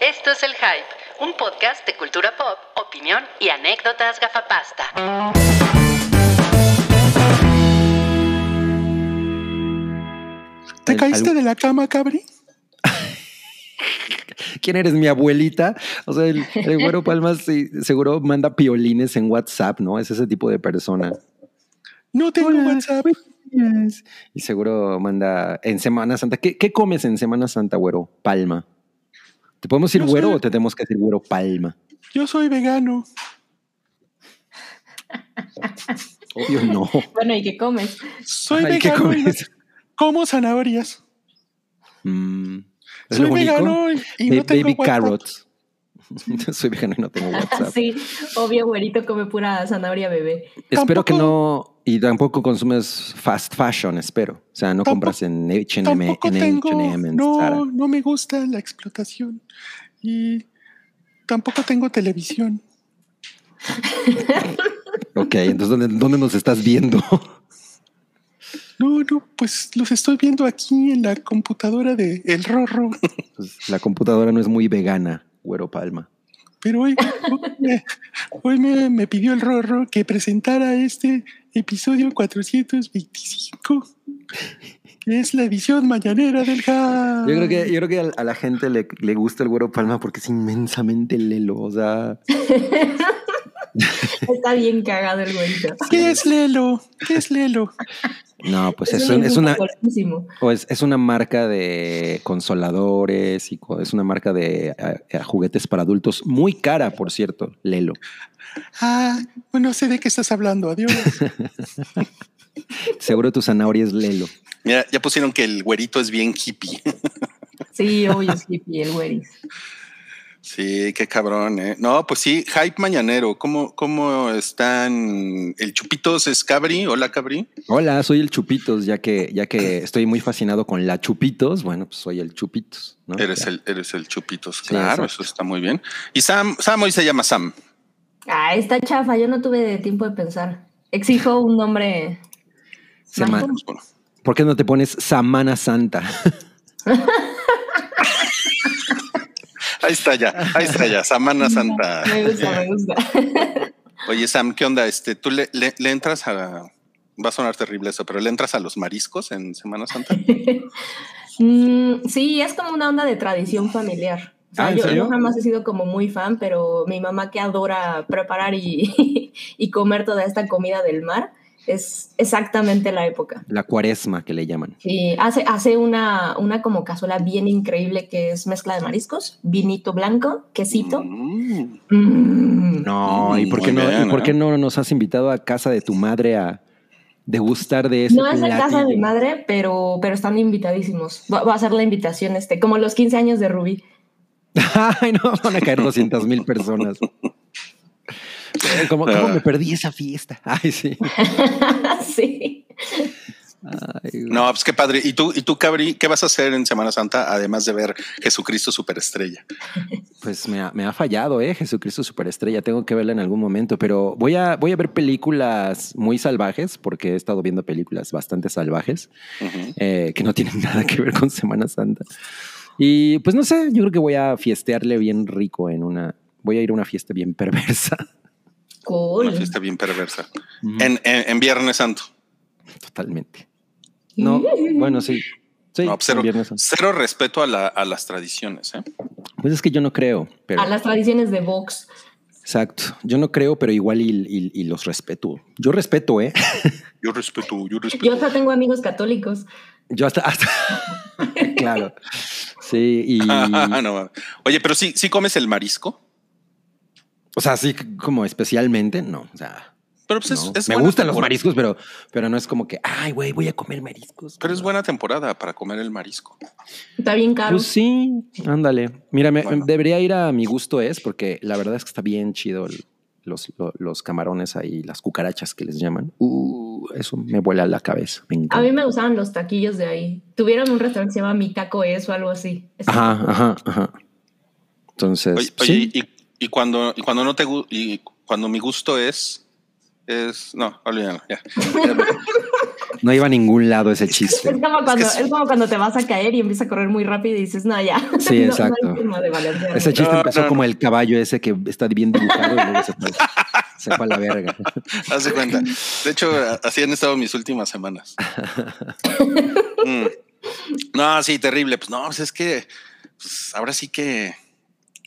Esto es El Hype, un podcast de cultura pop, opinión y anécdotas gafapasta. ¿Te caíste de la cama, cabri? ¿Quién eres mi abuelita? O sea, el, el güero Palmas sí, seguro manda piolines en WhatsApp, ¿no? Es ese tipo de persona. No tengo Hola, WhatsApp. Yes. Y seguro manda en Semana Santa. ¿Qué, qué comes en Semana Santa, güero? Palma. ¿Te podemos decir güero o te tenemos que decir güero palma? Yo soy vegano. Obvio no. Bueno, ¿y qué comes? Soy Ay, ¿qué vegano y no- comes? como zanahorias. Mm, ¿es Soy vegano y, y no tengo Baby carrots. Soy vegano y no tengo WhatsApp. Sí, obvio, güerito come pura zanahoria bebé. Espero que no, y tampoco consumes fast fashion, espero. O sea, no Tampoco- compras en H&M, en. H&M, Zara. No, no me gusta la explotación. Y tampoco tengo televisión. Ok, entonces ¿dónde, dónde nos estás viendo? No, no, pues los estoy viendo aquí en la computadora de El Rorro. Pues, la computadora no es muy vegana, güero palma. Pero hoy, hoy, me, hoy me- me pidió el Rorro que presentara este episodio 425, que es la edición mañanera del Hype. Yo creo que, yo creo que a, a la gente le, le gusta el güero palma porque es inmensamente lelo. O sea, Está bien cagado el güerito. ¿Qué es Lelo? ¿Qué es Lelo? No, pues es, un un- es una, o es, es una marca de consoladores y es una marca de eh, eh, juguetes para adultos muy cara, por cierto, Lelo. Ah, no sé de qué estás hablando. Adiós. Seguro tu zanahoria es Lelo. Mira, ya pusieron que el güerito es bien hippie. Sí, obvio, es hippie, el güeris. Sí, qué cabrón, ¿eh? No, pues sí, hype mañanero. ¿Cómo, cómo están? El Chupitos es Cabri. Hola, Cabri. Hola, soy el Chupitos, ya que, ya que estoy muy fascinado con la Chupitos, bueno, pues soy el Chupitos. ¿no? Eres el, eres el Chupitos. Sí, claro, exacto. eso está muy bien. Y Sam, Sam hoy se llama Sam. Ah, está chafa, yo no tuve tiempo de pensar. Exijo un nombre. Semana. ¿Por qué no te pones Samana Santa? ahí está ya, ahí está ya, Samana Santa. Me gusta, me gusta. Oye, Sam, ¿qué onda? Este, ¿Tú le, le- le entras a... Va a sonar terrible eso, pero ¿le entras a los mariscos en Semana Santa? Mm, sí, es como una onda de tradición familiar. O sea, Ah, ¿en yo, yo jamás he sido como muy fan, pero mi mamá que adora preparar y, y comer toda esta comida del mar, es exactamente la época. La cuaresma que le llaman. Sí, hace, hace una, una como cazuela bien increíble que es mezcla de mariscos, vinito blanco, quesito. Mm. Mm. No, ¿y por qué, no, bien, ¿y por qué no nos has invitado a casa de tu madre a degustar de ese No es de casa de mi madre, pero, pero están invitadísimos. Va, va a ser la invitación, este, como los 15 años de Rubí. Ay, no, van a caer 200 mil personas. Eh, ¿Cómo, cómo me perdí esa fiesta? Ay, sí. sí. Ay. No, pues qué padre. ¿Y tú, y tú, Cabri, qué vas a hacer en Semana Santa además de ver Jesucristo Superestrella? Pues me ha, me ha fallado, ¿eh? Jesucristo Superestrella. Tengo que verla en algún momento, pero voy a, voy a ver películas muy salvajes, porque he estado viendo películas bastante salvajes, eh, que no tienen nada que ver con Semana Santa. Y pues no sé, yo creo que voy a fiestearle bien rico en una. Voy a ir a una fiesta bien perversa. Cool. Una fiesta bien perversa. En, en- en Viernes Santo. Totalmente. No, bueno, sí. Sí, No, cero, en Viernes Santo. cero respeto a, la- a las tradiciones. ¿eh? Pues es que yo no creo, pero A las tradiciones de Vox. exacto. Yo no creo, pero igual y, y- y los respeto. Yo respeto, ¿eh? Yo respeto, yo respeto. Yo hasta tengo amigos católicos. Yo hasta, hasta- claro. Sí, y No, Oye, pero sí, sí comes el marisco. O sea, sí como especialmente, no. O sea, Pero pues es- no. es, me gustan los mariscos, pero, pero no es como que, ay, güey, voy a comer mariscos. Pero es buena temporada para comer el marisco. Está bien caro. Pues sí, ándale. Mira, me- Bueno. debería ir a mi gusto es, porque la verdad es que está bien chido el- los, lo- los camarones ahí, las cucarachas que les llaman. Uh, eso me vuela la cabeza. Me A mí me gustaban los taquillos de ahí. Tuvieron un restaurante que se llama Mi Taco Es o algo así. Ajá, ajá, ajá. Entonces, Oye, sí. oye, y, cuando, y cuando no te y cuando mi gusto es, es. No, olvídalo, ya. No iba a ningún lado ese Es chiste. como, cuando, es- es como cuando te vas a caer y empiezas a correr muy rápido y dices, no, ya. Sí, No- no hay exacto. de. Ese chiste No, empezó no, como el caballo ese que está bien dibujado y luego se fue, se fue a la verga. Haz de cuenta. De hecho, así han estado mis últimas semanas. Mm. No, sí, terrible. Pues no, pues es que pues, ahora sí que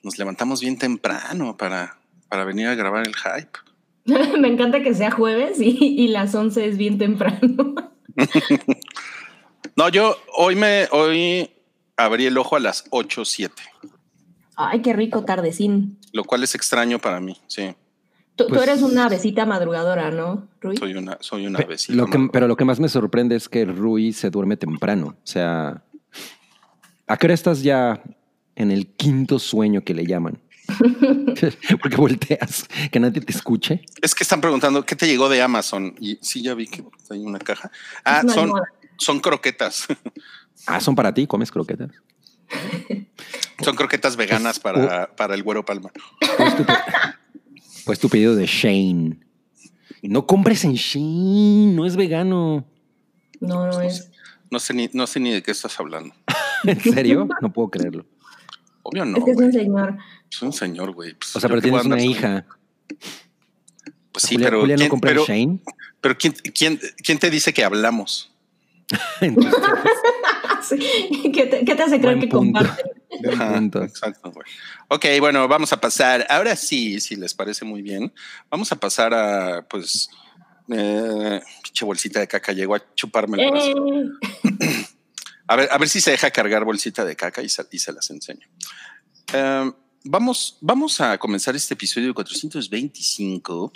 nos levantamos bien temprano para, para venir a grabar el hype. Me encanta que sea jueves y, y las 11 es bien temprano. No, yo hoy me hoy abrí el ojo a las 8 7, Ay, qué rico tardecín. lo cual es extraño para mí. Sí, Tú, tú Pues- eres una besita madrugadora, ¿no, Rui? soy una, soy una. Lo que, pero lo que más me sorprende es que Rui se duerme temprano. O sea, ¿a qué hora estás ya en el quinto sueño que le llaman? Porque volteas, que nadie te escuche. Es que están preguntando qué te llegó de Amazon y sí, ya vi que hay una caja. Ah, son, son croquetas. Ah, son para ti, comes croquetas. son croquetas veganas para, para el güero palma. Pues tu, pues tu pedido de Shane. No compres en Shane, no es vegano. No, no es. No sé ni, no sé ni de qué estás hablando. ¿En serio? No puedo creerlo. Obvio no. es que es un señor. Es un señor, güey. Pues, O sea, pero tienes una hija. Pues sí, Julia, pero, Julia no ¿quién, pero, Shane. pero ¿quién, quién, quién te dice que hablamos? Entonces, Sí. ¿Qué, te, qué te hace creer Buen que punto. comparten? Ajá. Exacto, güey. Ok, bueno, vamos a pasar. Ahora sí, si les parece muy bien, vamos a pasar a, pues, eh, pinche bolsita de caca. Llegó a chuparme el brazo. Eh, A ver, a ver si se deja cargar bolsita de caca y se, y se las enseño. Eh, vamos, vamos a comenzar este episodio 425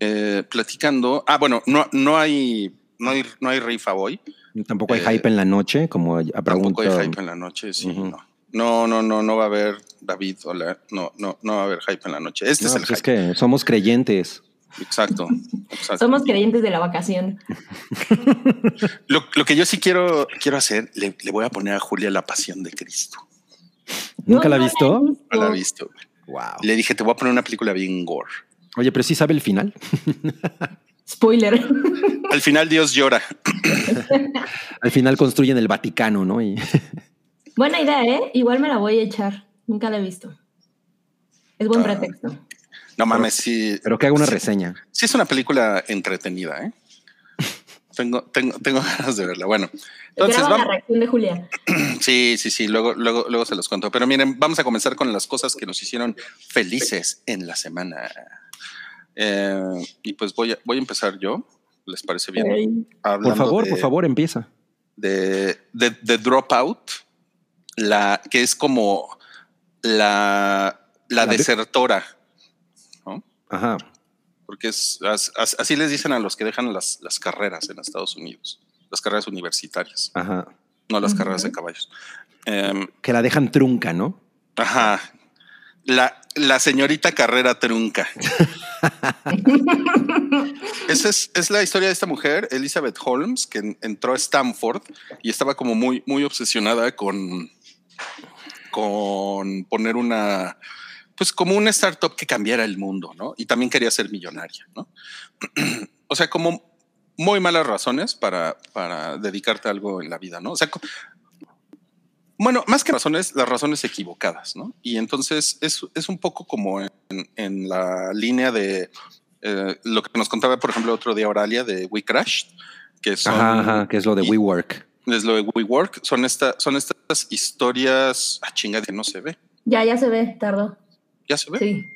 eh, platicando. Ah, bueno, no, no hay, no hay, no hay rifa hoy. Tampoco hay Eh, hype en la noche, como a Tampoco hay hype en la noche. Sí, Ujú. no. No, no, no, no va a haber David. Hola. No, no, no va a haber hype en la noche. Este No, es el pues es hype. que somos creyentes. Exacto. exacto. somos creyentes de la vacación. Lo, lo que yo sí quiero, quiero hacer, le, le voy a poner a Julia la pasión de Cristo. ¿Nunca No, la no visto? he visto. No la ha visto. Wow. Le dije, te voy a poner una película bien gore. Oye, pero sí sabe el final. Spoiler. Al final Dios llora. Al final construyen el Vaticano, ¿no? Y Buena idea, ¿eh? Igual me la voy a echar. Nunca la he visto. Es buen Ah. pretexto. No mames, sí. pero que haga una sí, reseña. sí es una película entretenida, ¿eh? Tengo, tengo, tengo ganas de verla. Bueno, entonces Graba la vamos. reacción de Julia. Sí, sí, sí. Luego, luego, luego se los cuento. Pero miren, vamos a comenzar con las cosas que nos hicieron felices en la semana. Eh, y pues voy a, voy a empezar yo. ¿Les parece bien? Por favor, de- por favor, empieza. de, de, de Dropout, la, que es como la, la La de- desertora. Ajá. Porque es, as- as- así les dicen a los que dejan las, las carreras en Estados Unidos, las carreras universitarias, Ajá. no las carreras de caballos. Em, Que la dejan trunca, ¿no? ajá. La, la señorita carrera trunca. Esa es, es la historia de esta mujer, Elizabeth Holmes, que en- entró a Stanford y estaba como muy, muy obsesionada con, con poner una, pues como una startup que cambiara el mundo, ¿no? Y también quería ser millonaria, ¿no? o sea, como muy malas razones para, para dedicarte a algo en la vida, ¿no? O sea, bueno, más que razones, las razones equivocadas, ¿no? Y entonces es, es un poco como en, en la línea de eh, lo que nos contaba, por ejemplo, otro día Oralia de We Crashed, que son, Ajá, ajá, que es lo de y- WeWork. es lo de WeWork, son, esta, son estas historias, ah, chinga, que no se ve. Ya, ya se ve, tardó. ¿Ya se ve? Sí,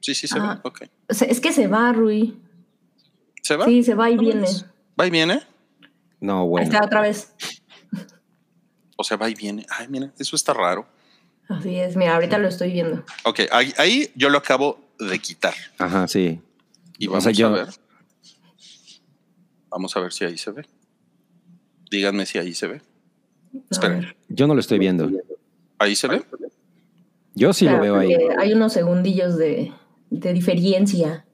Sí. sí, se ve. Ok. O sea, es que se va, Rui. ¿Se va? Sí, se va y viene. Va y viene. No, Ahí bueno. está otra vez. O sea, va y viene. Ay, mira, eso está raro. Así es. Mira, ahorita lo estoy viendo. Ok, ahí, ahí yo lo acabo de quitar. Ajá, sí. Y O vamos sea, yo- a ver. Vamos a ver si ahí se ve. Díganme si ahí se ve. Esperen. Yo no lo estoy viendo. ¿Ahí se ve? Yo sí lo veo ahí. Hay unos segundillos de, de diferencia.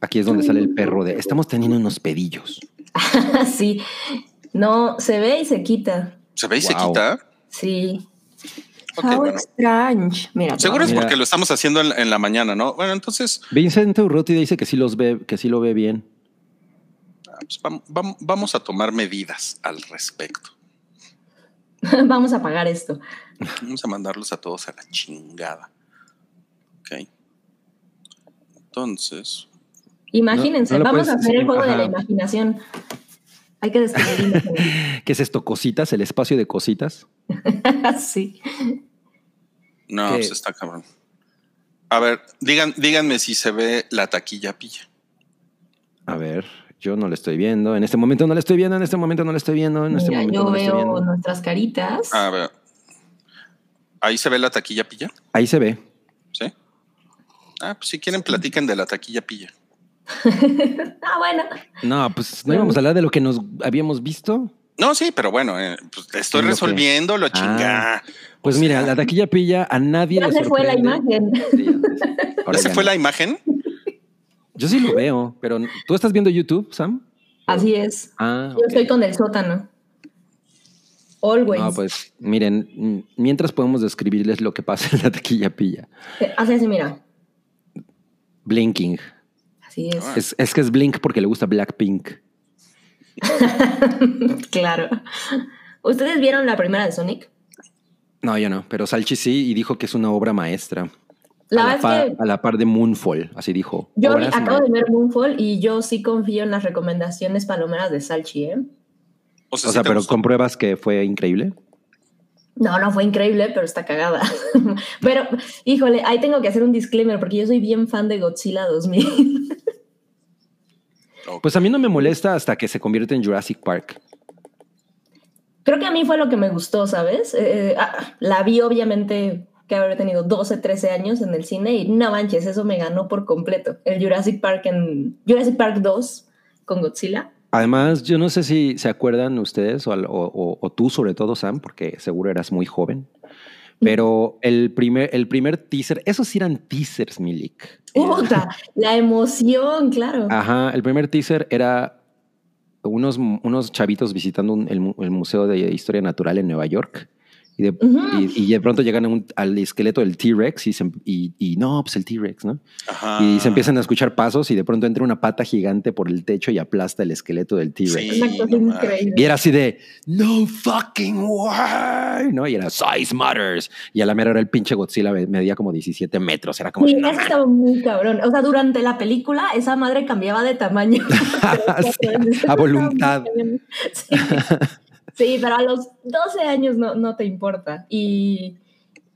Aquí es donde sale el perro de. Estamos teniendo unos pedillos. sí. No, se ve y se quita. ¿Se ve y se quita? Sí. How bueno. strange. Mira, Seguro es Mira. porque lo estamos haciendo en, en la mañana, ¿no? Bueno, entonces Vincent Urruti dice que sí los ve, que sí lo ve bien. ah, pues, vam- vam- vamos a tomar medidas al respecto. Vamos a pagar esto. Vamos a mandarlos a todos a la chingada. Ok. Entonces, Imagínense, No- no lo vamos puedes- a hacer el juego de la imaginación. Hay que descubrirlo. ¿Qué es esto? ¿Cositas? ¿El espacio de cositas? sí. no, ¿Qué? pues está cabrón. A ver, digan, díganme si se ve la taquilla pilla. A ver, yo no lo estoy viendo. En este momento no lo estoy viendo. En este momento no lo estoy viendo. En este Mira, momento yo no lo estoy veo viendo. nuestras caritas. A ver. Ahí se ve la taquilla pilla, Ahí se ve. ¿sí? Ah, pues si quieren platiquen de la taquilla pilla. Ah, bueno. No, pues no íbamos a hablar de lo que nos habíamos visto. No, sí, pero bueno, eh, pues estoy resolviendo lo chinga. Pues O mira, sea, la taquilla pilla a nadie Ya le se fue la imagen. Sí, ya- ahora ¿Esa ya fue no. la imagen? Yo sí lo veo, pero ¿tú estás viendo YouTube, Sam? Así es. Ah, Yo estoy con el sótano. Always. No, pues miren, mientras podemos describirles lo que pasa en la taquilla pilla. Eh, Así mira. Blinking. Así es. Es, es que es Blink porque le gusta Blackpink. claro. ¿Ustedes vieron la primera de Sonic? No, yo no, pero Salchi sí y dijo que es una obra maestra. La a, la par, es que a la par de Moonfall, así dijo. yo vi- acabo de ver Moonfall y yo sí confío en las recomendaciones palomeras de Salchi, ¿eh? O sea, O ¿sí sea, te pero gustó? compruebas que fue increíble. No, no fue increíble, pero está cagada. pero, híjole, ahí tengo que hacer un disclaimer porque yo soy bien fan de Godzilla 2000. Pues a mí no me molesta hasta que se convierte en Jurassic Park. Creo que a mí fue lo que me gustó, ¿sabes? Eh, ah, la vi obviamente que haber tenido 12, 13 años en el cine y no manches, eso me ganó por completo. El Jurassic Park en Jurassic Park 2 con Godzilla. Además, yo no sé si se acuerdan ustedes o, o- o- tú sobre todo, Sam, porque seguro eras muy joven. Pero el primer, el primer teaser, esos eran teasers, Milik. Puta, la emoción, claro. Ajá, el primer teaser era unos, unos chavitos visitando un- el, el Museo de Historia Natural en Nueva York. Y de, Ujú. y, y de pronto llegan un- al esqueleto del T-Rex y, se- y, y no, pues el T-Rex, ¿no? Ajá. Y se empiezan a escuchar pasos y de pronto entra una pata gigante por el techo y aplasta el esqueleto del T-Rex. Sí, no. Y era así de, no fucking way, ¿no? Y era size matters. Y a la mera hora el pinche Godzilla me- medía como 17 metros. Era como, Sí, no eso estaba muy cabrón. O sea, durante la película esa madre cambiaba de tamaño. Sí, a voluntad. Sí. Sí, pero a los 12 años no, no te importa. Y,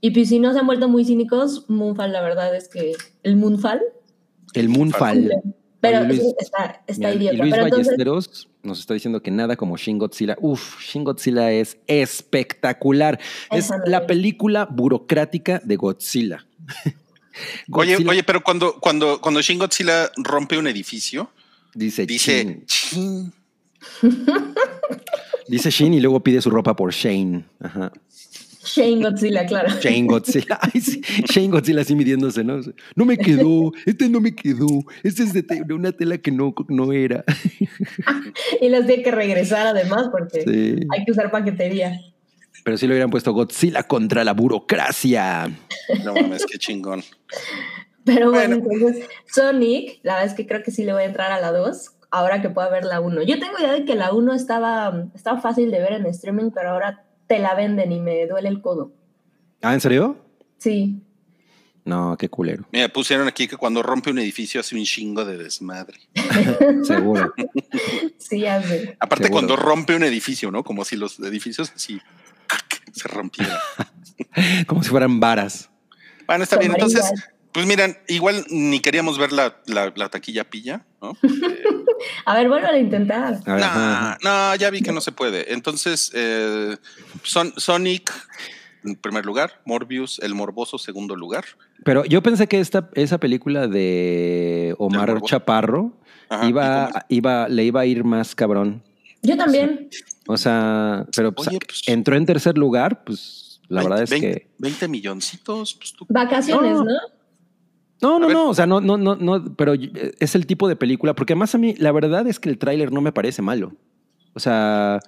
y pues si no se han vuelto muy cínicos, Moonfall, la verdad es que el Moonfall, el Moonfall. pero Luis, está, está Mira, idiota. y Luis pero entonces, Ballesteros nos está diciendo que nada como Shin Godzilla. Uf, Shin Godzilla es espectacular. Es la película burocrática de Godzilla. Oye, Godzilla oye, pero cuando, cuando, cuando Shin Godzilla rompe un edificio, dice, dice. Dice Shin y luego pide su ropa por Shane. Ajá. Shane Godzilla, claro. Shane Godzilla. Ay, sí. Shane Godzilla así midiéndose, ¿no? No me quedó, este no me quedó, este es de, te- de una tela que no, no era. Y las tiene que regresar además porque Sí. hay que usar paquetería. Pero sí lo hubieran puesto Godzilla contra la burocracia. no mames, qué chingón. Pero bueno, Bueno. entonces Sonic, la verdad es que creo que sí le voy a entrar a la 2, ahora que pueda ver la 1. Yo tengo idea de que la 1 estaba, estaba fácil de ver en streaming, pero ahora te la venden y me duele el codo. ¿Ah, en serio? Sí. No, qué culero. Mira, pusieron aquí que cuando rompe un edificio hace un chingo de desmadre. Seguro. Sí, hace. Aparte, Seguro. cuando rompe un edificio, ¿no? Como si los edificios así se rompieran. Como si fueran varas. Bueno, está bien. Entonces. Pues miran, igual ni queríamos ver la, la- la taquilla pilla, ¿no? A ver, vuelvo a intentar. A ver, No, ajá, no, ya vi que no se puede. Entonces, eh, Son- Sonic en primer lugar, Morbius el morboso segundo lugar. Pero yo pensé que esta, esa película de Omar. Chaparro Ajá, ¿y iba, iba, le iba a ir más cabrón. Yo también. O sea, pero pues, Oye, pues- entró en tercer lugar, pues la 20, verdad es 20, que 20 milloncitos, pues tú. Vacaciones, No. ¿no? No, no, no, o sea, no, no, no, no, pero es el tipo de película, porque además a mí, la verdad es que el tráiler no me parece malo. O sea,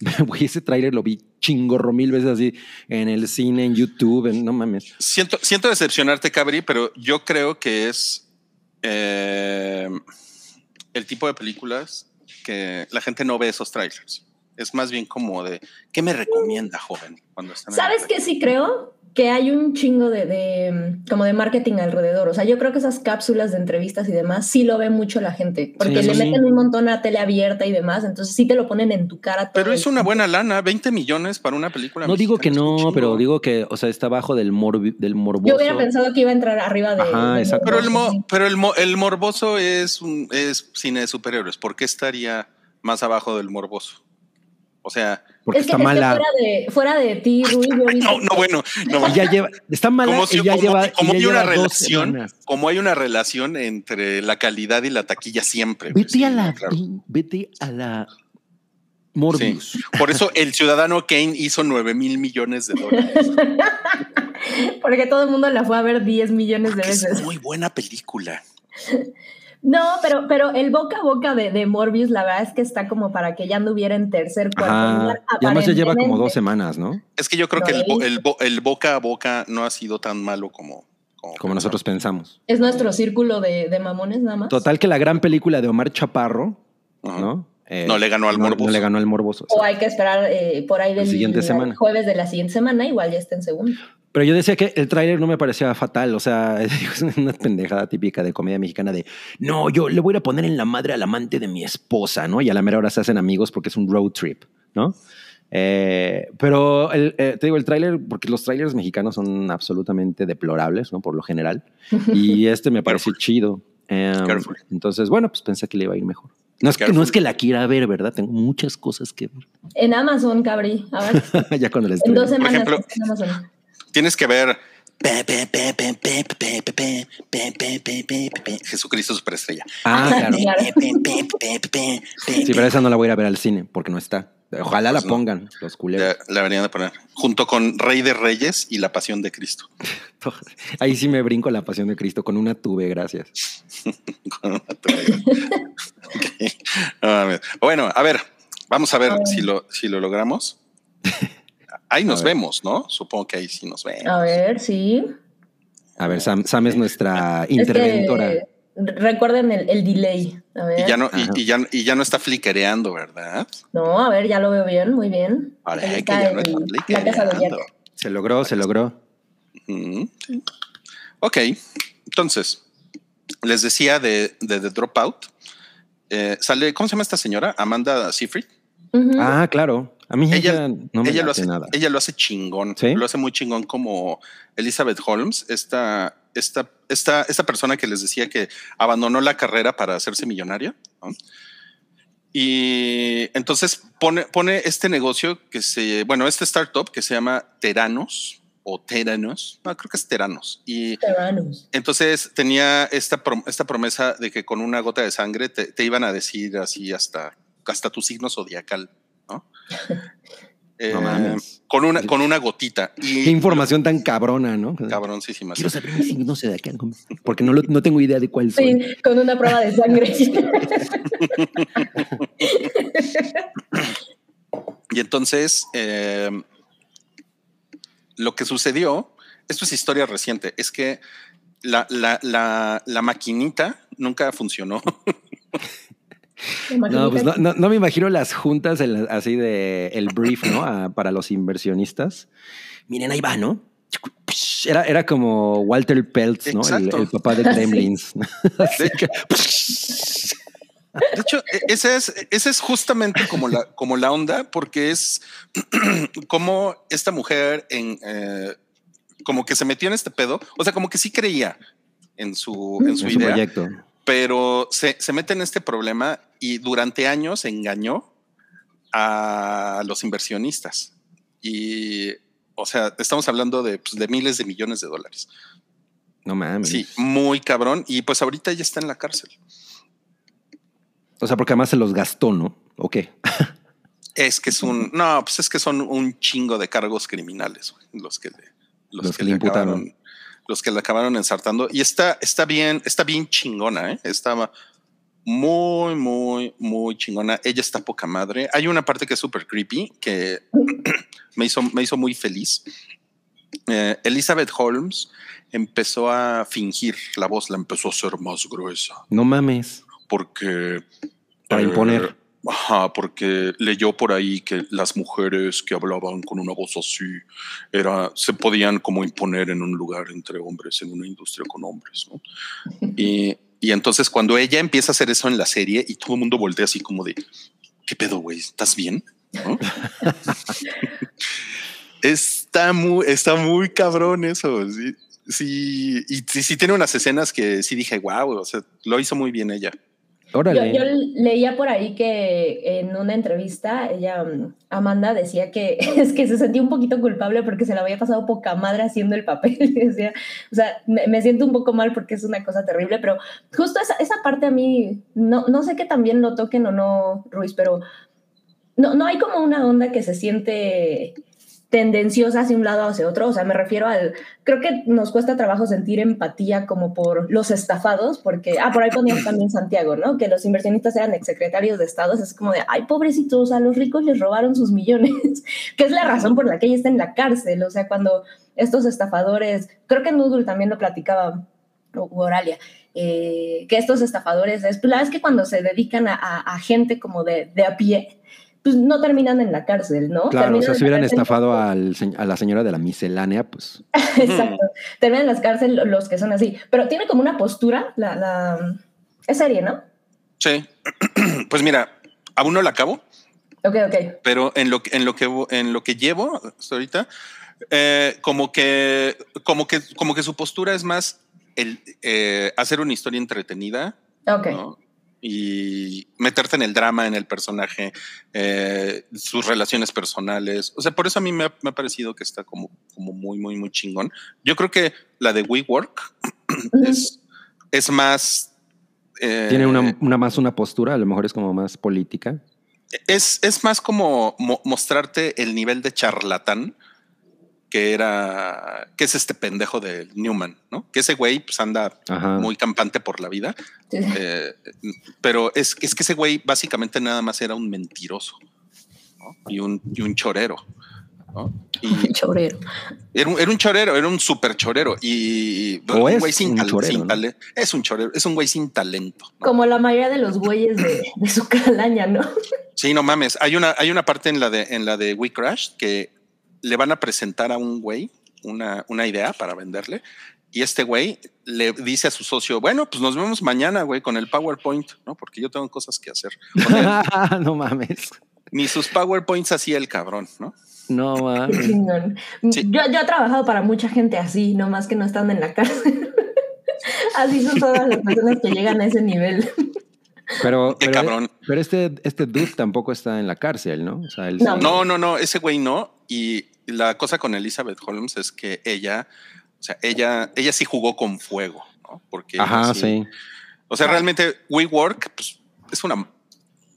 güey, ese tráiler lo vi chingorro mil veces así en el cine, en YouTube, en- no mames. Siento, siento decepcionarte, Cabri, pero yo creo que es eh, el tipo de películas que la gente no ve esos trailers. Es más bien como de, ¿qué me recomienda, joven? Cuando están ¿Sabes qué sí creo? Que hay un chingo de, de, mm, como de marketing alrededor. O sea, yo creo que esas cápsulas de entrevistas y demás sí lo ve mucho la gente. Porque Sí, le sí. meten un montón a tele abierta y demás. Entonces sí te lo ponen en tu cara. todo Pero es una buena lana, 20 millones para una película. No digo que no, pero digo que, o sea, está abajo del, morbi- del morboso. Yo hubiera pensado que iba a entrar arriba de. Ajá, de exacto. Pero el, Morboso, mo- pero el, mo- el morboso es, un, es cine de superhéroes. ¿Por qué estaría más abajo del morboso? O sea, Porque Es que, está es que mala. fuera, de, fuera de ti, Rui, no, no, bueno, no, Y ya lleva, está mala como, si- y ya como- lleva, y como ya hay una lleva relación, como hay una relación entre la calidad y la taquilla siempre. Vete sí, a la, claro. vete a la Morbius. Sí. Por eso el ciudadano Kane hizo 9 mil millones de dólares. Porque todo el mundo la fue a ver 10 millones de Porque es veces. muy buena película. No, pero, pero el boca a boca de, de Morbius, la verdad es que está como para que ya anduviera en tercer cuarto Ajá. lugar. Y además ya lleva como dos semanas, ¿no? Es que yo creo No que el, bo- el bo- el boca a boca no ha sido tan malo como, Como nosotros pensamos. Es nuestro círculo de, de mamones nada más. Total que la gran película de Omar Chaparro, Ajá. ¿no? Eh, No le ganó al no- morboso. No le ganó al morboso. O hay que esperar eh, por ahí del siguiente la- semana. jueves de la siguiente semana, igual ya está en segundo. Pero yo decía que el tráiler no me parecía fatal, o sea, es una pendejada típica de comedia mexicana de, no, yo le voy a poner en la madre al amante de mi esposa, ¿no? Y a la mera hora se hacen amigos porque es un road trip, ¿no? Eh, pero el, eh, te digo, el tráiler, porque los trailers mexicanos son absolutamente deplorables, ¿no? Por lo general. Y este me pareció chido. Em, Careful. entonces, bueno, pues pensé que le iba a ir mejor. No es, que, no es que la quiera ver, ¿verdad? Tengo muchas cosas que En Amazon, Cabri. A ver, ver. ya cuando les en dos semanas ejemplo, en Amazon tienes que ver Jesucristo Superestrella. Ah, claro. sí, pero esa no la voy a ir a ver al cine porque no está. Ojalá pues la pongan no. los culeros. La, venían a poner junto con Rey de Reyes y la Pasión de Cristo. Ahí sí me brinco la Pasión de Cristo con una tube, gracias. con una tube. okay. Bueno, a ver, vamos a ver, a ver. si lo si lo logramos. Ahí nos vemos, ¿no? Supongo que ahí sí nos vemos. A ver, sí. A ver, Sam, Sam es nuestra Es que, interventora. recuerden el, el delay. A ver. Y ya, no, Ajá. y, y ya, y ya no está fliquereando, ¿verdad? No, a ver, ya lo veo bien, muy bien. Ahora, Ahí que ya no está fliquereando. Se logró, se logró. Ok, entonces, les decía de, de The Dropout. Eh, sale, ¿cómo se llama esta señora? Amanda Seyfried. Ah, claro. A mí ella, Ella, no me ella lo hace, nada. ella lo hace chingón. ¿Sí? Lo hace muy chingón como Elizabeth Holmes, esta, esta, esta, esta persona que les decía que abandonó la carrera para hacerse millonaria. ¿no? Y entonces pone, pone este negocio que se, bueno, este startup que se llama Teranos o Teranos, no, creo que es Teranos. Y Terranus. entonces tenía esta, prom- esta promesa de que con una gota de sangre te, te iban a decir así hasta, hasta tu signo zodiacal. Eh, mames. con una, con una gotita. Y Qué información tan cabrona, ¿no? cabroncísima. Quiero saber mi signo acá, porque no, lo- no tengo idea de cuál soy. Sí, con una prueba de sangre. Y entonces, eh, lo que sucedió, esto es historia reciente, es que la, la, la, la maquinita nunca funcionó. No, pues no, no- no me imagino las juntas en la- así de el brief, ¿no? A- para los inversionistas. Miren, ahí va, ¿no? Era, era como Walter Peltz, ¿no? El, papá de Gremlins. De- hecho, e- esa es, esa es justamente como la, como la onda, porque es como esta mujer en eh, como que se metió en este pedo. O sea, como que sí creía en su, en su en su idea, proyecto. Pero se, se mete en este problema y durante años engañó a los inversionistas. Y, o sea, estamos hablando de, pues, de miles de millones de dólares. No mames. Sí, muy cabrón. Y pues ahorita ya está en la cárcel. O sea, porque además se los gastó, ¿no? ¿O qué? Es que es un, no, pues es que son un chingo de cargos criminales güey, los que le, los Los que que le imputaron. acabaron, los que le acabaron ensartando. Y está, está bien, está bien chingona, ¿eh? Está muy, muy, muy chingona. Ella está poca madre. Hay una parte que es súper creepy que me hizo, me hizo muy feliz. Eh, Elizabeth Holmes empezó a fingir la voz, la empezó a hacer más gruesa No mames. porque Para eh, imponer. Ajá, porque leyó por ahí que las mujeres que hablaban con una voz así era, se podían como imponer en un lugar entre hombres, en una industria con hombres. ¿no? Y, y entonces cuando ella empieza a hacer eso en la serie y todo el mundo voltea así como de, ¿qué pedo, güey? ¿Estás bien? ¿No? está, muy, está muy cabrón eso. Sí, sí, y sí, sí tiene unas escenas que sí dije, wow, o sea, lo hizo muy bien ella. Yo, yo leía por ahí que en una entrevista, ella, mm, Amanda, decía que es que se sentía un poquito culpable porque se la había pasado poca madre haciendo el papel. Decía, o sea, me, me siento un poco mal porque es una cosa terrible, pero justo esa, esa parte a mí, no, no sé que también lo toquen o no, Ruiz, pero no, no hay como una onda que se siente tendenciosa hacia un lado o hacia otro. O sea, me refiero al. Creo que nos cuesta trabajo sentir empatía como por los estafados, porque. Ah, por ahí ponías también Santiago, ¿no? Que los inversionistas eran exsecretarios de Estados. Es como de, ay, pobrecitos, a los ricos les robaron sus millones, que es la razón por la que ella está en la cárcel. O sea, cuando estos estafadores. Creo que Noodle también lo platicaba, o Oralia. Eh, que estos estafadores es, pues la verdad es que cuando se dedican a, a, a gente como de, de a pie, pues no terminan en la cárcel, ¿no? Claro, o Terminan sea, en si la hubieran estafado al a la señora de la miscelánea, pues Exacto. Terminan en las cárceles los que son así. Pero tiene como una postura, la, la... es serie, ¿no? Sí. Pues mira, aún no la acabo, Ok, ok. pero en lo, que- en lo que en lo que llevo hasta ahorita, eh, como que como que como que su postura es más el eh, hacer una historia entretenida, Ok. ¿no? Y meterte en el drama, en el personaje, eh, sus relaciones personales. O sea, por eso a mí me ha, me ha parecido que está como, como muy, muy, muy chingón. Yo creo que la de WeWork es, es más. eh, tiene una, una más una postura, a lo mejor es como más política. Es, es más como mo- mostrarte el nivel de charlatán que era, que es este pendejo de Newman, ¿no? Que ese güey pues anda Ajá. muy campante por la vida, eh, pero es, es que ese güey básicamente nada más era un mentiroso ¿no? y, un, y un chorero. ¿no? Y Chorero. era un, era un chorero, era un súper chorero y O un es güey sin, un tal- chorero, sin ¿no? tale- es un chorero, es un güey sin talento. ¿no? Como la mayoría de los güeyes de, de su calaña, ¿no? Sí, no mames. Hay una, hay una parte en la de en la de We Crash que le van a presentar a un güey una, una idea para venderle. Y este güey le dice a su socio, bueno, pues nos vemos mañana, güey, con el PowerPoint, ¿no? Porque yo tengo cosas que hacer. No mames. ni sus PowerPoints hacía el cabrón, ¿no? No mames. Sí. Yo, yo he trabajado para mucha gente así, nomás que no están en la cárcel. así son todas las personas que llegan a ese nivel. Pero, Qué pero, cabrón. pero este, este dude tampoco está en la cárcel, ¿no? O sea, él No. No, no, no, ese güey no. Y la cosa con Elizabeth Holmes es que ella, o sea, ella, ella sí jugó con fuego, ¿no? Porque Ajá, sí. O sea, Ah. realmente WeWork pues, es una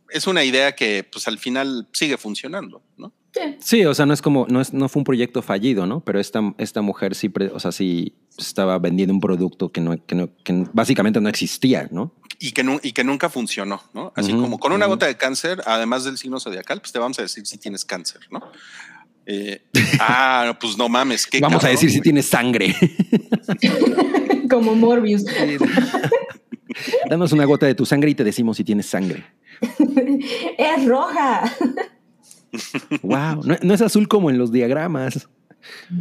es una idea que pues al final sigue funcionando, ¿no? Sí. Sí, o sea, no es como, no, es, no fue un proyecto fallido, ¿no? Pero esta, esta mujer sí, pre- o sea, sí estaba vendiendo un producto que, no, que, no, que básicamente no existía, ¿no? Y que, nu- y que nunca funcionó, ¿no? Así como con una gota de cáncer, además del signo zodiacal, pues te vamos a decir si tienes cáncer, ¿no? Eh, ah, pues no mames. qué Vamos a decir si güey. tienes sangre. Como Morbius. Danos una gota de tu sangre y te decimos si tienes sangre. es roja. Wow, no, no es azul como en los diagramas.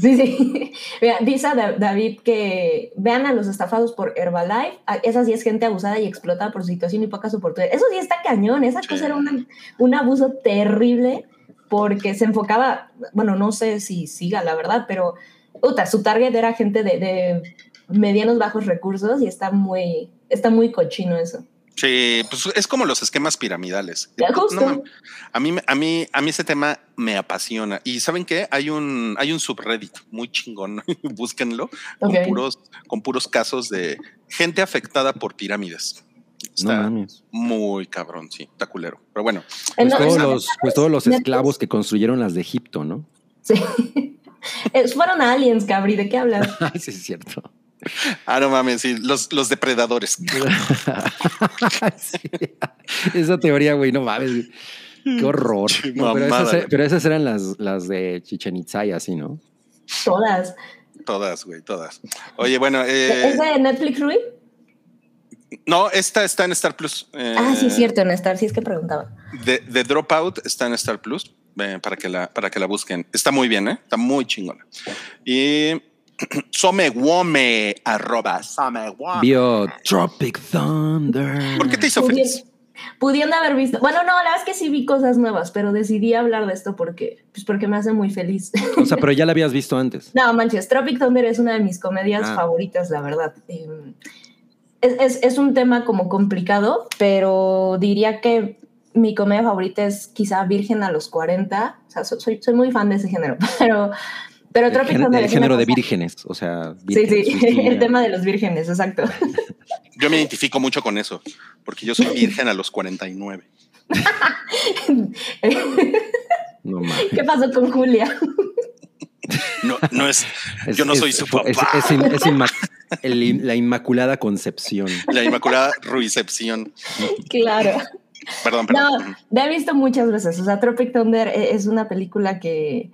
Sí, sí. Mira, dice Da- David que vean a los estafados por Herbalife. A- Esa sí es gente abusada y explotada por su situación y pocas oportunidades. Eso sí está cañón. Esa Sí. cosa era una- un abuso terrible porque se enfocaba, bueno, no sé si siga la verdad, pero su target era gente de, de medianos bajos recursos y está muy, está muy cochino eso. Sí, pues es como los esquemas piramidales. No a mí, a mí, a mí ese tema me apasiona. Y saben qué? Hay un, hay un subreddit muy chingón. Búsquenlo con puros, con puros casos de gente afectada por pirámides. No mames. muy cabrón, sí, está culero. Pero bueno, Eh, Pues no, todos esa- los, pues todos los esclavos que construyeron las de Egipto, ¿no? Sí. Fueron aliens, cabri, ¿de qué hablas? sí, es cierto. Ah, no mames, sí, los, los depredadores. Sí. Esa teoría, güey, no mames. Qué horror. No, pero, esas, güey. pero esas eran las, las de Chichen Itza y así, ¿no? Todas. Todas, güey, todas. Oye, bueno, ¿Es eh, de Netflix, Rui? No, esta está en Star Plus. Eh, Ah, sí, es cierto, en Star, sí es que preguntaba. The, The Dropout está en Star Plus eh, para, que la, para que la busquen. Está muy bien, ¿eh? Está muy chingona. Y somewome, arroba somewome. Vio Tropic Thunder. ¿Por qué te hizo feliz? Pudiendo haber visto. Bueno, no, la verdad es que sí vi cosas nuevas, pero decidí hablar de esto porque, pues porque me hace muy feliz. O sea, pero ya la habías visto antes. No, manches, Tropic Thunder es una de mis comedias Ah. favoritas, la verdad. Eh, Es, es- es un tema como complicado, pero diría que mi comedia favorita es quizá Virgen a los 40. O sea, so- soy, soy muy fan de ese género, pero, pero El, gen- Thunder el género de vírgenes. O sea, Sí, vírgenes, sí, el tema de los vírgenes, exacto. Yo me identifico mucho con eso, porque yo soy virgen a los 49. No. ¿Qué pasó con Julia? No, no es, Es- yo no es- soy su es- papá. es es el la Inmaculada Concepción. La Inmaculada Ruicepción. claro. Perdón, perdón. No, la he visto muchas veces. O sea, Tropic Thunder e- es una película que,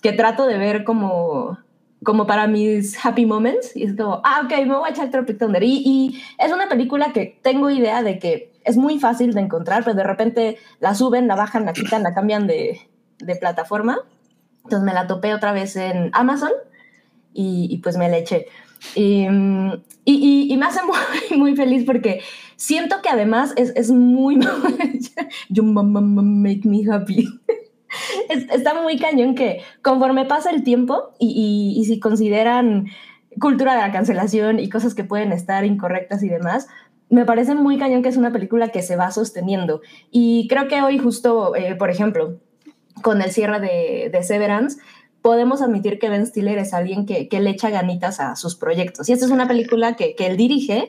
que trato de ver como, como para mis happy moments. Y es como, ah, ok, me voy a echar Tropic Thunder. Y, y es una película que tengo idea de que es muy fácil de encontrar, pero de repente la suben, la bajan, la quitan, la cambian de, de plataforma. Entonces me la topé otra vez en Amazon y, y pues me la eché. Mm, y- y- y me hace muy, muy feliz porque siento que además es, es muy... you ma- ma- ma- make me happy. Es- está muy cañón que conforme pasa el tiempo y- y si consideran cultura de la cancelación y cosas que pueden estar incorrectas y demás, me parece muy cañón que es una película que se va sosteniendo. Y creo que hoy justo, eh, por ejemplo, con el cierre de, de Severance, podemos admitir que Ben Stiller es alguien que, le echa ganitas a sus proyectos. Y esta es una película que, él dirige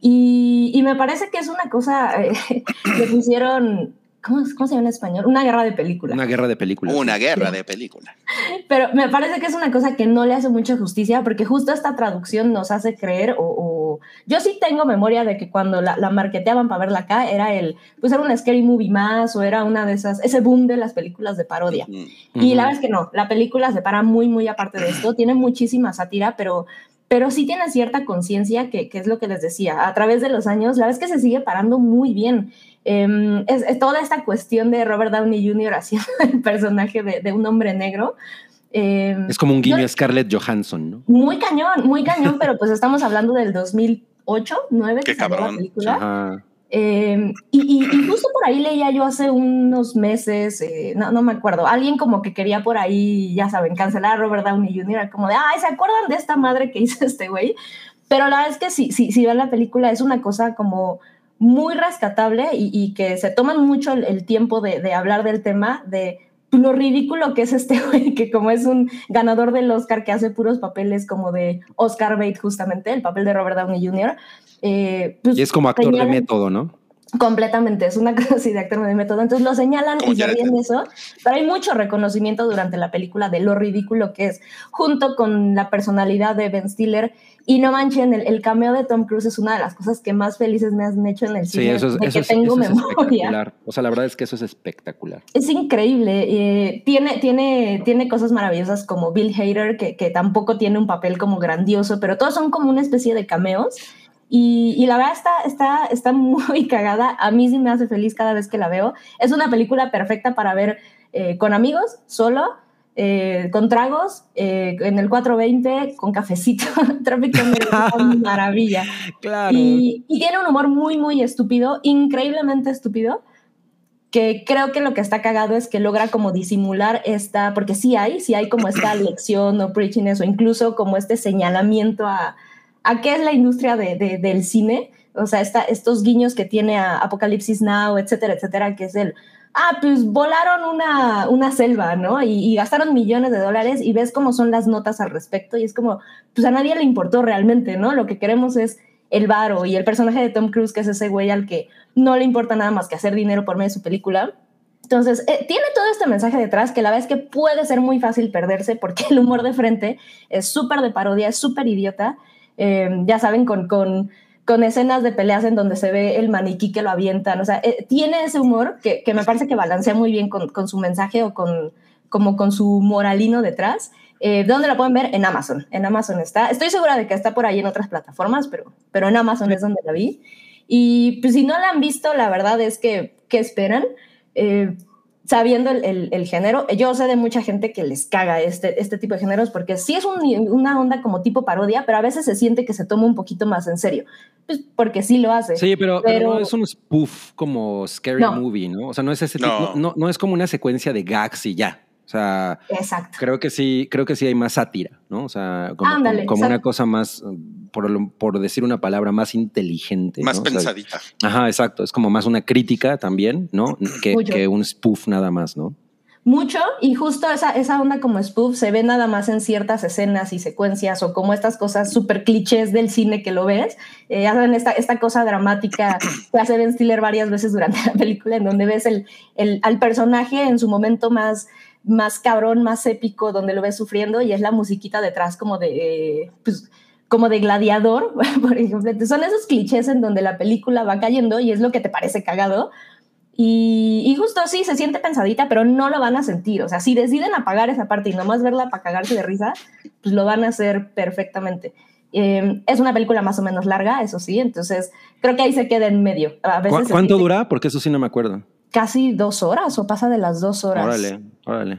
y, me parece que es una cosa eh, que pusieron, ¿cómo, ¿cómo se llama en español? Una guerra de películas. Una guerra de películas. Una guerra de película. Pero me parece que es una cosa que no le hace mucha justicia porque justo esta traducción nos hace creer o... o- yo sí tengo memoria de que cuando la, la marketeaban para verla acá era el, pues era un scary movie más o era una de esas, ese boom de las películas de parodia. Mm. Y la verdad es que no, la película se para muy, muy aparte de esto, tiene muchísima sátira, pero, pero sí tiene cierta conciencia, que, que es lo que les decía, a través de los años, la verdad es que se sigue parando muy bien. Em, es, es toda esta cuestión de Robert Downey Jr. haciendo el personaje de, de un hombre negro. em, Es como un guiño a Scarlett Johansson, ¿no? muy cañón, muy cañón, pero pues estamos hablando del 2008, 9, Qué que salió la cabrón. película. Ajá. Eh, y, y- y justo por ahí leía yo hace unos meses, eh, no, no me acuerdo, alguien como que quería por ahí, ya saben, cancelar a Robert Downey Jr., como de, ay, ¿se acuerdan de esta madre que hizo este güey? Pero la verdad es que sí, sí, si ven la película es una cosa como muy rescatable y, y que se toman mucho el, el tiempo de, de hablar del tema, de lo ridículo que es este güey, que como es un ganador del Oscar que hace puros papeles como de Oscar Bate justamente, el papel de Robert Downey Jr., eh, pues Y es como actor de método, ¿no? Completamente, es una cosa así de actor de método. Entonces lo señalan y se ríen eso, pero hay mucho reconocimiento durante la película de lo ridículo que es, junto con la personalidad de Ben Stiller. Y no manchen, el, el cameo de Tom Cruise es una de las cosas que más felices me han hecho en el Sí, cine, eso es, de eso que es, tengo eso es memoria. espectacular. O sea, la verdad es que eso es espectacular. Es increíble. eh, tiene, tiene, tiene cosas maravillosas como Bill Hader, que, que tampoco tiene un papel como grandioso, pero todos son como una especie de cameos. Y, y la verdad está, está, está muy cagada. A mí sí me hace feliz cada vez que la veo. Es una película perfecta para ver eh, con amigos, solo, eh, con tragos, eh, en el 420, con cafecito. Una maravilla. Claro. Y, y tiene un humor muy, muy estúpido, increíblemente estúpido, que creo que lo que está cagado es que logra como disimular esta, porque sí hay, sí hay como esta lección o preachiness o incluso como este señalamiento a, a qué es la industria de, de- del cine, o sea, esta, estos guiños que tiene a Apocalipsis Now, etcétera, etcétera, que es el, ah, pues volaron una, una selva, ¿no? Y, y gastaron millones de dólares y ves cómo son las notas al respecto y es como, pues a nadie le importó realmente, ¿no? Lo que queremos es el varo y el personaje de Tom Cruise, que es ese güey al que no le importa nada más que hacer dinero por medio de su película. Entonces, eh, tiene todo este mensaje detrás que la verdad es que puede ser muy fácil perderse porque el humor de frente es súper de parodia, es súper idiota. Eh, ya saben, con, con, con, escenas de peleas en donde se ve el maniquí que lo avientan. O sea, eh, tiene ese humor que, que, me parece que balancea muy bien con, con, su mensaje o con, como con su moralino detrás. Eh, ¿Dónde la pueden ver? En Amazon. En Amazon está. Estoy segura de que está por ahí en otras plataformas, pero, pero en Amazon es donde la vi. Y pues si no la han visto, la verdad es que, ¿qué esperan? Sabiendo el, el, el, género, yo sé de mucha gente que les caga este, este tipo de géneros porque sí es un, una onda como tipo parodia, pero a veces se siente que se toma un poquito más en serio, pues porque sí lo hace. Sí, pero, pero, pero no es un spoof como Scary no. Movie, ¿no? O sea, no es ese no. Tipo, no, no, es como una secuencia de gags y ya. O sea, Exacto. creo que sí, creo que sí hay más sátira, ¿no? O sea, como, Ándale, como, como una cosa más, por, por, decir una palabra, más inteligente. Más ¿no? pensadita. O sea, ajá, exacto. Es como más una crítica también, ¿no? Que, que, un spoof nada más, ¿no? Mucho, y justo esa, esa onda como spoof se ve nada más en ciertas escenas y secuencias o como estas cosas súper clichés del cine que lo ves. Eh, hacen esta, esta cosa dramática que hace Ben Stiller varias veces durante la película, en donde ves el, el, al personaje en su momento más más cabrón, más épico, donde lo ves sufriendo y es la musiquita detrás como de, eh, pues, como de gladiador, por ejemplo. Son esos clichés en donde la película va cayendo y es lo que te parece cagado. Y, y, justo sí, se siente pensadita, pero no lo van a sentir. O sea, si deciden apagar esa parte y nomás verla para cagarse de risa, pues lo van a hacer perfectamente. Eh, es una película más o menos larga, eso sí, entonces creo que ahí se queda en medio. A veces ¿Cu ¿Cuánto dura? Porque eso sí no me acuerdo casi dos horas o pasa de las dos horas. Órale, órale.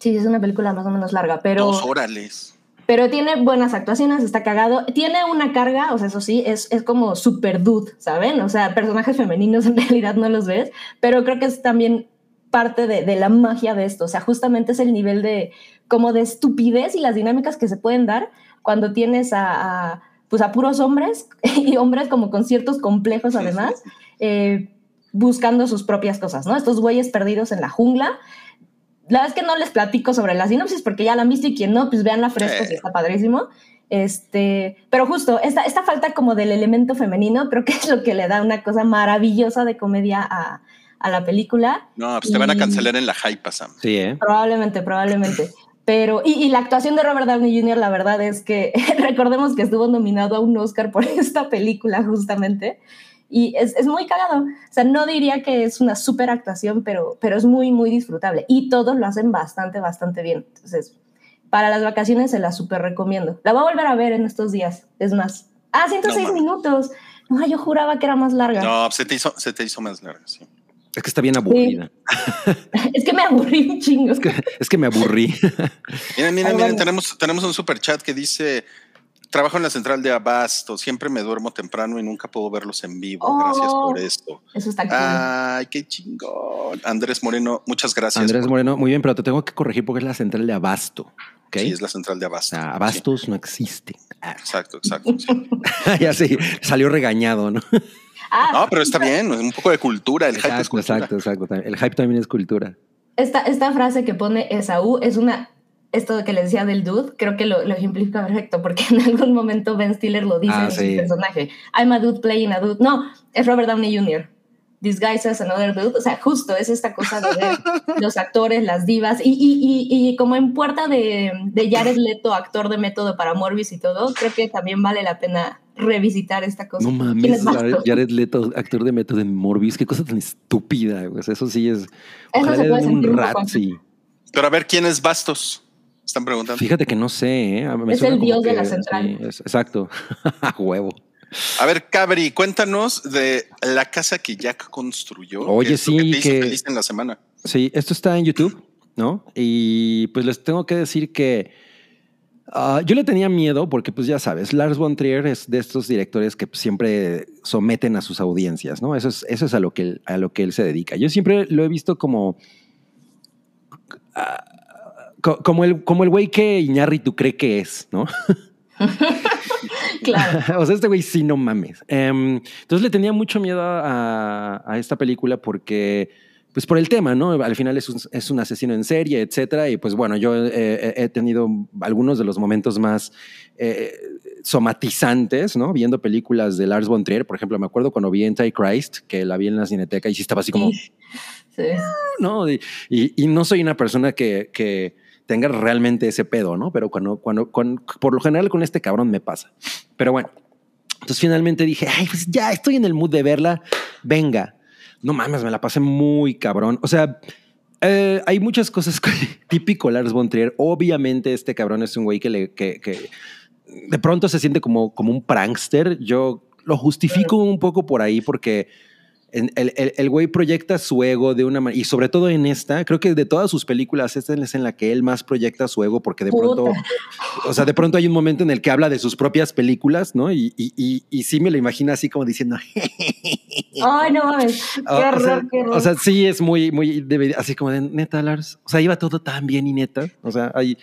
Sí, es una película más o menos larga, pero... Dos órales. Pero tiene buenas actuaciones, está cagado. Tiene una carga, o sea, eso sí, es, es como super dude, ¿saben? O sea, personajes femeninos en realidad no los ves, pero creo que es también parte de, de la magia de esto. O sea, justamente es el nivel de como de estupidez y las dinámicas que se pueden dar cuando tienes a, a pues a puros hombres y hombres como con ciertos complejos además. Eh, buscando sus propias cosas, ¿no? Estos güeyes perdidos en la jungla. La verdad es que no les platico sobre la sinopsis porque ya la han visto y quien no, pues vean la fresca, eh. que está padrísimo. Este, pero justo, esta, esta falta como del elemento femenino creo que es lo que le da una cosa maravillosa de comedia a, a la película. No, pues te y... van a cancelar en la hype, Sam. Sí, ¿eh? Probablemente, probablemente. Pero, y, y, la actuación de Robert Downey Jr., la verdad es que recordemos que estuvo nominado a un Oscar por esta película, justamente. Y es, es, muy cagado. O sea, no diría que es una super actuación, pero, pero es muy, muy disfrutable. Y todos lo hacen bastante, bastante bien. Entonces, para las vacaciones se la super recomiendo. La voy a volver a ver en estos días. Es más. Ah, 106 no, minutos. No, yo juraba que era más larga. No, se te hizo, se te hizo más larga, sí. Es que está bien aburrida. Sí. es que me aburrí un chingo. Es que, es que me aburrí. miren, miren, miren, tenemos, tenemos un super chat que dice Trabajo en la central de Abasto. Siempre me duermo temprano y nunca puedo verlos en vivo. Oh, gracias por esto. Eso está cool. Ay, qué chingón. Andrés Moreno, muchas gracias. Andrés por... Moreno, muy bien, pero te tengo que corregir porque es la central de Abasto. ¿okay? Sí, es la central de Abasto. Sea, Abastos sí. no existe. Exacto, exacto. Sí. ya sí, salió regañado, ¿no? Ah, no, pero está bien, un poco de cultura. El exacto, hype es cultura. Exacto, exacto. El hype también es cultura. Esta, esta frase que pone Esaú es una esto que le decía del dude, creo que lo, lo, ejemplifica perfecto, porque en algún momento Ben Stiller lo dice ah, en sí. su personaje. I'm a dude playing a dude. No, es Robert Downey Jr. Disguise as another dude. O sea, justo es esta cosa de ver los actores, las divas. Y, y, y, y, como en puerta de, de Jared Leto, actor de método para Morbius y todo, creo que también vale la pena revisitar esta cosa. No mames, Jared Leto, actor de método en Morbius, qué cosa tan estúpida. Pues eso sí es. Eso se puede un rat, sí. Pero a ver, ¿quién es Bastos? Están preguntando. Fíjate que no sé. ¿eh? Me es el dios que, de la central. Sí, es, exacto. huevo. A ver, Cabri, cuéntanos de la casa que Jack construyó. Oye, sí. Que te hizo que, feliz en la semana. Sí, esto está en YouTube, ¿no? Y pues les tengo que decir que uh, yo le tenía miedo porque, pues ya sabes, Lars von Trier es de estos directores que pues, siempre someten a sus audiencias, ¿no? Eso es, eso es a, lo que, a lo que él se dedica. Yo siempre lo he visto como... Como el, como el güey que Iñárritu cree que es, ¿no? claro. o sea, este güey sí no mames. Um, entonces le tenía mucho miedo a, a, esta película porque, pues por el tema, ¿no? Al final es un, es un asesino en serie, etcétera. Y pues bueno, yo eh, he tenido algunos de los momentos más eh, somatizantes, ¿no? Viendo películas de Lars von Trier. Por ejemplo, me acuerdo cuando vi Antichrist, que la vi en la cineteca y sí estaba así como... Sí. No, y, y, y no soy una persona que... que tenga realmente ese pedo, ¿no? Pero cuando, cuando, por lo general con este cabrón me pasa. Pero bueno, entonces finalmente dije, ay, pues ya estoy en el mood de verla, venga. No mames, me la pasé muy cabrón. O sea, eh, hay muchas cosas típico Lars von Trier. Obviamente este cabrón es un güey que, le, que, que de pronto se siente como, como un prankster. Yo lo justifico un poco por ahí porque el, el, el güey proyecta su ego de una manera, y sobre todo en esta, creo que de todas sus películas, esta es en la que él más proyecta su ego, porque de pronto, o sea, de pronto hay un momento en el que habla de sus propias películas, ¿no? Y, y, y, y sí me lo imagino así como diciendo, Ay, no mames. Qué o, o horror, sea, qué horror. o sea, sí es muy, muy, así como de neta, Lars. O sea, iba todo tan bien y neta. O sea, hay,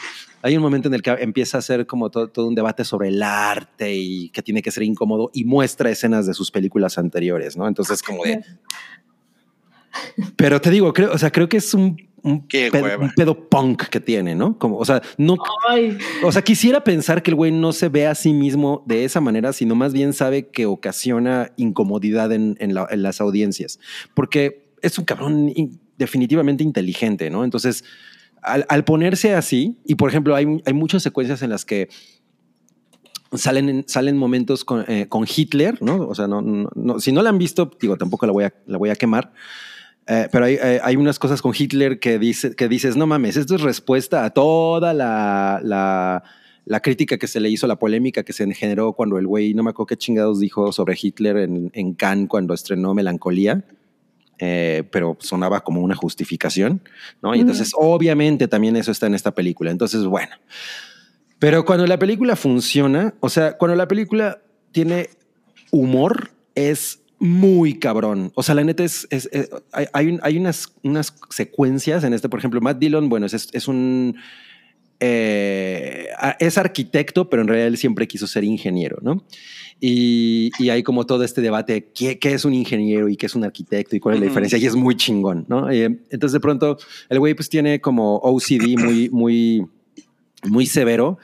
hay un momento en el que empieza a hacer como todo, todo un debate sobre el arte y que tiene que ser incómodo y muestra escenas de sus películas anteriores, ¿no? Entonces, como de. Pero te digo, creo, o sea, creo que es un, un, Qué pedo, hueva. un pedo punk que tiene, ¿no? Como, o sea, no, Ay, o sea, quisiera pensar que el güey no se ve a sí mismo de esa manera, sino más bien sabe que ocasiona incomodidad en, en la- en las audiencias, porque es un cabrón in- definitivamente inteligente, ¿no? Entonces, al, ponerse así, y por ejemplo, hay, muchas secuencias en las que salen, en- salen momentos con, eh, con Hitler, ¿no? O sea, no- si no la han visto, digo, tampoco la voy a, la voy a quemar. Eh, pero hay, eh, hay unas cosas con Hitler que, dice, que dices, no mames, esto es respuesta a toda la, la, la crítica que se le hizo, la polémica que se generó cuando el güey, no me acuerdo qué chingados dijo sobre Hitler en, en Cannes cuando estrenó Melancolía. Eh, pero sonaba como una justificación, ¿no? Y Mm. entonces, obviamente, también eso está en esta película. Entonces, bueno. Pero cuando la película funciona, o sea, cuando la película tiene humor, es muy cabrón. O sea, la neta es, es- es- hay, hay unas, unas secuencias en este, por ejemplo, Matt Dillon, bueno, es, es un... eh, es arquitecto, pero en realidad él siempre quiso ser ingeniero, ¿no? Y, y hay como todo este debate de qué, qué es un ingeniero y qué es un arquitecto y cuál es la diferencia. Y es muy chingón, ¿no? Eh, entonces, de pronto, el güey pues tiene como OCD muy, muy, muy severo.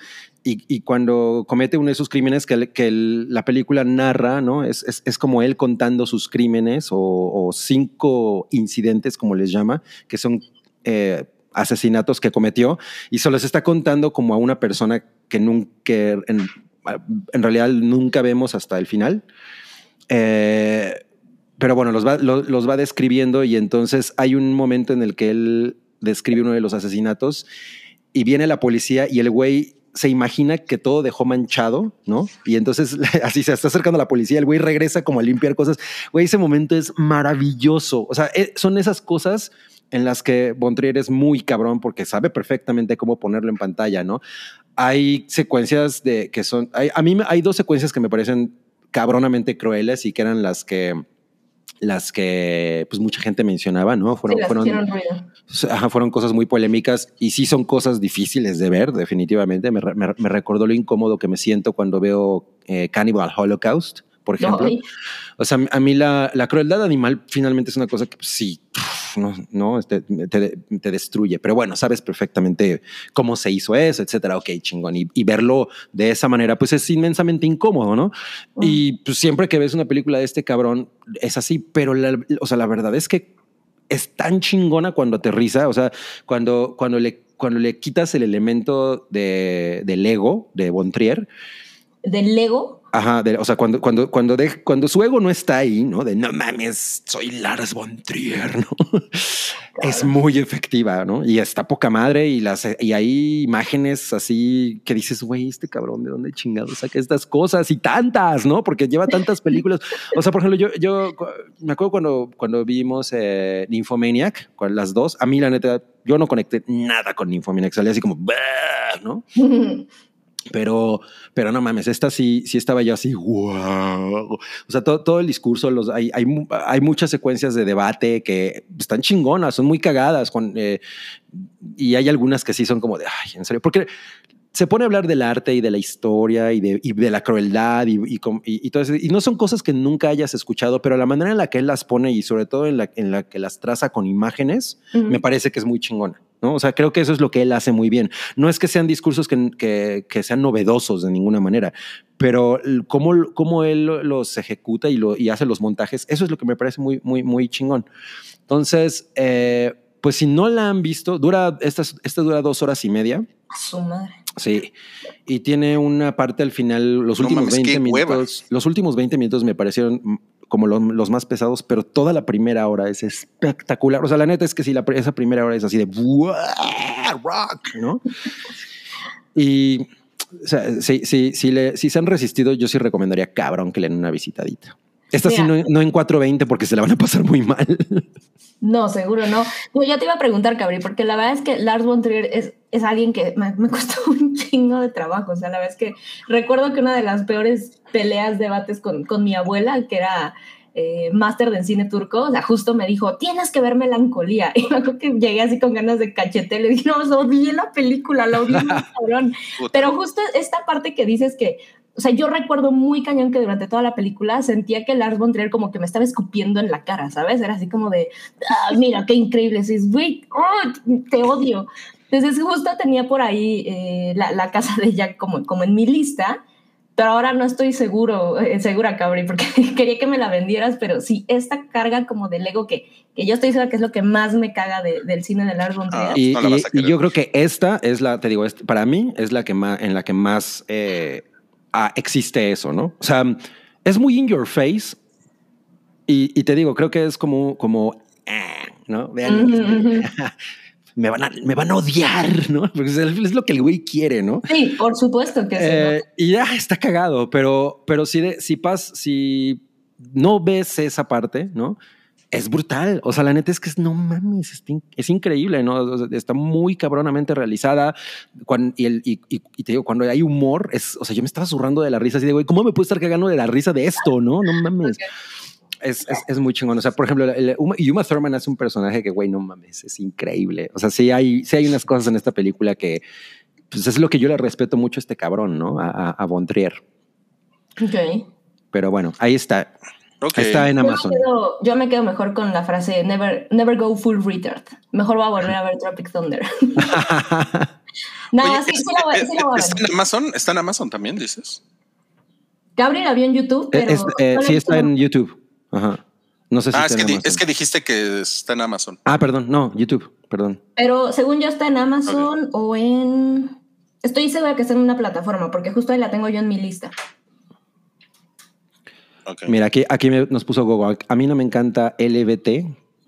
Y, y cuando comete uno de sus crímenes que, el- que el- la película narra, ¿no? Es, es, es como él contando sus crímenes o, o cinco incidentes, como les llama, que son eh, asesinatos que cometió y se los está contando como a una persona que nunca, en, en realidad nunca vemos hasta el final. Eh, pero bueno, los va, lo- los va describiendo y entonces hay un momento en el que él describe uno de los asesinatos y viene la policía y el güey se imagina que todo dejó manchado, ¿no? Y entonces así se está acercando la policía, el güey regresa como a limpiar cosas. Güey, ese momento es maravilloso. O sea, eh, son esas cosas en las que Bontrier es muy cabrón porque sabe perfectamente cómo ponerlo en pantalla, ¿no? Hay secuencias de que son, hay, a mí hay dos secuencias que me parecen cabronamente crueles y que eran las que las que pues mucha gente mencionaba, ¿no? sí, Fueron, las fueron, ruido. Ajá, fueron cosas muy polémicas y sí son cosas difíciles de ver, definitivamente. Me, me- me recordó lo incómodo que me siento cuando veo eh, Cannibal Holocaust, por ejemplo. O sea, a mí la, la crueldad animal finalmente es una cosa que pues, sí, no, no este, te, te destruye. Pero bueno, sabes perfectamente cómo se hizo eso, etcétera. Ok, chingón. Y, y verlo de esa manera, pues es inmensamente incómodo, ¿no? Y pues siempre que ves una película de este cabrón, es así. Pero la, o sea, la verdad es que es tan chingona cuando aterriza. O sea, cuando, cuando, le, cuando le quitas el elemento de, del ego de Bontrier. ¿Del Lego? Ajá, de- o sea, cuando, cuando, cuando, de- cuando su ego no está ahí, ¿no? De no mames, soy Lars von Trier, ¿no? Es muy efectiva, ¿no? Y está poca madre y, las, y hay imágenes así que dices, güey, este cabrón, ¿de dónde chingado saca estas cosas? Y tantas, ¿no? Porque lleva tantas películas. O sea, por ejemplo, yo, yo me acuerdo cuando, cuando vimos eh, Nymphomaniac, con las dos, a mí la neta, yo no conecté nada con Nymphomaniac, salía así como, ¿no? Pero, pero no mames, esta sí, sí estaba yo así, wow. O sea, todo, todo el discurso, los, hay, hay, hay muchas secuencias de debate que están chingonas, son muy cagadas, con, eh, y hay algunas que sí son como de, ay, en serio, porque se pone a hablar del arte y de la historia y de, y de la crueldad y, y- y todo eso. Y no son cosas que nunca hayas escuchado, pero la manera en la que él las pone y sobre todo en la, en la que las traza con imágenes, me parece que es muy chingona. ¿No? O sea, creo que eso es lo que él hace muy bien. No es que sean discursos que, que, que sean novedosos de ninguna manera, pero cómo, cómo él lo- los ejecuta y, lo, y hace los montajes, eso es lo que me parece muy, muy, muy chingón. Entonces, eh, pues si no la han visto, dura, esta, esta dura dos horas y media. A su madre. Sí, y tiene una parte al final, los No últimos mames, 20 qué hueva. minutos, los últimos 20 minutos me parecieron como lo- los más pesados, pero toda la primera hora es espectacular. O sea, la neta es que si esa primera hora es así de "Buah, rock, ¿no? Y o sea, si, si, si, le- si se han resistido, yo sí recomendaría cabrón que le den una visitadita. Esta sí no, no en 420 porque se la van a pasar muy mal. No, seguro no. Yo ya te iba a preguntar, Cabri, porque la verdad es que Lars von Trier es, es alguien que me, me costó un chingo de trabajo. O sea, la verdad es que recuerdo que una de las peores peleas, debates con, con mi abuela, que era eh, máster de cine turco, o sea, justo me dijo, tienes que ver Melancolía. Y me acuerdo que llegué así con ganas de cachete. Le dije, no, odié la película, la odié cabrón. Pero justo esta parte que dices que, o sea, yo recuerdo muy cañón que durante toda la película sentía que Lars von Trier como que me estaba escupiendo en la cara, ¿sabes? Era así como de, ah, mira, qué increíble, es, güey, oh, te odio. Entonces justo tenía por ahí eh, la, la casa de Jack como, como en mi lista, pero ahora no estoy seguro, eh, segura, Cabri, porque quería que me la vendieras, pero sí, esta carga como del ego que, que yo estoy segura que es lo que más me caga de- del cine de Lars von Trier. Ah, Y, no y- y yo creo que esta es la, te digo, para mí es la que más, en la que más eh, ah, existe eso, ¿no? O sea, es muy in your face y, y te digo, creo que es como, como, eh, ¿no? Vean, Ujú, este, ujú. me, van a, me van a odiar, ¿no? Porque es, lo que el güey quiere, ¿no? Sí, por supuesto que sí. Eh, y ya está cagado, pero, pero si, de- si, pas, si no ves esa parte, ¿no? Es brutal. O sea, la neta es que es, no mames, es, in- es increíble, ¿no? O sea, está muy cabronamente realizada. Cuan- y, el, y, y- y te digo, cuando hay humor, es, o sea, yo me estaba zurrando de la risa así de, güey, ¿cómo me puedo estar cagando de la risa de esto, no? No mames. Es, es, es muy chingón. O sea, por ejemplo, el- Uma, Thurman hace un personaje que, güey, no mames, es increíble. O sea, sí hay, sí hay unas cosas en esta película que, pues es lo que yo le respeto mucho a este cabrón, ¿no? A, a, a. Ok. Pero bueno, ahí está. Está en Yo me, Amazon. quedo, yo me quedo mejor con la frase never, never go full retard. Mejor voy a volver a ver Tropic Thunder. no, Oye, sí, es- sí la voy, eh, sí la voy a ¿Está ver. en Amazon? ¿Está en Amazon también, dices? Gabriel la vio en YouTube, Eh, pero. es- eh, no la sí está en YouTube. Ajá. No sé si ah, es está que, en di- Amazon. es que dijiste que está en Amazon. Ah, perdón, no, YouTube, perdón. Pero según yo está en Amazon o en. Estoy segura que está en una plataforma, porque justo ahí la tengo yo en mi lista. Mira, aquí, aquí me- nos puso Gogo. A mí no me encanta LBT.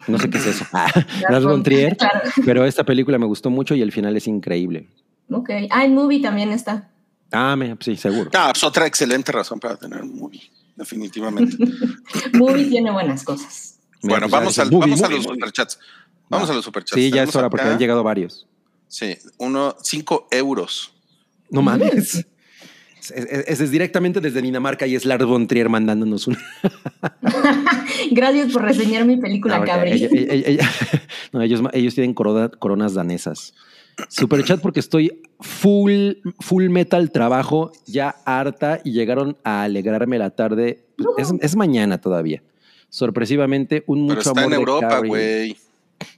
No sé qué es eso. Ah, von Trier. Claro. Pero esta película me gustó mucho y el final es increíble. Ok. Ah, en movie también está. Ah, me- sí, seguro. Ah, pues otra excelente razón para tener un movie, definitivamente. Movie tiene buenas cosas. Bueno, pues vamos, al- movie, vamos a los movie. superchats. Vamos a los superchats. Sí, ya es hora porque acá- han llegado varios. Sí, uno, cinco euros. No mames. Es, es- es directamente desde Dinamarca y es Lars von Trier mandándonos un. Gracias por reseñar mi película, No, porque Cabri. ella- ella- ella- no, ellos, ellos tienen corona- coronas danesas. Super chat porque estoy full, full metal trabajo, ya harta y llegaron a alegrarme la tarde. Es, es mañana todavía. Sorpresivamente, un Pero mucho está amor en Europa, güey.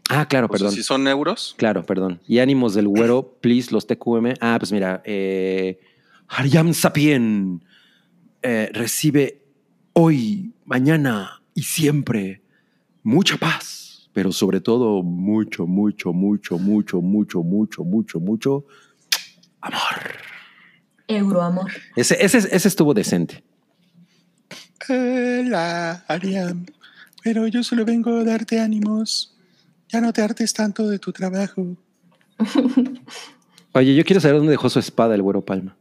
Ah, claro, perdón. si son euros. Claro, perdón. Y ánimos del güero, please, los TQM. Ah, pues mira, eh, Haryam Sapien eh, recibe hoy, mañana y siempre mucha paz, pero sobre todo mucho, mucho, mucho, mucho, mucho, mucho, mucho, mucho amor. Euroamor. Ese, ese, ese estuvo decente. Hola, Ariam. Pero yo solo vengo a darte ánimos. Ya no te hartes tanto de tu trabajo. Oye, yo quiero saber dónde dejó su espada el güero Palma.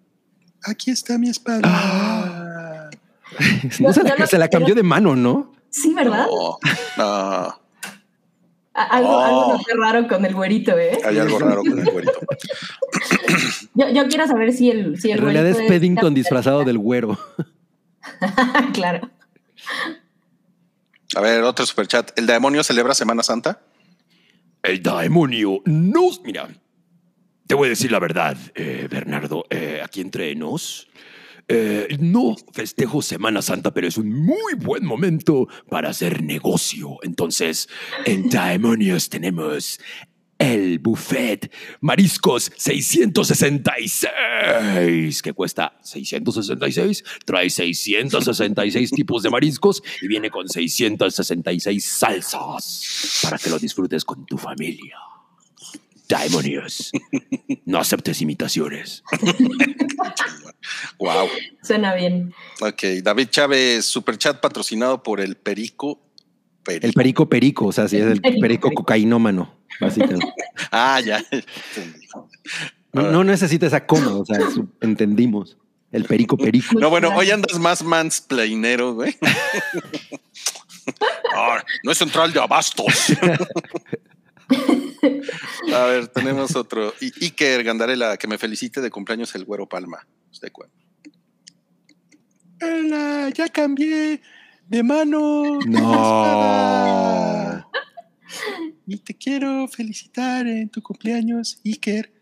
Aquí está mi espada. Ah. No, se, la, se cambió de mano, ¿no? Sí, ¿verdad? No, no, A- Algo, Oh. raro con el güerito, ¿eh? hay algo raro con el güerito. Yo, yo quiero saber si el, si el En realidad es güerito Paddington disfrazado del güero. claro. A ver, otro superchat. ¿El demonio celebra Semana Santa? El demonio no. Mira, te voy a decir la verdad, eh, Bernardo. eh, aquí entre nos. eh, no festejo Semana Santa, pero es un muy buen momento para hacer negocio. Entonces, en Demonios tenemos el buffet Mariscos 666, que cuesta 666, trae 666 tipos de mariscos y viene con 666 salsas para que lo disfrutes con tu familia. Daimonios, no aceptes imitaciones. Wow. Suena bien. Ok, David Chávez, superchat patrocinado por el Perico. Perico. El perico perico, o sea, sí es el Perico, perico perico. cocainómano, básicamente. Ah, ya. No, no necesita esa coma, o sea, su- entendimos. El perico perico. No, bueno, hoy andas más mansplainero, güey. Ah, no es central de abastos. A ver, tenemos otro. I- Iker Gandarela, que me felicite de cumpleaños el güero Palma. ¿Usted cuál? Hola, ya cambié de mano. No. Y te quiero felicitar en tu cumpleaños, Iker.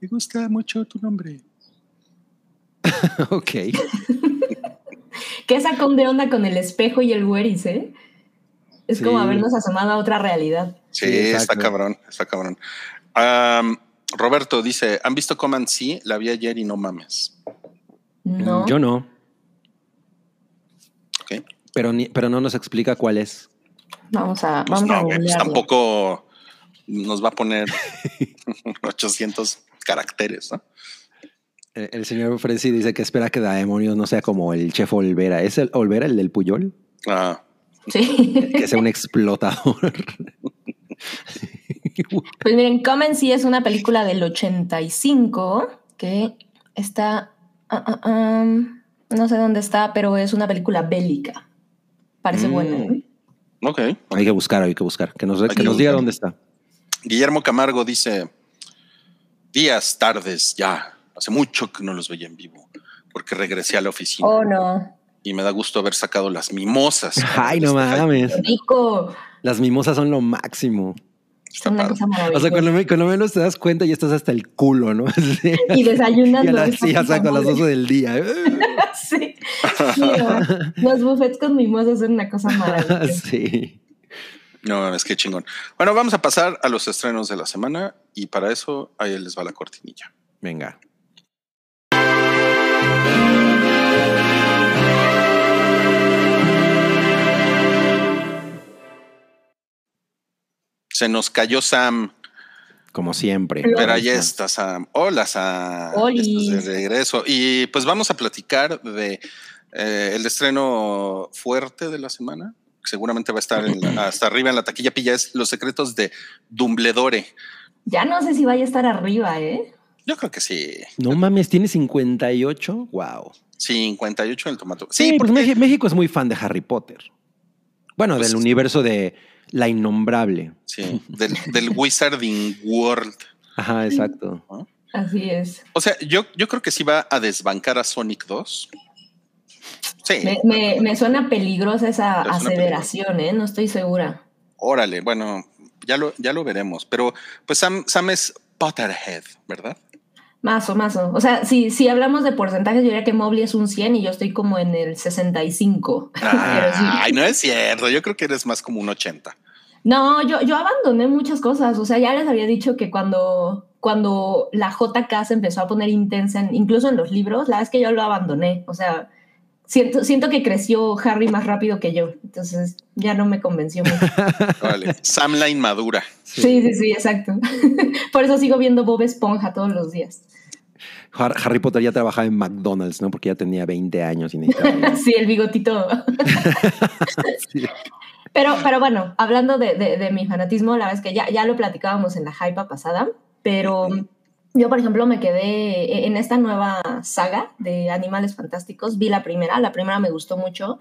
Me gusta mucho tu nombre. ok. ¿Qué sacón de onda con el espejo y el güeris, eh? Es como habernos asomado a otra realidad. Sí, Sí, está cabrón, está cabrón. Roberto dice: ¿Han visto Command Sí? La vi ayer y no mames. No. Yo no, Ok. pero, ni- pero no nos explica cuál es. Vamos a, Pues vamos a no, güey, pues tampoco nos va a poner 800 caracteres, ¿no? El, el señor Fresi dice que espera que Daemonios no sea como el chef Olvera. ¿Es el Olvera el del Puyol? Ah, Sí. Que sea un explotador. Pues miren, Comen sí es una película del 85 que está. ah, ah, no sé dónde está, pero es una película bélica. Parece Mm. buena. ¿eh? ok. hay que buscar, hay que buscar. Que nos, que que nos diga dónde está. Guillermo Camargo dice: Días, tardes, ya. Hace mucho que no los veía en vivo, porque regresé a la oficina Oh, no. Y me da gusto haber sacado las mimosas. Ay, no mames. Rico. Las mimosas son lo máximo. está Son una cosa O sea, cuando, cuando menos te das cuenta y estás hasta el culo, ¿no? Sí. y desayunando. Y a las, sí, puta exacto, a las madre. 12 del día. Sí. Sí, Los buffets con mimosas son una cosa maravillosa. sí. No, es que chingón. Bueno, vamos a pasar a los estrenos de la semana y para eso ahí les va la cortinilla. Venga. Se nos cayó Sam, Como siempre. Hola. pero ahí está Sam. Hola Sam. Estás de regreso. Y pues vamos a platicar de eh, el estreno fuerte de la semana. que Seguramente va a estar en la- hasta arriba en la taquilla pilla. Es Los secretos de Dumbledore. Ya no sé si vaya a estar arriba, ¿eh? Yo creo que sí. No mames, tiene 58. Wow. 58 en el tomato. Sí, Sí, pues porque- México, México es muy fan de Harry Potter. Bueno, Pues del universo de La Innombrable. sí, del, del Wizarding World. Ajá, exacto. Así es. O sea, yo, yo creo que sí va a desbancar a Sonic 2. Sí, Me, me- me suena peligrosa esa suena aseveración, ¿eh? No estoy segura. órale, bueno, ya lo, ya lo veremos. Pero pues Sam, Sam es Potterhead, ¿verdad? Más o más. o- sea, si, si hablamos de porcentajes, yo diría que Mobley es un 100 y yo estoy como en el 65. Pero sí. Ay, no es cierto. Yo creo que eres más como un 80. No, yo, yo abandoné muchas cosas. O sea, ya les había dicho que cuando, cuando la JK se empezó a poner intensa, en- incluso en los libros, la verdad es que yo lo abandoné. O sea, siento, siento que creció Harry más rápido que yo. Entonces ya no me convenció mucho. Vale. Sam la inmadura. Sí, sí, sí, exacto. Por eso sigo viendo Bob Esponja todos los días. Har- Harry Potter ya trabajaba en McDonald's, ¿no? Porque ya tenía 20 años y necesitaba. Sí, el bigotito. Sí. Pero, pero bueno, hablando de, de- de mi fanatismo, la verdad es que ya, ya lo platicábamos en la hype pasada, pero yo, por ejemplo, me quedé en esta nueva saga de Animales Fantásticos. Vi la primera, la primera me gustó mucho,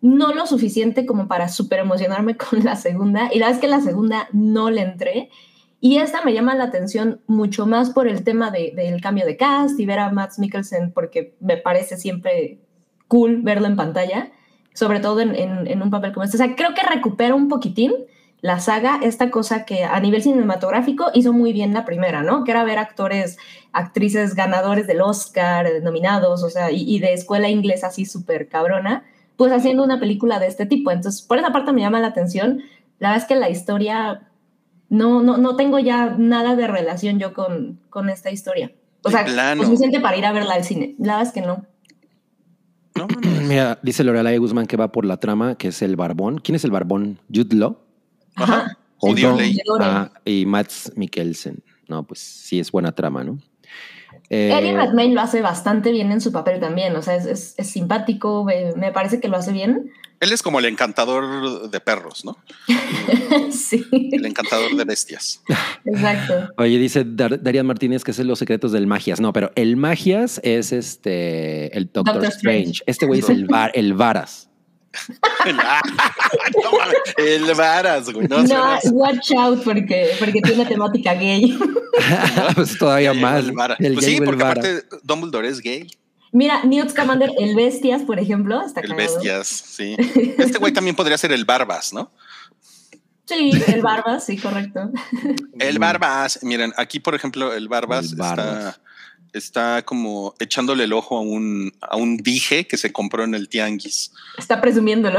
no lo suficiente como para súper emocionarme con la segunda, y la es que la segunda no le entré. Y esta me llama la atención mucho más por el tema de- del cambio de cast y ver a Matt Mikkelsen, porque me parece siempre cool verlo en pantalla, sobre todo en, en- en un papel como este. O sea, creo que recupera un poquitín la saga, esta cosa que a nivel cinematográfico hizo muy bien la primera, ¿no? Que era ver actores, actrices ganadores del Oscar, nominados, o sea, y, y de escuela inglesa así súper cabrona, pues haciendo una película de este tipo. Entonces, por esa parte me llama la atención. La verdad es que la historia No, no, no tengo ya nada de relación yo con, con esta historia. O sea, plano. suficiente para ir a verla al cine. La verdad es que no. Mira, dice Lorelai Guzmán que va por la trama, que es el barbón. ¿Quién es el barbón? Jude Law. Ajá. Ah, y Mads Mikkelsen. No, pues sí es buena trama, ¿no? Eh, Eddie Redmayne lo hace bastante bien en su papel también. O sea, es, es- es simpático, me, me parece que lo hace bien. Él es como el encantador de perros, ¿no? sí, El encantador de bestias. exacto. Oye, dice Dar- Darian Martínez que es Los secretos del Magias. No, pero el Magias es este el Doctor, Doctor Strange. Strange. Este güey es el, var- el Varas. El varas, güey. No, No, watch out porque, porque tiene temática gay. pues todavía más. El Pues gay sí, porque Vara. aparte Dumbledore es gay. Mira, Newt Scamander, el Bestias, por ejemplo, está El cagado. bestias, sí. Este güey también podría ser el Barbas, ¿no? Sí, el Barbas, sí, correcto. El Barbas, miren, aquí por ejemplo el Barbas, El Barbas. Está, está como echándole el ojo a un, a un dije que se compró en el tianguis. Está presumiéndolo.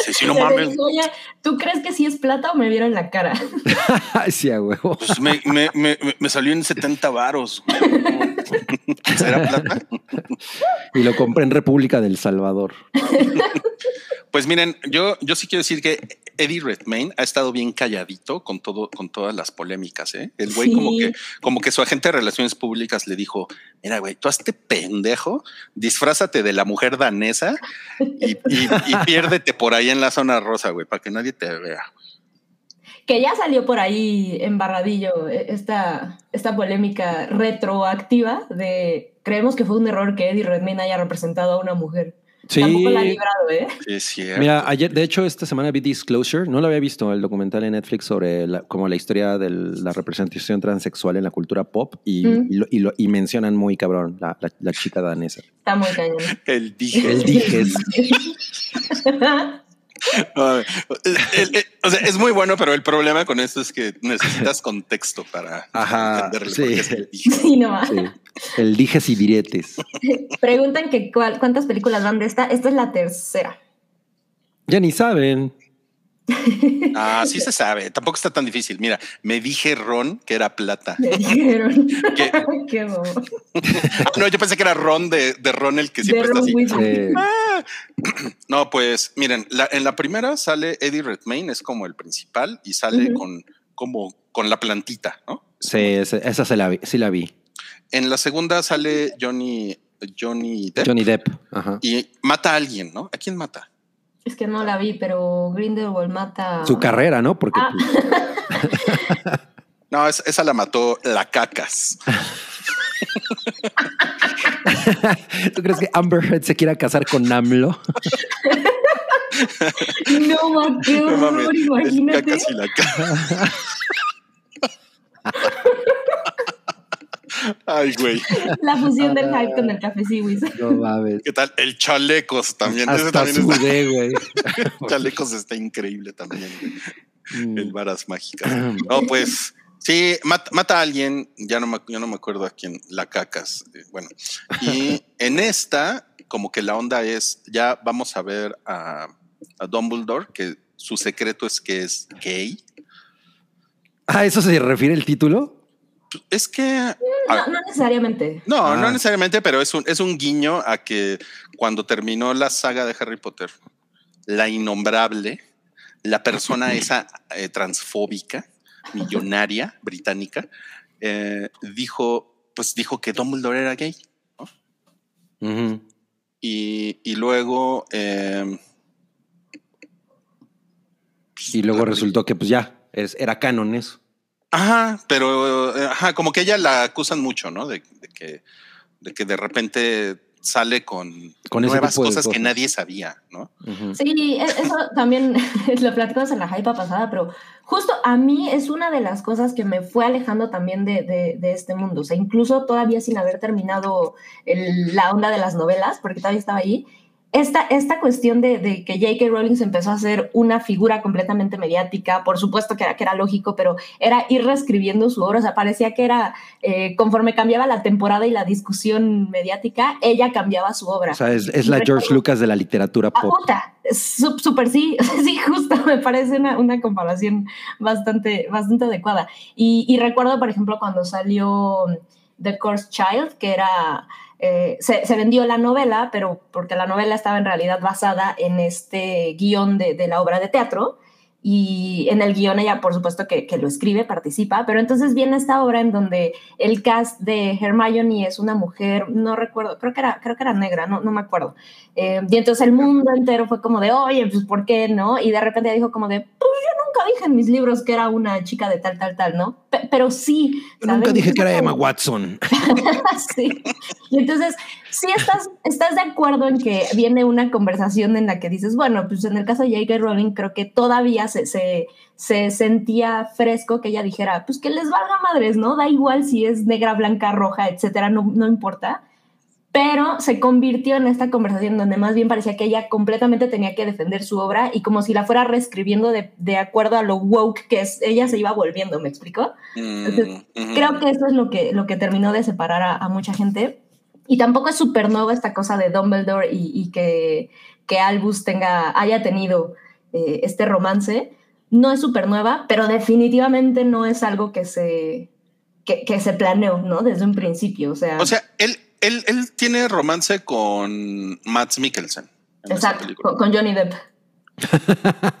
Sí, sí, no mames. Oye, ¿tú crees que sí es plata o me vieron la cara? sí, a huevo. Pues me, me, me, me salió en 70 varos. ¿Será plata? Y lo compré en República del Salvador. Pues miren, yo, yo sí quiero decir que Eddie Redmayne ha estado bien calladito con todo, con todas las polémicas. ¿eh? El güey Sí. como que, como que su agente de relaciones públicas le dijo: Mira, güey, tú hazte pendejo, disfrázate de la mujer danesa y, y- y piérdete por ahí en la zona rosa, güey, para que nadie te vea. Que ya salió por ahí embarradillo eh, esta, esta polémica retroactiva de creemos que fue un error que Eddie Redmayne haya representado a una mujer. Sí. Tampoco la ha librado, ¿eh? Sí, es cierto. Mira, ayer, de hecho, esta semana vi Disclosure. No lo había visto, el documental en Netflix sobre la, como la historia de la representación transexual en la cultura pop y, Mm. y, lo- y lo- y mencionan muy cabrón la, la- la chica danesa. Está muy cañón. el dije. El dijes. Ay, el- el- o sea, es muy bueno, pero el problema con esto es que necesitas contexto para Ajá, sí. por qué es el dije. Sí, no más. Sí. El dijes y diretes. Preguntan que cuál- cuántas películas van de esta. Esta es la tercera. Ya ni saben. Ah, sí se sabe. Tampoco está tan difícil. Mira, me dije Ron que era plata. Me dijeron. ¿Qué? Qué bobo. Ah, No, yo pensé que era Ron de, de Ron el que De siempre está Ron así. No, pues miren, la- en la primera sale Eddie Redmayne, es como el principal y sale con como con la plantita, ¿no? Sí, esa, esa se la vi, sí la vi. En la segunda sale Johnny Johnny Depp Johnny Depp. Ajá. y mata a alguien, ¿no? ¿A quién mata? Es que no la vi, pero Grindelwald mata. Su carrera, ¿no? Porque Ah. pues, No, es- esa la mató la cacas. ¿tú crees que Amber Heard se quiera casar con AMLO? No, ma, qué No mames, imagínate. cacas y la Ay, güey. La fusión del hype con el café Siwis. No mames. ¿Qué tal? El chalecos también. Ese Hasta también está- sudé, güey. chalecos está increíble también. güey. Mm. El varas mágicas. No, pues sí, mata, mata a alguien. Ya no, me, yo no me acuerdo a quién. La cacas. eh, Bueno, y en esta, como que la onda es ya vamos a ver a, a Dumbledore, que su secreto es que es gay. Ah, ¿eso se refiere el título? Es que a- No, no necesariamente. No, Ah. no necesariamente, pero es un, es un guiño a que cuando terminó la saga de Harry Potter, la innombrable, la persona esa eh, transfóbica, millonaria, británica, eh, dijo, pues dijo que Dumbledore era gay. Ujú. Y, y luego... eh, Y luego resultó que pues ya, es- era canon eso. Ajá, pero eh, ajá, como que ella la acusan mucho, ¿no? De, de que, de que de repente sale con, Con nuevas cosas, que nadie sabía, ¿no? Sí, e- eso también lo platicamos en la hype pasada, pero justo a mí es una de las cosas que me fue alejando también de, de- de este mundo. O sea, incluso todavía sin haber terminado el- la onda de las novelas, porque todavía estaba ahí, esta, esta cuestión de, de que J.K. Rowling se empezó a hacer una figura completamente mediática, por supuesto que era, que era lógico, pero era ir reescribiendo su obra, o sea, parecía que era, eh, conforme cambiaba la temporada y la discusión mediática, ella cambiaba su obra. O sea, es, es la George Lucas de la literatura Ah, pop. puta, sú- súper sí, sí, justo, me parece una, una comparación bastante, bastante adecuada. Y, y recuerdo, por ejemplo, cuando salió The Cursed Child, que era, eh, se, vendió la novela, pero porque la novela estaba en realidad basada en este guion de, la obra de teatro. Y en el guion ella, por supuesto, que, que lo escribe, participa, pero entonces viene esta obra en donde el cast de Hermione es una mujer, no recuerdo, creo que era, creo que era negra, no, no me acuerdo. Eh, y entonces el mundo entero fue como de, oye, pues ¿por qué no? Y de repente dijo como de, pues yo nunca dije en mis libros que era una chica de tal, tal, tal, ¿no? Pe- pero sí. Nunca dije que era Emma Watson. sí. Y entonces, sí estás, estás de acuerdo en que viene una conversación en la que dices, bueno, pues en el caso de J.K. Rowling creo que todavía se, se, se sentía fresco que ella dijera, pues que les valga madres, ¿no? Da igual si es negra, blanca, roja, etcétera, no, no importa. Pero se convirtió en esta conversación donde más bien parecía que ella completamente tenía que defender su obra y como si la fuera reescribiendo de, de acuerdo a lo woke que es, ella se iba volviendo, ¿me explico? Mm, Entonces, ujú. Creo que eso es lo que, lo que terminó de separar a, a mucha gente. Y tampoco es supernova esta cosa de Dumbledore y, y que, que Albus tenga, haya tenido eh, este romance. No es supernova, pero definitivamente no es algo que se, que, que se planeó, ¿no? Desde un principio. O sea, O sea, él, él, él tiene romance con Matt Mikkelsen. exacto, con, Johnny Depp.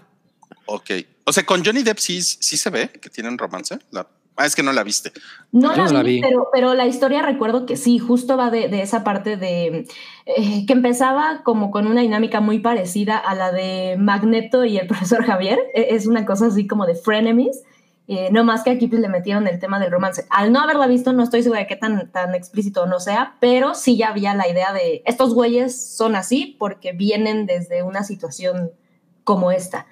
Ok. O sea, con Johnny Depp sí, sí se ve que tienen romance. La- ah, es que no la viste. No la, no la vi. Pero, pero la historia recuerdo que sí, justo va de, de esa parte de eh, que empezaba como con una dinámica muy parecida a la de Magneto y el profesor Javier. E- Es una cosa así como de frenemies. Eh, no más que aquí pues, le metieron el tema del romance. Al no haberla visto, no estoy segura de qué tan, tan explícito no sea, pero sí ya había la idea de estos güeyes son así porque vienen desde una situación como esta.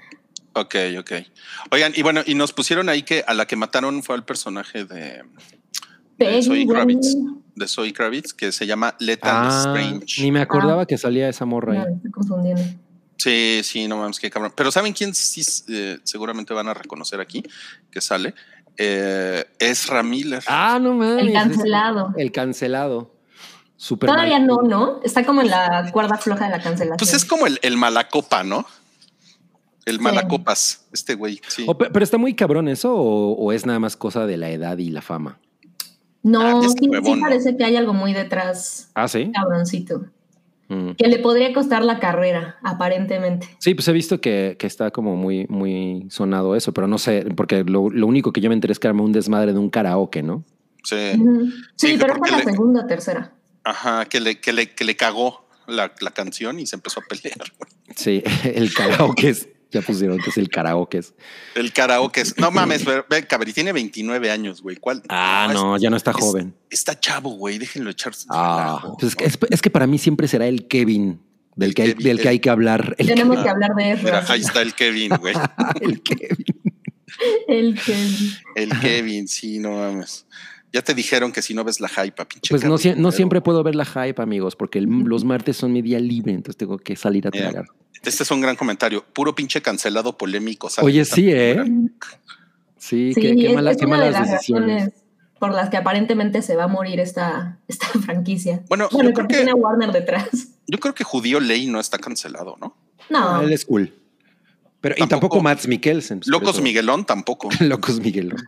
Ok, ok. Oigan, y bueno, y nos pusieron ahí que a la que mataron fue al personaje de, de Zoe Kravitz, güey. de Zoe Kravitz, que se llama Lethal Ah, Strange. ni me acordaba que salía esa morra ahí. estoy confundiendo. Sí, sí, no mames, qué cabrón. Pero ¿saben quién sí eh, seguramente van a reconocer aquí que sale? Eh, Ezra Miller. Ah, no mames. El cancelado. El cancelado. Super Todavía mal. no, ¿no? Está como en la cuerda floja de la cancelación. Pues es como el, el malacopa, ¿no? El Sí. malacopas, este güey. Sí. Pero está muy cabrón eso o, o es nada más cosa de la edad y la fama. No, Ah, es sí, sí parece que hay algo muy detrás, Ah, sí. cabroncito. Mm. Que le podría costar la carrera, aparentemente. Sí, pues he visto que, que está como muy, muy sonado eso, pero no sé, porque lo, lo único que yo me enteré es que armó un desmadre de un karaoke, ¿no? Sí. Sí, Sí, pero es la le- segunda o tercera. Ajá, que le, que le, que le cagó la, la canción y se empezó a pelear. Sí, el karaoke es, ya pusieron que es el karaoke. es- El karaoke es. No mames, pero, ve, Cabri tiene 29 años, güey. ¿Cuál? Ah, no, ya no está es- joven. Está chavo, güey. Déjenlo echarse. Ah, relajo, pues es, que, es, es que para mí siempre será el Kevin del, El que, hay, Kevin, del que el- hay que hablar. El, Tenemos que- que hablar de eso. Mira, ahí está el Kevin, güey. el Kevin. El que... El Kevin, sí, no mames. Ya te dijeron que si no ves la hype, pinche. Pues no, siempre puedo ver la hype, amigos, porque el- los martes son mi día libre, entonces tengo que salir a tragar. Este es un gran comentario. Puro pinche cancelado polémico. ¿sabes? Oye, sí, ¿eh? Sí, Sí, qué, qué es, mala- es qué de malas las decisiones. por las que aparentemente se va a morir esta, esta franquicia. Bueno, Bueno, yo creo porque que tiene Warner detrás. yo creo que Judío Ley no está cancelado, ¿no? No, Él es cool. Pero, y Tampoco- tampoco Max Mikkelsen. Locos. Miguelón tampoco. Locos Miguelón.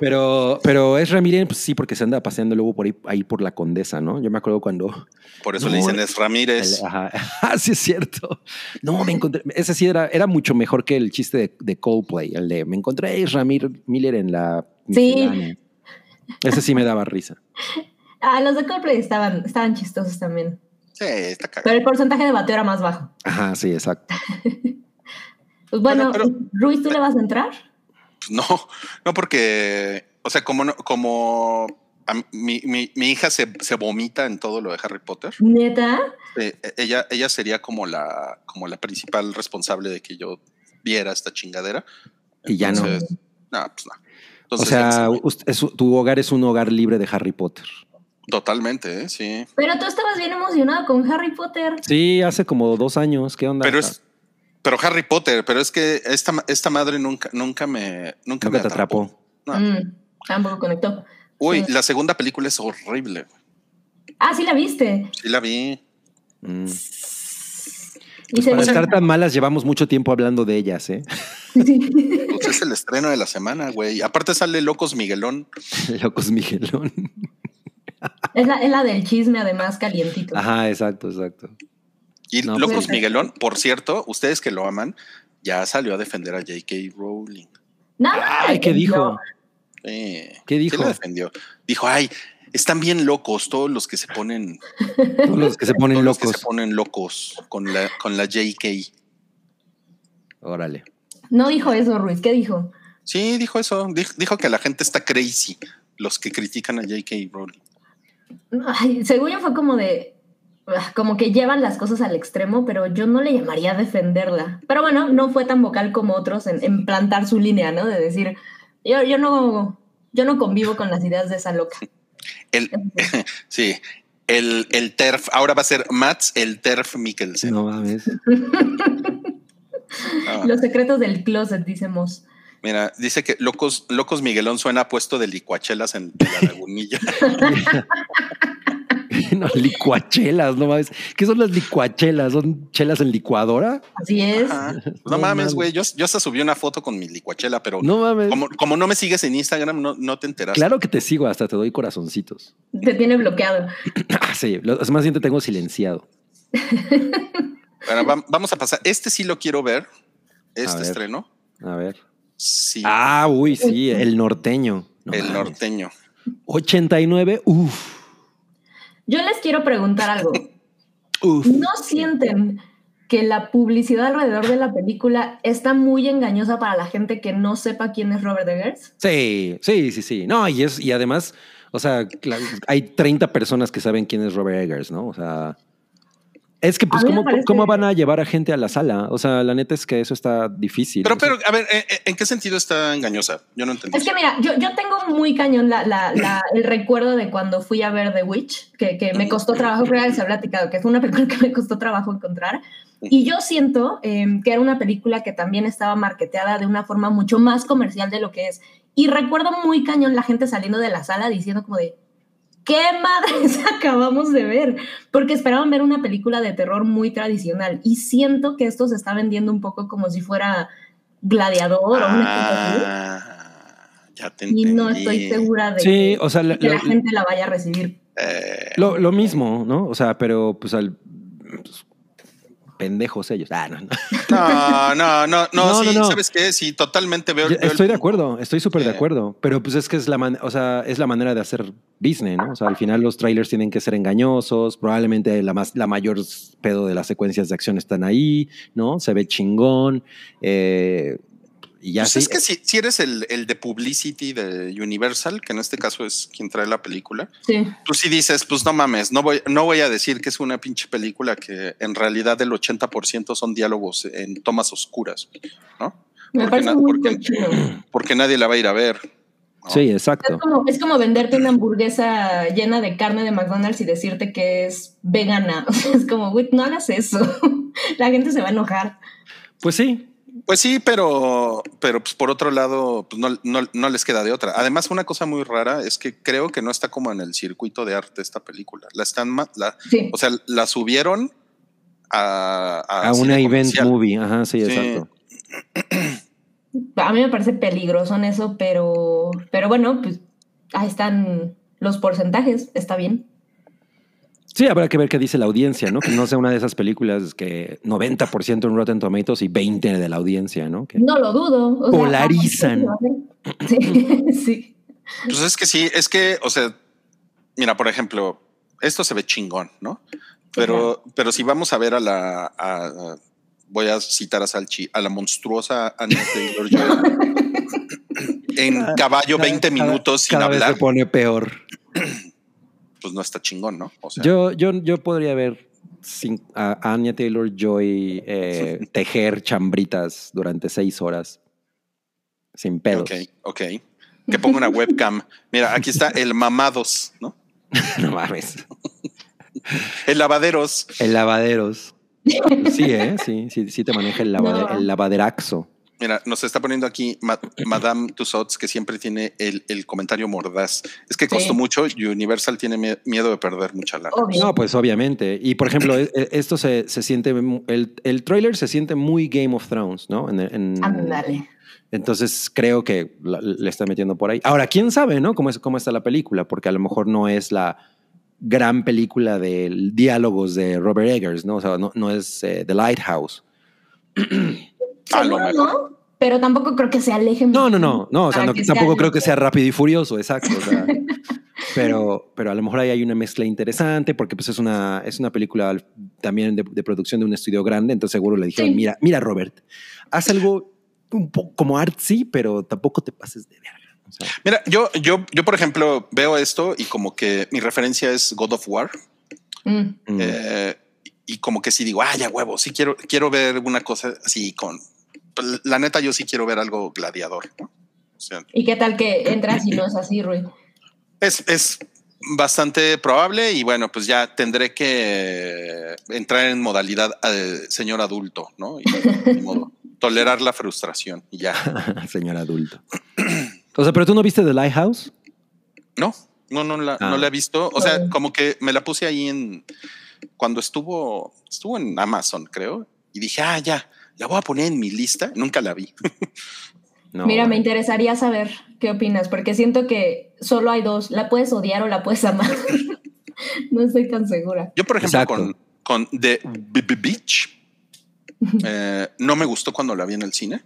Pero, pero es Ramírez, pues sí, porque se anda paseando luego por ahí, ahí por la condesa, ¿no? Yo me acuerdo cuando. Por eso No, le dicen es Ramírez. el- ajá. Ah, sí, es cierto. No, me encontré. Ese sí era, era mucho mejor que el chiste de, de Coldplay, el de me encontré a Ramírez Miller en la. Sí. miscelánea". Ese sí me daba risa. ah, los de Coldplay estaban, estaban chistosos también. Sí, está cagado. Pero el porcentaje de bateo era más bajo. Ajá, sí, exacto. Pues bueno, Bueno, pero- Ruiz, ¿tú le vas a entrar? No, no porque, o sea, como no- como a mi, mi- mi hija se, se vomita en todo lo de Harry Potter, Neta. eh, ella, ella sería como la, como la principal responsable de que yo viera esta chingadera. Y ya no. Entonces, no, pues no. O Entonces, sea, ya- ust- es- tu hogar es un hogar libre de Harry Potter. Totalmente, ¿eh? sí. Pero tú estabas bien emocionado con Harry Potter. Sí, hace como dos años. ¿Qué onda? Pero es, pero Harry Potter, pero es que esta, esta madre nunca, nunca me, nunca, Nunca me te atrapó. No. Mm, tampoco conectó. Uy, Sí. la segunda película es horrible. Ah, sí la viste. Sí la vi. Mm. Y se Para estar tan malas, llevamos mucho tiempo hablando de ellas, ¿eh? Sí. Pues es el estreno de la semana, güey. Aparte sale Locos Miguelón. Locos Miguelón. Es la, es la del chisme, además, calientito. Ajá, exacto, exacto. Y No, Locos pues- Miguelón, por cierto, ustedes que lo aman, ya salió a defender a J.K. Rowling. Ay, ¿qué dijo? ¿Qué dijo? defendió. Dijo, ay, están bien locos todos los que se ponen, Todos los que se ponen todos los que locos. se ponen locos con la, con la J.K. Órale. No dijo eso, Ruiz. ¿Qué dijo? Sí, dijo eso. Dijo, dijo que la gente está crazy, los que critican a J.K. Rowling. Ay, según yo fue como de. Ah, Como que llevan las cosas al extremo, pero yo no le llamaría a defenderla. Pero bueno, no fue tan vocal como otros en, en plantar su línea, ¿no? De decir, yo, yo no. Yo no convivo con las ideas de esa loca. El, sí, el, el TERF, ahora va a ser Mats el TERF Mikkelsen. No mames. Ah, Los secretos del closet, dice Moss. mira, dice que Locos, Locos Miguelón suena a puesto de licuachelas en, en la lagunilla. no, licuachelas, no mames. ¿Qué son las licuachelas? ¿Son chelas en licuadora? Así es. Ajá. No, No mames, güey. Yo, yo hasta subí una foto con mi licuachela, pero No mames. como, como no me sigues en Instagram, no, no te enteras. Claro que te sigo, hasta te doy corazoncitos. Te tiene bloqueado. Ah, sí, lo- es más bien te tengo silenciado. Bueno, vam- vamos a pasar. Este sí lo quiero ver. Este ver. estreno. A ver. Sí. Ah, uy, sí, el norteño. No el mames. norteño. 89, uff. Yo les quiero preguntar algo. Uf. ¿No sienten que la publicidad alrededor de la película está muy engañosa para la gente que no sepa quién es Robert Eggers? Sí, sí, sí, sí. No, y es, y además, o sea, hay 30 personas que saben quién es Robert Eggers, ¿no? O sea, es que, pues, ¿cómo, parece- ¿cómo van a llevar a gente a la sala? O sea, la neta es que eso está difícil. Pero, pero, a ver, ¿en, en qué sentido está engañosa? Yo no entendí. Es que mira, yo, yo tengo muy cañón la, la- la- el recuerdo de cuando fui a ver The Witch, que, que me costó trabajo, creo que se ha platicado, que fue una película que me costó trabajo encontrar. Y yo siento eh, que era una película que también estaba marketeada de una forma mucho más comercial de lo que es. Y recuerdo muy cañón la gente saliendo de la sala diciendo como de, ¿qué madres acabamos de ver? Porque esperaban ver una película de terror muy tradicional. Y siento que esto se está vendiendo un poco como si fuera Gladiador o una. Ah, ya te Y entendí. no estoy segura de Sí, que, o sea, la- que la la- gente la vaya a recibir. Eh, lo, lo mismo, ¿no? O sea, pero pues al. Pendejos ellos. Ah, no, no. no, no, no, no, No, sí, no, no. ¿sabes qué? Sí, totalmente veo. Yo veo el Estoy de punto. acuerdo, estoy súper de Sí. acuerdo. Pero pues es que es la, man- o sea, es la manera de hacer business, ¿no? O sea, al final los trailers tienen que ser engañosos. Probablemente la, más, la mayor pedo de las secuencias de acción están ahí, ¿no? Se ve chingón. eh, y ya Pues sí. es que si, si eres el, el de publicity de Universal, que en este caso es quien trae la película, Sí. tú sí dices, pues no mames, no voy, no voy a decir que es una pinche película que en realidad el 80% son diálogos en tomas oscuras, ¿no? Me Porque parece na- muy porque- nadie la va a ir a ver. ¿no? Sí, Es exacto. como, es como venderte una hamburguesa llena de carne de McDonald's y decirte que es vegana. O sea, es como, güey, no hagas eso. La gente se va a enojar. Pues sí. Pues sí, pero, pero pues por otro lado, pues no, no, no les queda de otra. Además, una cosa muy rara es que creo que no está como en el circuito de arte esta película. La están, la, Sí. o sea, la subieron a, A una event comercial. movie. Ajá, sí, Sí. exacto. A mí me parece peligroso en eso, pero, pero bueno, pues ahí están los porcentajes. Está bien. Sí, habrá que ver qué dice la audiencia, ¿no? Que no sea una de esas películas que 90% en Rotten Tomatoes y 20% de la audiencia, ¿no? Que- No lo dudo. o sea, Polarizan. Sí, sí. Pues es que sí, es que, o sea, mira, por ejemplo, esto se ve chingón, ¿no? Pero, pero si vamos a ver a la, a- a- voy a citar a Salchi, a la monstruosa Anya Taylor-Joy en caballo 20 Cada- minutos sin cada vez hablar, se pone peor. pues no está chingón, ¿no? O sea, Yo, yo, yo podría ver sin- a Anya Taylor Joy eh, tejer chambritas durante seis horas sin pedos. ok, ok. Que ponga una webcam. Mira, aquí está el mamados, ¿no? no mames. El lavaderos. El lavaderos. Sí, ¿eh? Sí, sí, sí te maneja el, lavade- No. el lavaderaxo. Mira, nos está poniendo aquí Ma- Madame Tussauds, que siempre tiene el, el comentario mordaz. Es que costó Sí. mucho y Universal tiene mie- miedo de perder mucha lana. Obvio. No, pues obviamente. Y por ejemplo, e- e- esto se, se siente, el, el trailer se siente muy Game of Thrones, ¿no? En, en- Ándale. Entonces creo que la- le está metiendo por ahí. Ahora, quién sabe, ¿no? Cómo, es, cómo está la película, porque a lo mejor no es la gran película de diálogos de Robert Eggers, ¿no? O sea, no, no es eh, The Lighthouse. A lo mejor. no, pero tampoco creo que se aleje No, no, no, no, o sea, no- que tampoco creo que sea rápido y furioso, exacto. o sea, pero, pero a lo mejor ahí hay una mezcla interesante porque pues es una, es una película también de, de producción de un estudio grande, entonces seguro le dijeron, Sí. mira, mira Robert, haz algo un poco como artsy, pero tampoco te pases de verga. O sea, Mira, yo, yo, yo, por ejemplo, veo esto y como que mi referencia es God of War. Mm. mm. Eh, y como que sí digo, ah, ya huevo, sí quiero, quiero ver una cosa así con. Pues, La neta, yo sí quiero ver algo gladiador. ¿no? O sea, ¿Y qué tal que entras y no es así, Rui? es, es bastante probable y bueno, pues ya tendré que entrar en modalidad eh, señor adulto, ¿no? Y, modo, tolerar la frustración y ya. Señor adulto. O sea, pero tú no viste The Lighthouse? No, no, no la, Ah. no la he visto. O sea, Ah. como que me la puse ahí en cuando estuvo, estuvo en Amazon, creo, y dije, ah, ya, la voy a poner en mi lista. Nunca la vi. No. Mira, me interesaría saber qué opinas, porque siento que solo hay dos. La puedes odiar o la puedes amar. no estoy tan segura. Yo, por ejemplo, Exacto. con, con The B- B- Beach, eh, no me gustó cuando la vi en el cine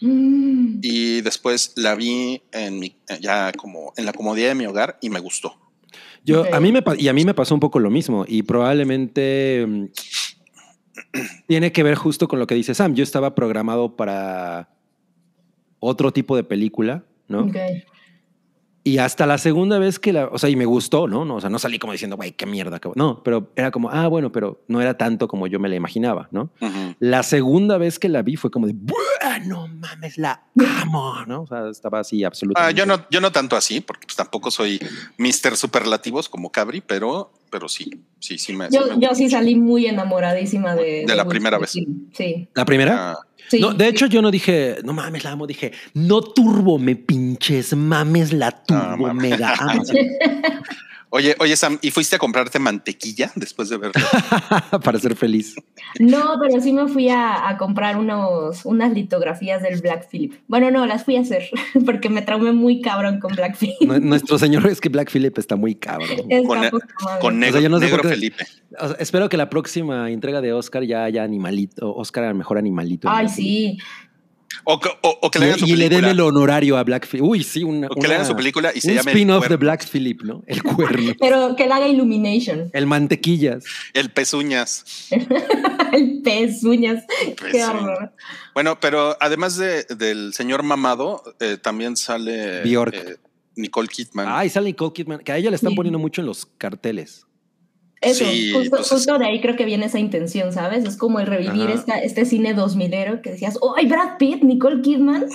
Mm. y después la vi en mi, ya como en la comodidad de mi hogar y me gustó. Yo, a mí me, y a mí me pasó un poco lo mismo y probablemente mm, tiene que ver justo con lo que dice Sam. Yo estaba programado para otro tipo de película, ¿no? Ok. Y hasta la segunda vez que la, o sea, y me gustó, ¿no? no o sea, no salí como diciendo, güey, qué mierda. cabrón". No, pero era como, ah, bueno, pero no era tanto como yo me la imaginaba, ¿no? La segunda vez que la vi fue como de, "Buah, no mames, la amo, ¿no? O sea, estaba así Ah, absolutamente. yo no, yo no tanto así, porque pues, tampoco soy Mr. Superlativos como Cabri, pero, pero sí, sí, sí me. sí Yo, me yo sí salí muy enamoradísima de... De la primera vez. Sí. ¿La primera? Ah, sí. no, de hecho, yo no dije, no mames, la amo. Dije, no turbo, me pinches, mames, la turbo, mames. mega amo. Oye, oye, Sam, ¿y fuiste a comprarte mantequilla después de verla? Para ser feliz. No, pero sí me fui a, a comprar unos, unas litografías del Black Phillip. Bueno, no, las fui a hacer porque me traumé muy cabrón con Black Phillip. Nue- Nuestro señor es que Black Phillip está muy cabrón. Está Con, madre. con negro, O sea, yo no sé negro por qué- Felipe. O sea, espero que la próxima entrega de Oscar ya haya animalito, Oscar al mejor animalito. Ay, sí. O, que- o- o que le hagan su Y, y le den el honorario a Black Phillip. Uy, sí, una, O que le hagan una- su película y se un llame spin-off El de Cuerno. Black Phillip, ¿no? El cuerno. Pero que la haga Illumination. El mantequillas. El pezuñas. El pez, uñas. Qué Pezuñas. horror. Bueno, pero además de, del señor mamado, eh, también sale Bjork. eh, Nicole Kidman. Ay, sale Nicole Kidman, que a ella le están Sí. poniendo mucho en los carteles. Eso, Sí, justo, pues, justo de ahí creo que viene esa intención, ¿sabes? Es como el revivir esta, este cine 2000ero que decías, ¡oh, ay, Brad Pitt, Nicole Kidman!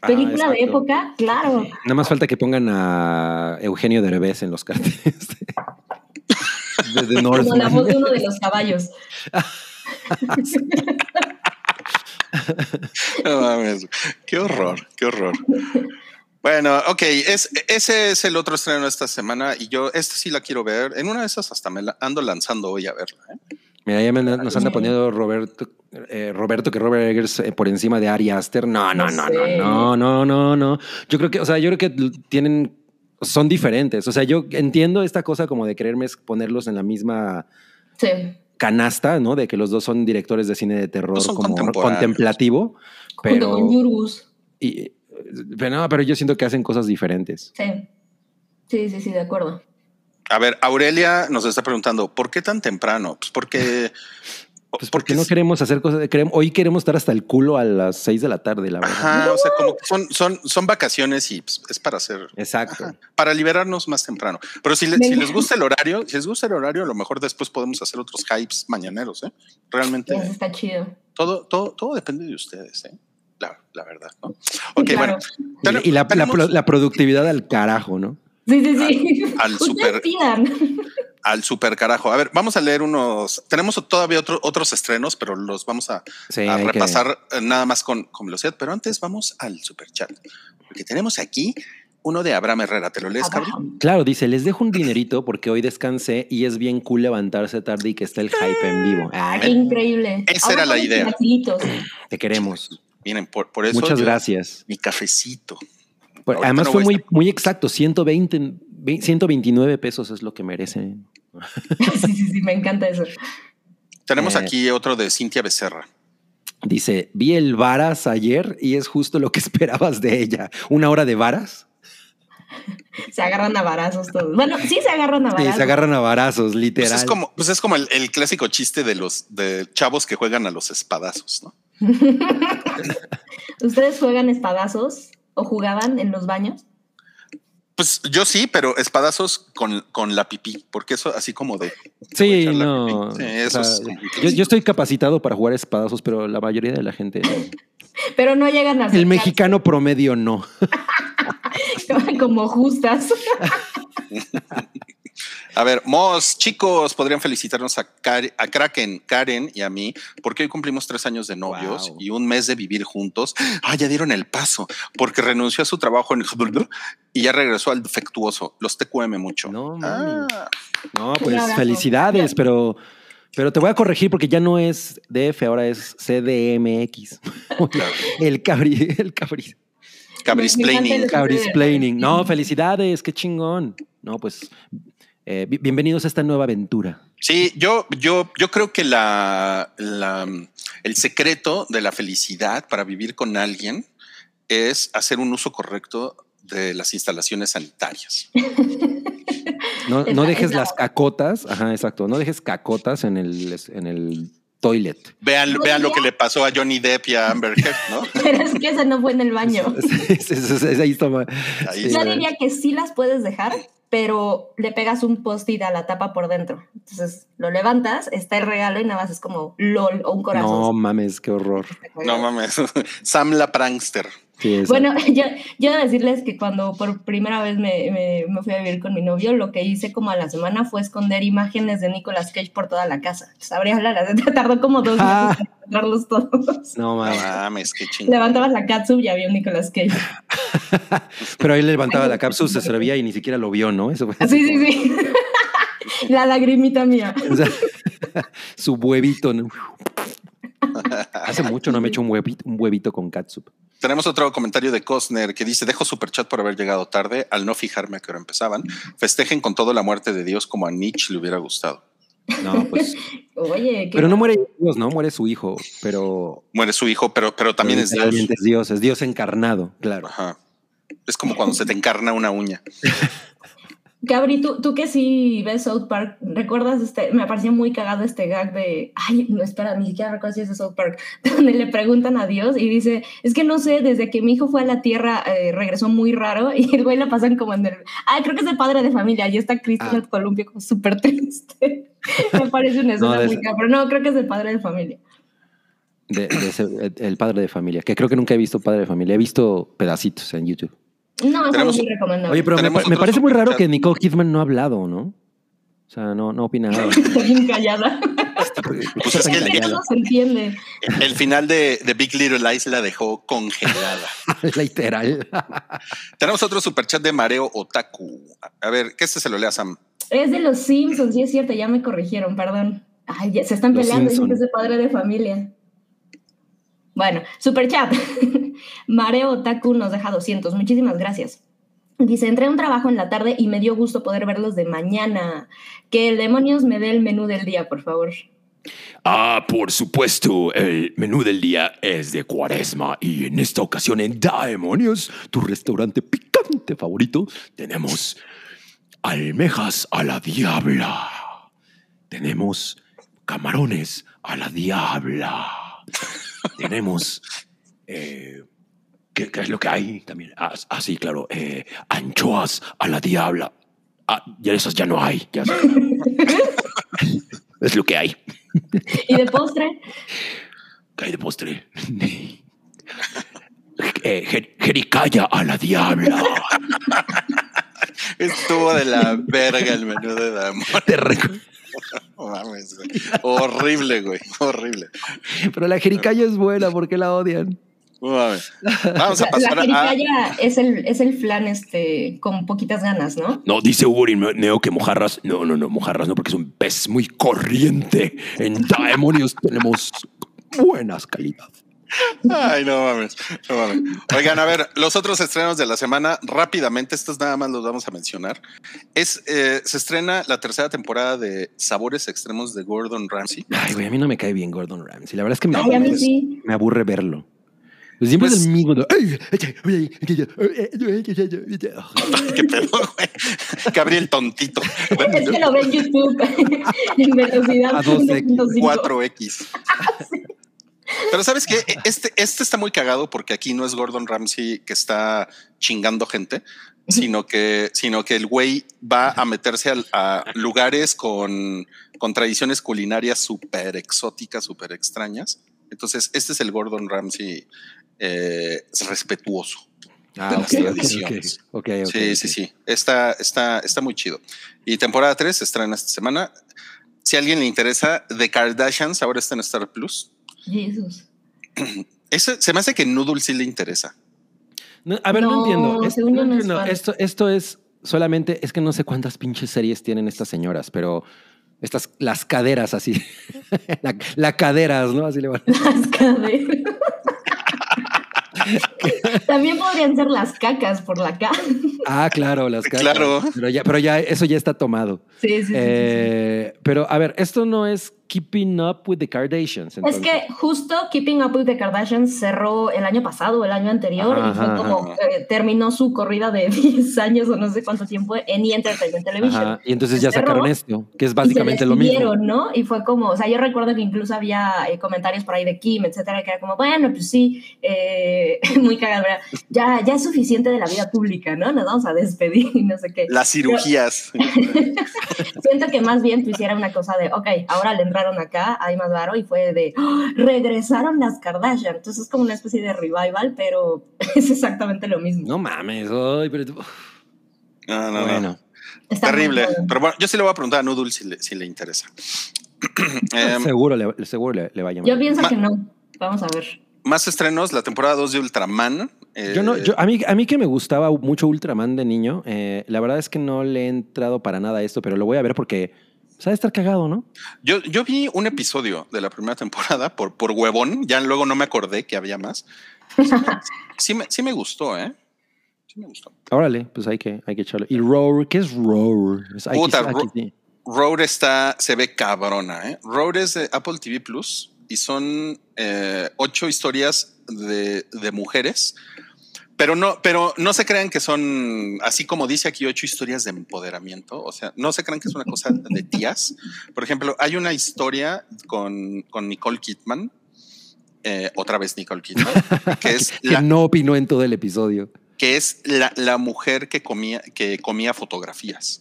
Ah, Película de época, claro. Nada más falta que pongan a Eugenio Derbez en los carteles de, de, de Como la voz de uno de los caballos. No mames. Qué horror, qué horror. Bueno, ok, es, ese es el otro estreno de esta semana y yo, esta sí la quiero ver. En una de esas hasta me la ando lanzando hoy a verla. ¿eh? Mira, ya me- nos anda poniendo Roberto, eh, Roberto que Robert Eggers eh, por encima de Ari Aster. No, no, no, No no, no, no, no. Yo creo que, o sea, yo creo que tienen, son diferentes. O sea, yo entiendo esta cosa como de quererme ponerlos en la misma Sí. canasta, ¿no? De que los dos son directores de cine de terror como contemplativo, Junto pero, con Yurgus. y- pero no, pero yo siento que hacen cosas diferentes. Sí. Sí, sí, sí, de acuerdo. A ver, Aurelia nos está preguntando, ¿por qué tan temprano? Pues porque... Pues porque no es- queremos hacer cosas, queremos, hoy queremos estar hasta el culo a las seis de la tarde, la verdad. Ajá, o sea, como que son, son, son vacaciones y pues, es para hacer... Exacto. Ajá, para liberarnos más temprano. Pero si, le- si les gusta el horario, si les gusta el horario, a lo mejor después podemos hacer otros hypes mañaneros, ¿eh? Realmente Eso está chido. todo, todo, todo depende de ustedes, ¿eh? La, la verdad, ¿no? Ok, Claro. bueno. Y, y la, la tenemos- pro- la productividad al carajo, ¿no? Sí, sí, sí. al super- al super carajo. A ver, vamos a leer unos. Tenemos todavía otro- otros estrenos, pero los vamos a, Sí, a hay que- repasar eh, nada más con, con velocidad. Pero antes vamos al super chat. Porque tenemos aquí uno de Abraham Herrera. ¿Te lo lees, cabrón? Claro, dice, les dejo un dinerito porque hoy descansé y es bien cool levantarse tarde y que está el hype en vivo. Ah, Qué increíble. Esa Ahora era la idea. te queremos. Miren, por, por eso. Muchas yo- gracias. Mi cafecito. Pues, además no fue muy, muy exacto, 120, ve- 129 pesos es lo que merece. Sí, sí, sí, me encanta eso. Tenemos Eh. aquí otro de Cintia Becerra. Dice, vi el Varas ayer y es justo lo que esperabas de ella. Una hora de Varas. Se agarran a varazos todos. Bueno, sí se agarran a Sí, varazos. se agarran a varazos, Pues literal. es como, pues es como el, el clásico chiste de los de chavos que juegan a los espadazos, ¿no? ¿Ustedes juegan espadazos o jugaban en los baños? Pues yo sí, pero espadazos con, con la pipí, porque eso así como de. Sí, no. Sí, o eso sea, es yo, yo estoy capacitado para jugar espadazos, pero la mayoría de la gente. Pero no llegan a El mexicano promedio no. como justas. A ver, Mos, chicos, podrían felicitarnos a, Kar- a Kraken, Karen y a mí, porque hoy cumplimos tres años de novios Wow. y un mes de vivir juntos. Ah, ya dieron el paso, porque renunció a su trabajo en y ya regresó al defectuoso. Los TQM mucho. No, mami. Ah, No, pues felicidades, pero, pero te voy a corregir porque ya no es DF, ahora es CDMX. el cabri, el cabri, Cabris Me- me encanta Planning. el- cabrisplaining. No, felicidades, qué chingón. No, pues eh, bi- bienvenidos a esta nueva aventura. Sí, yo, yo, yo creo que la, la- el secreto de la felicidad para vivir con alguien es hacer un uso correcto de las instalaciones sanitarias. No, no dejes es la- las cacotas, ajá, exacto, no dejes cacotas en el, en el toilet. Vean, vean lo que le pasó a Johnny Depp y a Amber Heard, ¿no? Pero es que ese no fue en el baño. Ahí está ma- Ahí sí, Yo diría que sí las puedes dejar, pero le pegas un post-it a la tapa por dentro. Entonces lo levantas, está el regalo y nada más es como LOL o un No corazón. mames, qué horror. No mames. Sam la prankster. Sí. Bueno, yo, yo debo decirles que cuando por primera vez me, me- me fui a vivir con mi novio, lo que hice como a la semana fue esconder imágenes de Nicolas Cage por toda la casa. Sabría hablar, tardó como dos meses Ah. en encontrarlos todos. no mames. qué chingón. Levantabas la catsup y había un Nicolas Cage. Pero ahí le levantaba la cápsula, se servía y ni siquiera lo vio, ¿no? Eso fue Sí, sí, sí. La lagrimita mía. O sea, su huevito. ¿no? Hace mucho no me he hecho un huevito, un huevito con catsup. Tenemos otro comentario de Costner que dice: Dejo superchat por haber llegado tarde al no fijarme a qué hora empezaban. Festejen con todo la muerte de Dios como a Nietzsche le hubiera gustado. No, pues. Oye, qué Pero no muere Dios, ¿no? Muere su hijo, pero. Muere su hijo, pero, pero también es Dios. es Dios, es Dios encarnado, claro. Ajá. Es como cuando se te encarna una uña. Gabri, tú, tú que sí ves South Park, ¿recuerdas este? Me parecía muy cagado este gag de. Ay, no, espera, ni siquiera recuerdo si es de South Park, donde le preguntan a Dios y dice: Es que no sé, desde que mi hijo fue a la tierra eh, regresó muy raro y el güey le pasan como en el. Ay, creo que es el padre de familia y está Cristo en Ah. el columpio como súper triste. Me parece una escena No, muy pero no, creo que es el padre de familia. De, de ese- el padre de familia, que creo que nunca he visto padre de familia, he visto pedacitos en YouTube. No, es Tenemos- algo muy recomendable. Oye, pero me, parece muy raro superchat. que Nicole Kidman no ha hablado, ¿no? O sea, no, no opina nada. Está bien callada. Pues es que el, No se entiende. el final de, de Big Little Lies la dejó congelada. Literal. Tenemos otro superchat de Mareo Otaku. A ver, ¿qué este se lo lea Sam? Es de los Simpsons, sí es cierto, ya me corrigieron, perdón. Ay, ya se están Los peleando, dicen Simpson. que es de padre de familia. Bueno, super chat. Mareo Otaku nos deja 200, muchísimas gracias. Dice, entré a un trabajo en la tarde y me dio gusto poder verlos de mañana. Que el demonios me dé el menú del día, por favor. Ah, por supuesto, el menú del día es de cuaresma y en esta ocasión en Daemonios, tu restaurante picante favorito, tenemos almejas a la diabla. Tenemos camarones a la diabla. tenemos... eh, ¿qué, qué es lo que hay también? Ah, ah, sí, claro. eh, anchoas a la diabla. Ah, ya esas ya no hay. ya- es lo que hay. Y de postre, ¿Qué hay de postre? Eh, jer- jericaya a la diabla. Estuvo de la verga el menú de Damon. Te mames, güey. Horrible, güey. Horrible. Pero la jericaya es buena, ¿por qué la odian? No mames. Vamos a La, pasar la a. es el, es el flan este, con poquitas ganas, ¿no? No, dice Hugo Neo que mojarras. No, no, no, mojarras no, porque es un pez muy corriente. En Daemonios tenemos buenas calidades. Ay, no mames, no mames. Oigan, a ver, los otros estrenos de la semana, rápidamente, estos nada más los vamos a mencionar. Es, eh, se estrena la tercera temporada de Sabores Extremos de Gordon Ramsay. Ay, güey, a mí no me cae bien Gordon Ramsay. La verdad es que me, Ay, a mí aburre, sí. me aburre verlo. Pues siempre Pues- es el mismo. de, "Ay, ¿Qué pedo, güey? Gabriel Tontito. Es que lo ve en YouTube en velocidad A 2X, 1.5. 4X. Pero sabes que este, este está muy cagado porque aquí no es Gordon Ramsay que está chingando gente, sino que, sino que el güey va a meterse al- a, lugares con, con tradiciones culinarias súper exóticas, súper extrañas. Entonces, este es el Gordon Ramsay eh, respetuoso. Ah, de ok, las tradiciones. sí, sí, sí. Está, está, está muy chido. Y temporada 3 se estrena esta semana. Si a alguien le interesa, The Kardashians ahora está en Star Plus. Jesús. Ese, se me hace que Noodle sí le interesa. No, a ver, no, No, entiendo. No no. Esto, esto es solamente, es que no sé cuántas pinches series tienen estas señoras, pero estas, las caderas así. la, la caderas, ¿no? Así le van. Las caderas. También podrían ser las cacas por la K. Ah, claro, las caderas. Claro. Pero ya, pero ya, eso ya está tomado. Sí, sí, sí, sí, sí. Eh, Pero a ver, esto no es Keeping Up with the Kardashians. Es entonces. que justo Keeping Up with the Kardashians cerró el año pasado, el año anterior, Ajá, y fue ajá, como ajá. eh, terminó su corrida de 10 años o no sé cuánto tiempo en E! Entertainment Television. Ajá, Y entonces ya Cerró sacaron esto, que es y básicamente se lo mismo. ¿no? Y fue como, o sea, yo recuerdo que incluso había eh, comentarios por ahí de Kim, etcétera, que era como, bueno, pues sí, eh, muy cagado. Ya, ya es suficiente de la vida pública, ¿no? Nos vamos a despedir y no sé qué. Las cirugías. Siento que más bien pues hiciera una cosa de, ok, ahora le acá, hay más varo, y fue de, ¡oh! regresaron las Kardashian. Entonces es como una especie de revival, pero es exactamente lo mismo. No mames, ay, pero No, no, no. bueno. Está Terrible. Pero bueno, yo sí le voy a preguntar a Noodle si le, si le interesa. Em, seguro le, seguro le, le va a llamar. Yo pienso Ma- que no. Vamos a ver. más estrenos, la temporada 2 de Ultraman. eh, Yo no, yo, a, mí, a mí que me gustaba mucho Ultraman de niño, eh, la verdad es que no le he entrado para nada a esto, pero lo voy a ver porque sabe estar cagado, ¿no? yo, yo vi un episodio de la primera temporada por, por huevón. Ya luego no me acordé que había más. Sí me, sí me gustó, ¿eh? Sí me gustó. Órale, pues hay que, hay que echarlo. ¿Y Roar? ¿Qué es Roar? Es, Puta, aquí sí. Road está, se ve cabrona, ¿eh? Road es de Apple TV Plus y son eh, ocho historias de, de mujeres. Pero no, pero no se crean que son, así como dice aquí, ocho historias de empoderamiento. O sea, no se crean que es una cosa de tías. Por ejemplo, hay una historia con, con Nicole Kidman, eh, otra vez Nicole Kidman, que es Que la, no opinó en todo el episodio. que es la, la mujer que comía, que comía fotografías.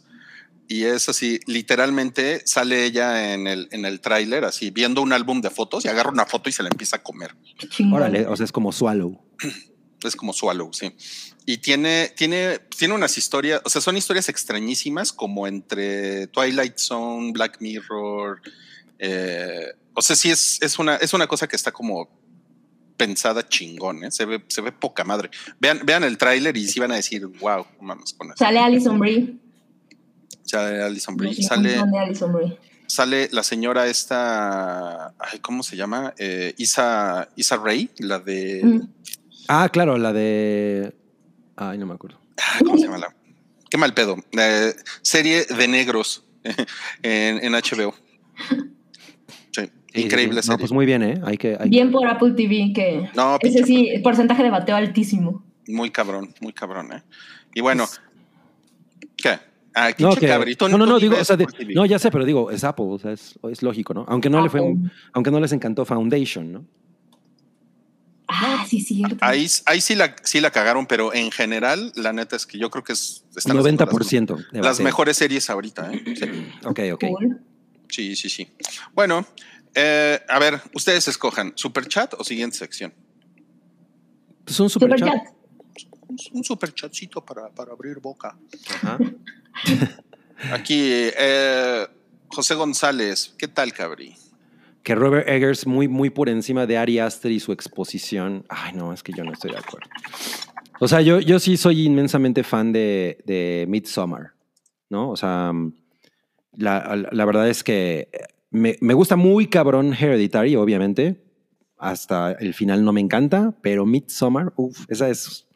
Y es así, literalmente sale ella en el, en el tráiler, así viendo un álbum de fotos y agarra una foto y se la empieza a comer. Qué chingón. Órale, o sea, es como Swallow. Es como Swallow, sí. Y tiene, tiene, tiene unas historias, o sea, son historias extrañísimas como entre Twilight Zone, Black Mirror. eh, o sea, sí es, es, una, es una cosa que está como pensada chingón, ¿eh? se, ve, se ve poca madre. Vean, vean el tráiler y sí van a decir, wow, mames con eso. Sale Alison Brie. Sale Alison Brie, sale, sale la señora esta, ay, ¿cómo se llama? Eh, Isa, Isa Ray, la de, Mm. Ah, claro, la de. Ay, no me acuerdo. ¿cómo se llama la? Qué mal pedo. Eh, serie de negros en, en HBO. Sí, increíble sí. No, serie. pues muy bien, ¿eh? Hay que. hay- Bien por Apple TV, que No, ese pinche sí, porcentaje de bateo altísimo. Muy cabrón, muy cabrón, ¿eh? Y bueno, ¿qué? Ah, No, pinche que- cabrito, no, no, digo, o sea, de- no, ya sé, pero digo, es Apple, o sea, es, es lógico, ¿no? Aunque no le fue, aunque no les encantó Foundation, ¿no? Ah, sí, cierto. Ahí, ahí sí, la, sí la cagaron, pero en general, la neta es que yo creo que es, están haciendo 90% de Las, las mejores series ahorita, ¿eh? Sí, Ok, ok. Sí, sí. sí. Bueno, eh, a ver, ustedes escojan, ¿super chat o siguiente sección? Pues un super, Super chat. chat. un, un super chatcito para, para abrir boca. Ajá. Aquí, eh, José González, ¿qué tal, Cabri? Que Robert Eggers muy, muy por encima de Ari Aster y su exposición. Ay, no, es que yo no estoy de acuerdo. O sea, yo, yo sí soy inmensamente fan de, de Midsommar, ¿no? O sea, la, la verdad es que me, me gusta muy cabrón Hereditary, obviamente. Hasta el final no me encanta, pero Midsommar, uff, esa es,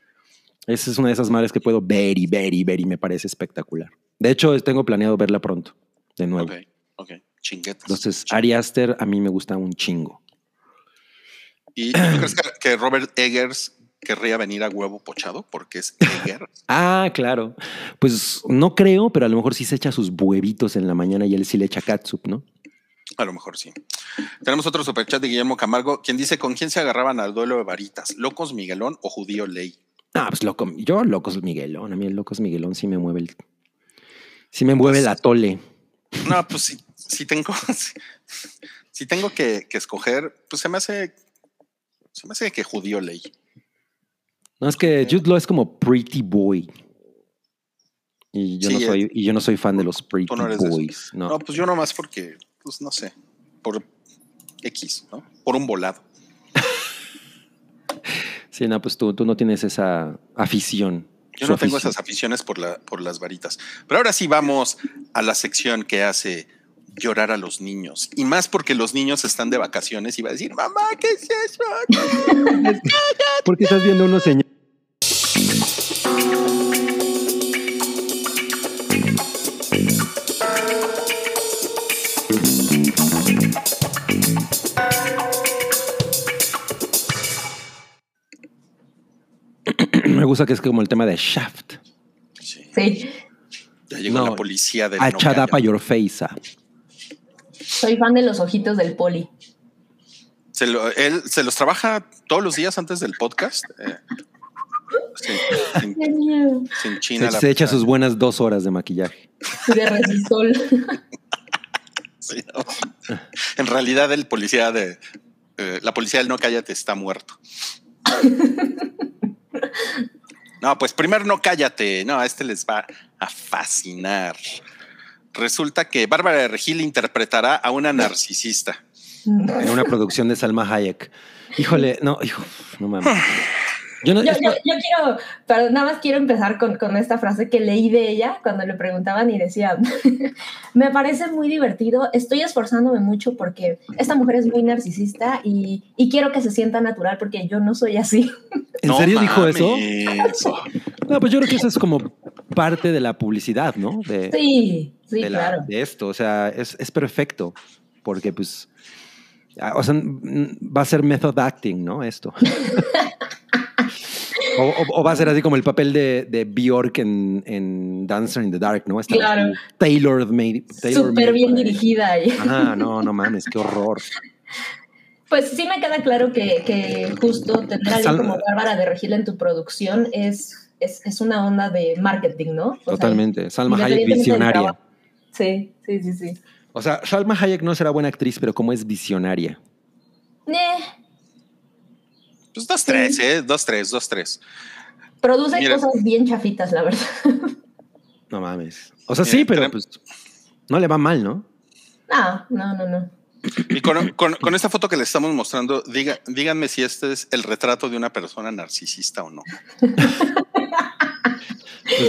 esa es una de esas madres que puedo ver y ver y ver y me parece espectacular. De hecho, tengo planeado verla pronto, de nuevo. Ok, ok, chinguetas. Entonces, Ari Aster a mí me gusta un chingo. ¿Y tú crees que, que Robert Eggers querría venir a huevo pochado? Porque es Eggers. Ah, claro. Pues no creo, pero a lo mejor sí se echa sus huevitos en la mañana y él sí le echa catsup, ¿no? A lo mejor sí. Tenemos otro superchat de Guillermo Camargo, quien dice con quién se agarraban al duelo de varitas, locos Miguelón o judío Ley. Ah, pues loco. Yo, locos Miguelón. A mí el locos Miguelón sí me mueve el. Sí me mueve la tole. No, pues sí, sí tengo, sí tengo que, que escoger, pues se me hace, se me hace que judío Ley. No, es que Jude Law es como pretty boy. Y yo, Sí, no, soy, y yo no soy fan de los pretty no boys. No. No, pues yo nomás porque, pues no sé, por X, ¿no? Por un volado. Sí, no, pues tú, tú no tienes esa afición. Yo no tengo esas aficiones por, la, por las varitas. Pero ahora sí vamos a la sección que hace llorar a los niños. Y más porque los niños están de vacaciones y va a decir, mamá, ¿qué es eso? Porque estás viendo unos señores. Me gusta que es como el tema de Shaft. Sí, Sí, ya llegó No, la policía del A no shut up a calla. your face. ah. Soy fan de los ojitos del poli. Se lo- él se los trabaja todos los días antes del podcast. eh, sin, China. Se, la- se echa sus buenas dos horas de maquillaje. De. Sí, no. En realidad el policía de eh, la policía del no cállate está muerto. No, pues primero no cállate. No, a este les va a fascinar. Resulta que Bárbara de Regil interpretará a una narcisista. En una producción de Salma Hayek. Híjole, no, hijo, no mames. Yo no, Yo, esto- yo- yo quiero, pero nada más quiero empezar con, con esta frase que leí de ella cuando le preguntaban y decía, me parece muy divertido, estoy esforzándome mucho porque esta mujer es muy narcisista y, y quiero que se sienta natural porque yo no soy así. ¿En No serio dijo eso? No, pues yo creo que eso es como parte de la publicidad, ¿no? De, Sí, sí, de, la- claro. de esto. O sea, es, es perfecto. Porque, pues. ah, O sea, va a ser method acting, ¿no? Esto. o, o- o va a ser así como el papel de, de Bjork en, en Dancer in the Dark, ¿no? Está Claro. Tailored made. tailor Súper bien dirigida. Y, Ajá, no, no mames, qué horror. pues sí me queda claro que, que justo tener a alguien como Bárbara de Regil en tu producción es, es, es una onda de marketing, ¿no? O sea, Totalmente. Salma Hayek visionaria. Sí, sí, sí, sí. O sea, Salma Hayek no será buena actriz, pero como es visionaria. Eh, Pues dos, tres, ¿eh? Dos, tres, dos, tres. produce Mira. cosas bien chafitas, la verdad. No mames. O sea, Mira, sí, pero pues no le va mal, ¿no? No, no, no, no. Y con, con- con esta foto que les estamos mostrando, diga, díganme si este es el retrato de una persona narcisista o no. Pues,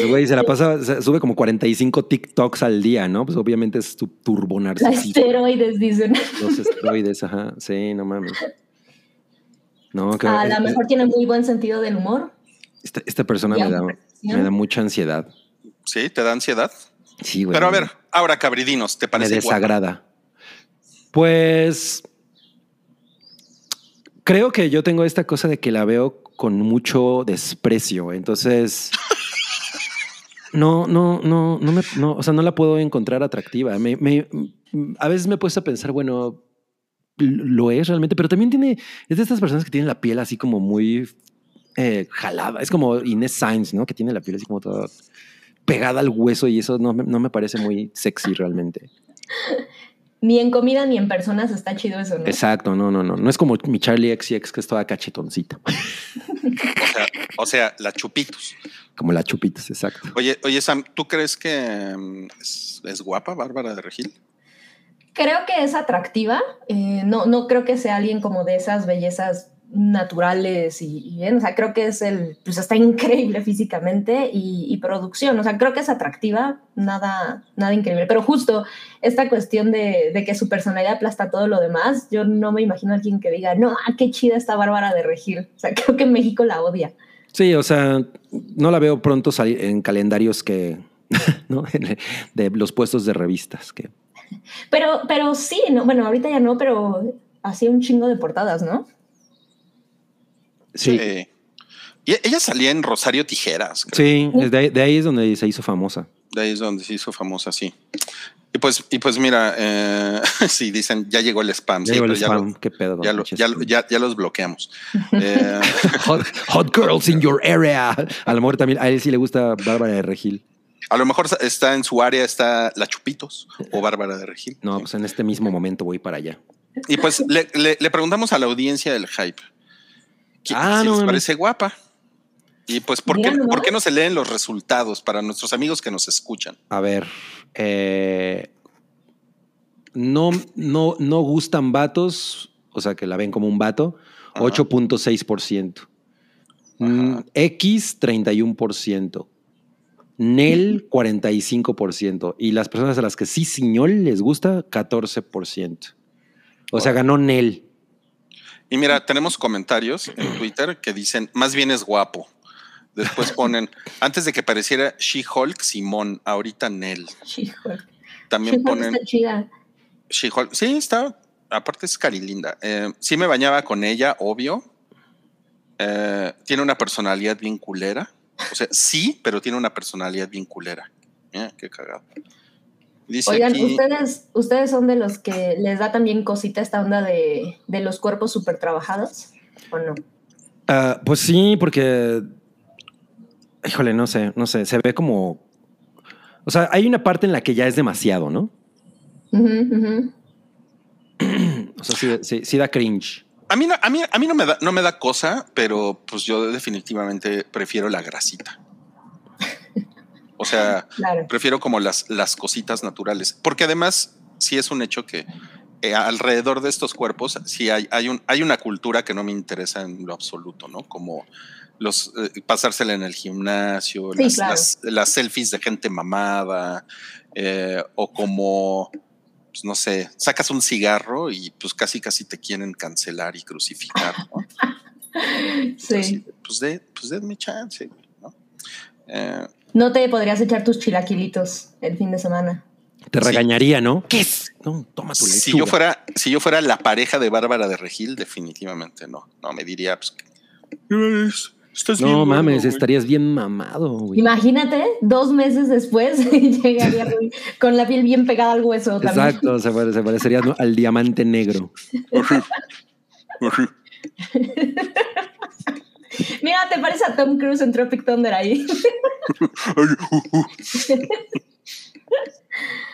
güey, se la pasa, se- sube como 45 TikToks al día, ¿no? Pues obviamente es tu turbo narcisista. esteroides, dicen. Los esteroides, ajá. Sí, no mames. No, A lo mejor tiene muy buen sentido del humor. esta, esta persona me da, me da mucha ansiedad. ¿Sí? ¿Te da ansiedad? Sí, güey. Pero a ver, ahora cabridinos, ¿te me parece guapa? desagrada. Pues creo que yo tengo esta cosa de que la veo con mucho desprecio. Entonces, no, no, no, no me, no, o sea, no la puedo encontrar atractiva. Me, me- a veces me he puesto a pensar, bueno, lo es realmente, pero también tiene, es de estas personas que tienen la piel así como muy eh, jalada. Es como Inés Sainz, ¿no? Que tiene la piel así como toda pegada al hueso y eso no, me- no me parece muy sexy realmente. ni en comida ni en personas está chido eso, ¿no? Exacto, no, no, no. No es como mi Charlie XX que es toda cachetoncita. O sea, o sea, la chupitos. Como la chupitas, exacto. Oye, oye, Sam, ¿tú crees que mm, es, es guapa Bárbara de Regil? Creo que es atractiva. eh, no, no creo que sea alguien como de esas bellezas naturales y, bien. O sea, creo que es el, pues está increíble físicamente y, producción. O sea, creo que es atractiva, nada, nada increíble. Pero justo esta cuestión de, de que su personalidad aplasta todo lo demás, yo no me imagino a alguien que diga, no, ah, qué chida está Bárbara de Regil. O sea, creo que México la odia. Sí, o sea, no la veo pronto en calendarios que, ¿no? De los puestos de revistas que Pero, pero sí, no, bueno, ahorita ya no, pero hacía un chingo de portadas, ¿no? Sí, y ella salía en Rosario Tijeras. creo. sí, de, ahí- de ahí es donde se hizo famosa. De ahí es donde se hizo famosa, sí. Y pues, y pues mira, eh, sí, dicen, ya llegó el spam. Ya sí, llegó el ya spam, lo- qué pedo. ya, lo- ya- ya los bloqueamos. Eh, Hot, hot girls in your area. A lo mejor también a él sí le gusta Bárbara de Regil. A lo mejor está en su área, está la Chupitos o Bárbara de Regil. No, Sí. pues en este mismo momento voy para allá. Y pues le, le- le preguntamos a la audiencia del hype. ¿qué- Ah, si no les parece guapa? Y pues, ¿por qué. ¿por qué no se leen los resultados para nuestros amigos que nos escuchan? A ver, eh, no, no, no gustan vatos, o sea que la ven como un vato, Ajá. 8.6%. Mm, X, 31%. Nel, 45%. Y las personas a las que sí Siñol les gusta, 14%. O sea, ganó Nel. Y mira, tenemos comentarios en Twitter que dicen, más bien es guapo. Después ponen, antes de que pareciera She-Hulk, Simón, ahorita Nel. Híjole. También She-Hulk ponen está chida. She-Hulk. Sí, está, aparte es cari linda. Eh, sí me bañaba con ella, obvio. Eh, tiene una personalidad bien culera. O sea, sí, pero tiene una personalidad bien culera. Mira, qué cagado. Dice Oigan, aquí, ¿ustedes, ¿ustedes son de los que les da también cosita esta onda de, de los cuerpos súper trabajados? ¿O no? Ah, pues sí, porque. Híjole, no sé, no sé. Se ve como. O sea, hay una parte en la que ya es demasiado, ¿no? O sea, sí, sí- sí da cringe. A mí, no, a mí, a mí no, me da, no me da cosa, pero pues yo definitivamente prefiero la grasita. O sea, Claro. prefiero como las, las cositas naturales, porque además sí es un hecho que eh, alrededor de estos cuerpos sí hay, hay, un, hay una cultura que no me interesa en lo absoluto, ¿no? Como los eh, pasársela en el gimnasio, Sí, las, claro. las- las selfies de gente mamada, eh, o como, pues, no sé, sacas un cigarro y pues casi casi te quieren cancelar y crucificar, ¿no? Sí. Pues, de, pues denme chance, güey, ¿no? Eh, No te podrías echar tus chilaquilitos el fin de semana. Te Sí. regañaría, ¿no? ¿Qué es? No, toma tu lechuga. Si yo fuera, si yo fuera la pareja de Bárbara de Regil, definitivamente no. No, me diría, pues, "Eres- estás No mames, güey". estarías bien mamado, güey. Imagínate, dos meses después llegaría con la piel bien pegada al hueso también. Exacto, se, pare- se parecería ¿no? al diamante negro. Mira, te parece a Tom Cruise en Tropic Thunder ahí.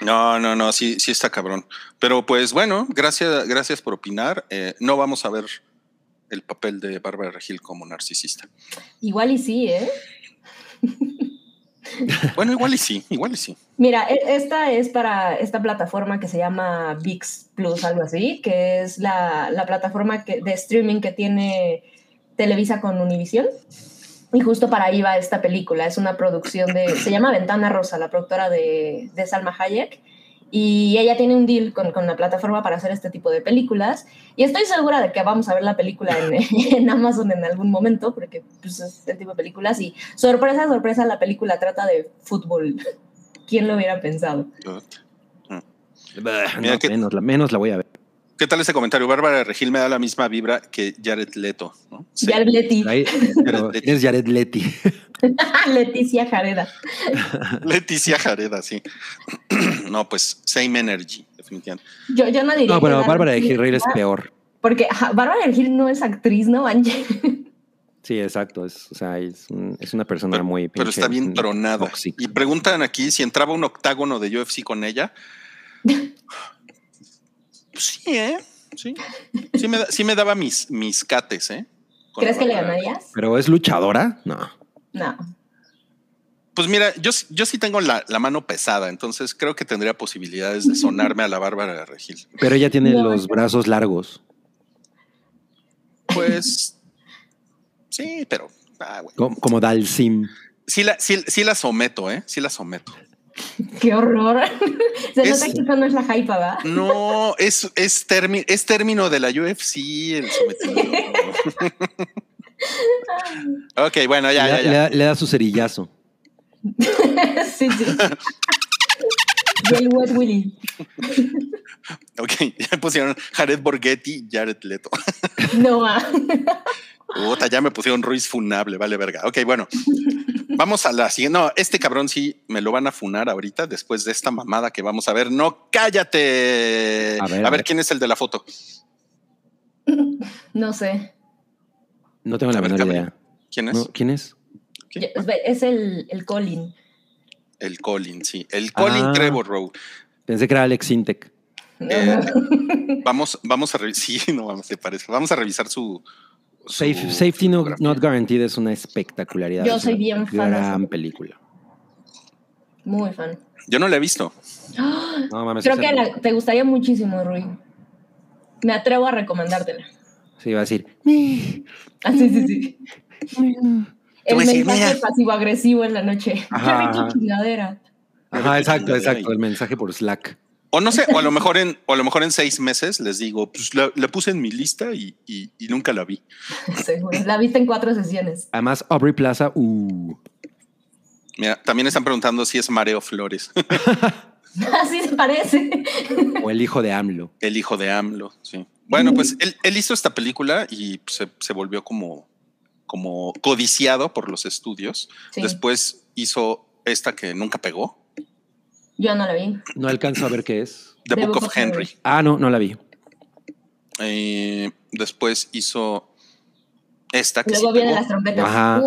No, no, no, sí, sí está cabrón. Pero pues bueno, gracias, gracias por opinar. Eh, no vamos a ver el papel de Bárbara Regil como narcisista. Igual y sí, ¿eh? Bueno, igual y sí, igual y sí. Mira, e- esta es para esta plataforma que se llama VIX Plus, algo así, que es la, la plataforma que, de streaming que tiene Televisa con Univision. Y justo para ahí va esta película. Es una producción de. Se llama Ventana Rosa, la productora de, de Salma Hayek. Y ella tiene un deal con, con la plataforma para hacer este tipo de películas. Y estoy segura de que vamos a ver la película en, en Amazon en algún momento, porque pues, es este tipo de películas. Y sorpresa, sorpresa, la película trata de fútbol. ¿Quién lo hubiera pensado? Bah, Mira no, que- menos, la, menos la voy a ver. ¿Qué tal ese comentario? Bárbara de Regil me da la misma vibra que Jared Leto. ¿no? Sí. Jared Leti. Ahí- pero es Jared Letty. Leticia Jareda. Leticia Jareda, sí. no, pues same energy, definitivamente. Yo, yo no diría. No, pero Bárbara de Leticia- Gil es peor. Porque Bárbara de Gil no es actriz, ¿no, Angie? Sí, exacto. Es, o sea, es, un- es una persona Pero, muy pero está bien tronada. tóxica. Y preguntan aquí si entraba un octágono de UFC con ella. Pues sí, ¿eh? Sí. Sí me, da- sí me daba mis, mis cates, ¿eh? Con ¿Crees que le ganarías? ¿Pero es luchadora? No. No. Pues mira, yo, sí- yo sí tengo la, la mano pesada, entonces creo que tendría posibilidades de sonarme a la Bárbara de Regil. Pero ella tiene No. los brazos largos. Pues sí, pero ah. Como, como Dalsim. sí, la, sí, sí la someto, ¿eh? Sí la someto. Qué horror. Se Es- nota que esa no es la hype, ¿verdad? No, es, es, termi- es término de la UFC, el sometimiento. ok, bueno, ya, le, ya, da- ya. le da- le da su cerillazo. sí, sí. Y el Wet Willy. Ok, ya pusieron Jared Borghetti, Jared Leto. No va. Puta, ya me pusieron Ruiz funable, vale verga. Ok, bueno, vamos a la siguiente. No, este cabrón sí me lo van a funar ahorita después de esta mamada que vamos a ver. No, cállate. A A ver, ver, a ver. quién es el de la foto. No sé. No tengo la menor cabrón. idea. ¿Quién es? No, ¿Quién es? ¿Qué? Es el, el Colin. El Colin, sí. El Colin Ah. Trevorrow. Pensé que era Alex Intec. Eh, Vamos, vamos a revisar. Sí, no mames, te parece. Vamos a revisar su. Su Safe- safety no-. Not Guaranteed es una espectacularidad. Yo Es soy una bien fan de Gran película. Muy fan. Yo no la he visto. No mames. Creo que la- te gustaría muchísimo, Rui. Me atrevo a recomendártela. Sí, iba a decir. Ah, sí, sí, sí. El mensaje mira. pasivo-agresivo en la noche. Ajá, ajá. chingadera. Ajá, exacto, exacto. El mensaje por Slack. O no sé, o a lo mejor en, o a lo mejor en seis meses les digo, pues la, la puse en mi lista y, y- y nunca la vi. Seguro. La viste en cuatro sesiones. Además, Aubrey Plaza, uh, Mira, también están preguntando si es Mareo Flores, Así se parece. o el hijo de AMLO. el hijo de AMLO. Sí. Bueno, pues él, él hizo esta película y se, se volvió como, como codiciado por los estudios. Sí. Después hizo esta que nunca pegó, Yo no la vi. No alcanzo a ver qué es. The, Book, of Henry. Ah, no, no la vi. Eh, después hizo esta que Luego sí vienen las trompetas. Ajá.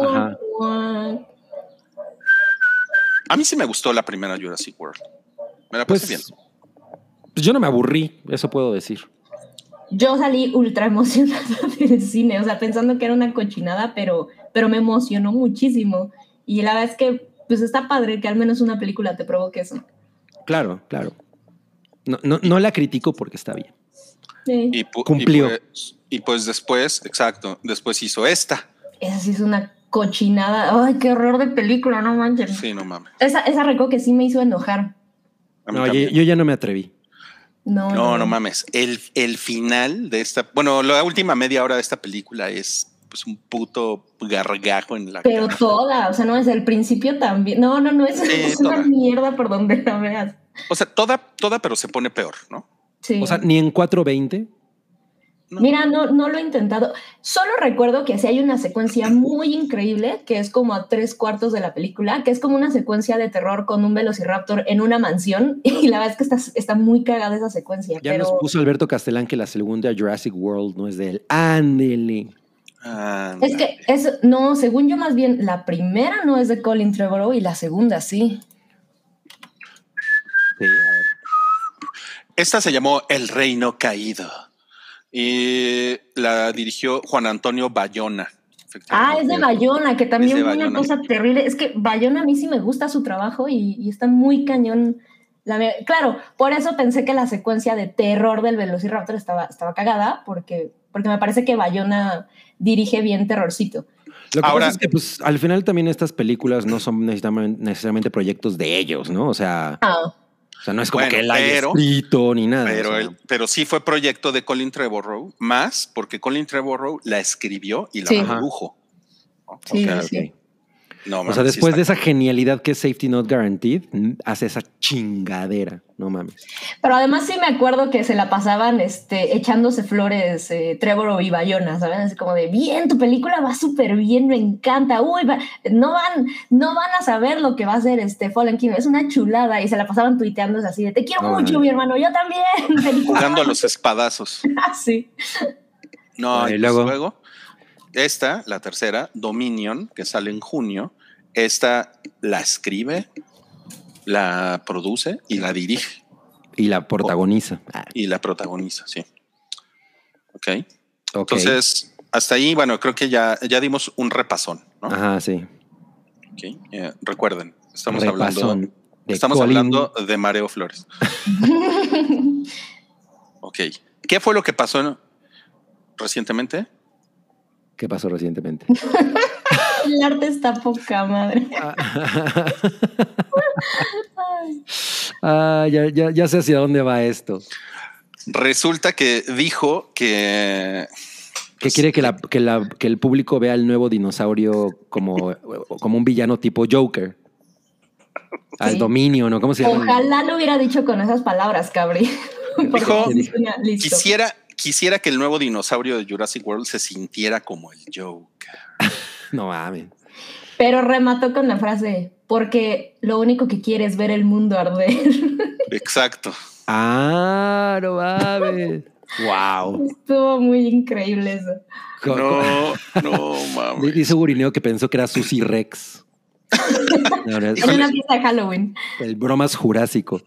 A mí sí me gustó la primera Jurassic World. Me la pasé Pues, bien. pues yo no me aburrí, eso puedo decir. Yo salí ultra emocionada del cine, o sea, pensando que era una cochinada, pero, pero me emocionó muchísimo. Y la verdad es que, pues está padre que al menos una película te provoque eso. Claro, claro. No, no, no la critico porque está bien. Sí. Y, Cumplió. pues, y pues después, exacto, después hizo esta. Esa sí es una cochinada. Ay, qué horror de película, no manches. Sí, no mames. Esa, esa recuerdo que sí me hizo enojar. No, yo ya no me atreví. No, No, no mames. El, el final de esta, bueno, la última media hora de esta película es pues un puto gargajo en la Pero cara. toda, o sea, no desde el principio también. No, no, no, es, Sí, es una mierda por donde la veas. O sea, toda, toda, pero se pone peor, ¿no? Sí. O sea, ni en 420. No. Mira, no, no lo he intentado. Solo recuerdo que sí hay una secuencia muy increíble, que es como a tres cuartos de la película, que es como una secuencia de terror con un velociraptor en una mansión. Y la verdad es que está, está muy cagada esa secuencia. Ya pero nos puso Alberto Castellán que la segunda Jurassic World no es de él. Ándele. Es que es, no, según yo más bien, la primera no es de Colin Trevorrow y la segunda sí. Sí, a ver. Esta se llamó El Reino Caído y la dirigió Juan Antonio Bayona. Ah, es de Bayona, que también Es una Bayona. cosa terrible. Es que Bayona a mí sí me gusta su trabajo y, y está muy cañón. La claro, por eso pensé que la secuencia de terror del Velociraptor estaba, estaba cagada, porque, porque me parece que Bayona dirige bien terrorcito. Lo que Ahora- pasa es que pues, al final también estas películas no son necesariamente, necesariamente proyectos de ellos, ¿no? O sea, Ah, o sea no es como Bueno, que él haya pero- escrito ni nada. Pero, o sea. él- pero sí fue proyecto de Colin Trevorrow, más porque Colin Trevorrow la escribió y la Sí. produjo. ¿no? Sí, O sea, sí. No, O mames, sea, sí después de esa genialidad que es Safety Not Guaranteed, mm, hace esa chingadera. No mames. pero además sí me acuerdo que se la pasaban este, echándose flores eh, Trevorrow y Bayona, ¿saben? Así como de, bien, tu película va súper bien, me encanta. Uy, va- no, van, no van a saber lo que va a hacer este Fallen King, es una chulada. Y se la pasaban tuiteándose así de, te quiero No, mucho, mi hermano, yo también. Jugando a los espadazos. No, Ah, y y pues luego. luego. esta, la tercera, Dominion, que sale en junio, esta la escribe, la produce y la dirige. Y la protagoniza. Y la protagoniza, sí. Ok. ok. Entonces, hasta ahí, bueno, creo que ya, ya dimos un repasón, ¿no? Ajá, sí. Ok, eh, recuerden, estamos Repasón hablando, de estamos Colin- hablando de Mareo Flores. ok. ¿Qué fue lo que pasó recientemente? ¿Qué pasó recientemente? El arte está poca madre. ah, ya, ya, ya sé hacia dónde va esto. Resulta que dijo que Que quiere que, la, que, la- que el público vea al nuevo dinosaurio como, como un villano tipo Joker. Al Sí. dominio, ¿no? ¿Cómo se llama? Ojalá lo hubiera dicho con esas palabras, Cabri. Dijo- quisiera que el nuevo dinosaurio de Jurassic World se sintiera como el Joker. No mames. Pero remató con la frase, porque lo único que quiere es ver el mundo arder. Exacto. Ah, no mames. Wow. Estuvo muy increíble eso. No, no, mames. Dice Gurineo que pensó que era Susy Rex. No, no, es una fiesta de Halloween. el bromas jurásico.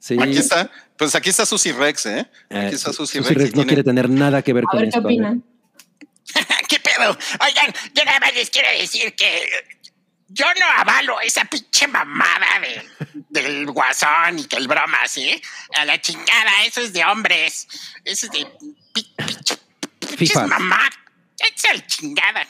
Sí. Aquí está, pues aquí está Susy Rex, ¿eh? Eh, Aquí está Susy Susy Rex. Rex y no tiene- quiere tener nada que ver A con ver qué esto. a ver. Oigan, yo nada más les quiero decir que yo no avalo esa pinche mamada de, del guasón y que el broma, ¿sí? A la chingada, eso es de hombres. Eso es de pi- pinche- mamá. Esa es la chingada.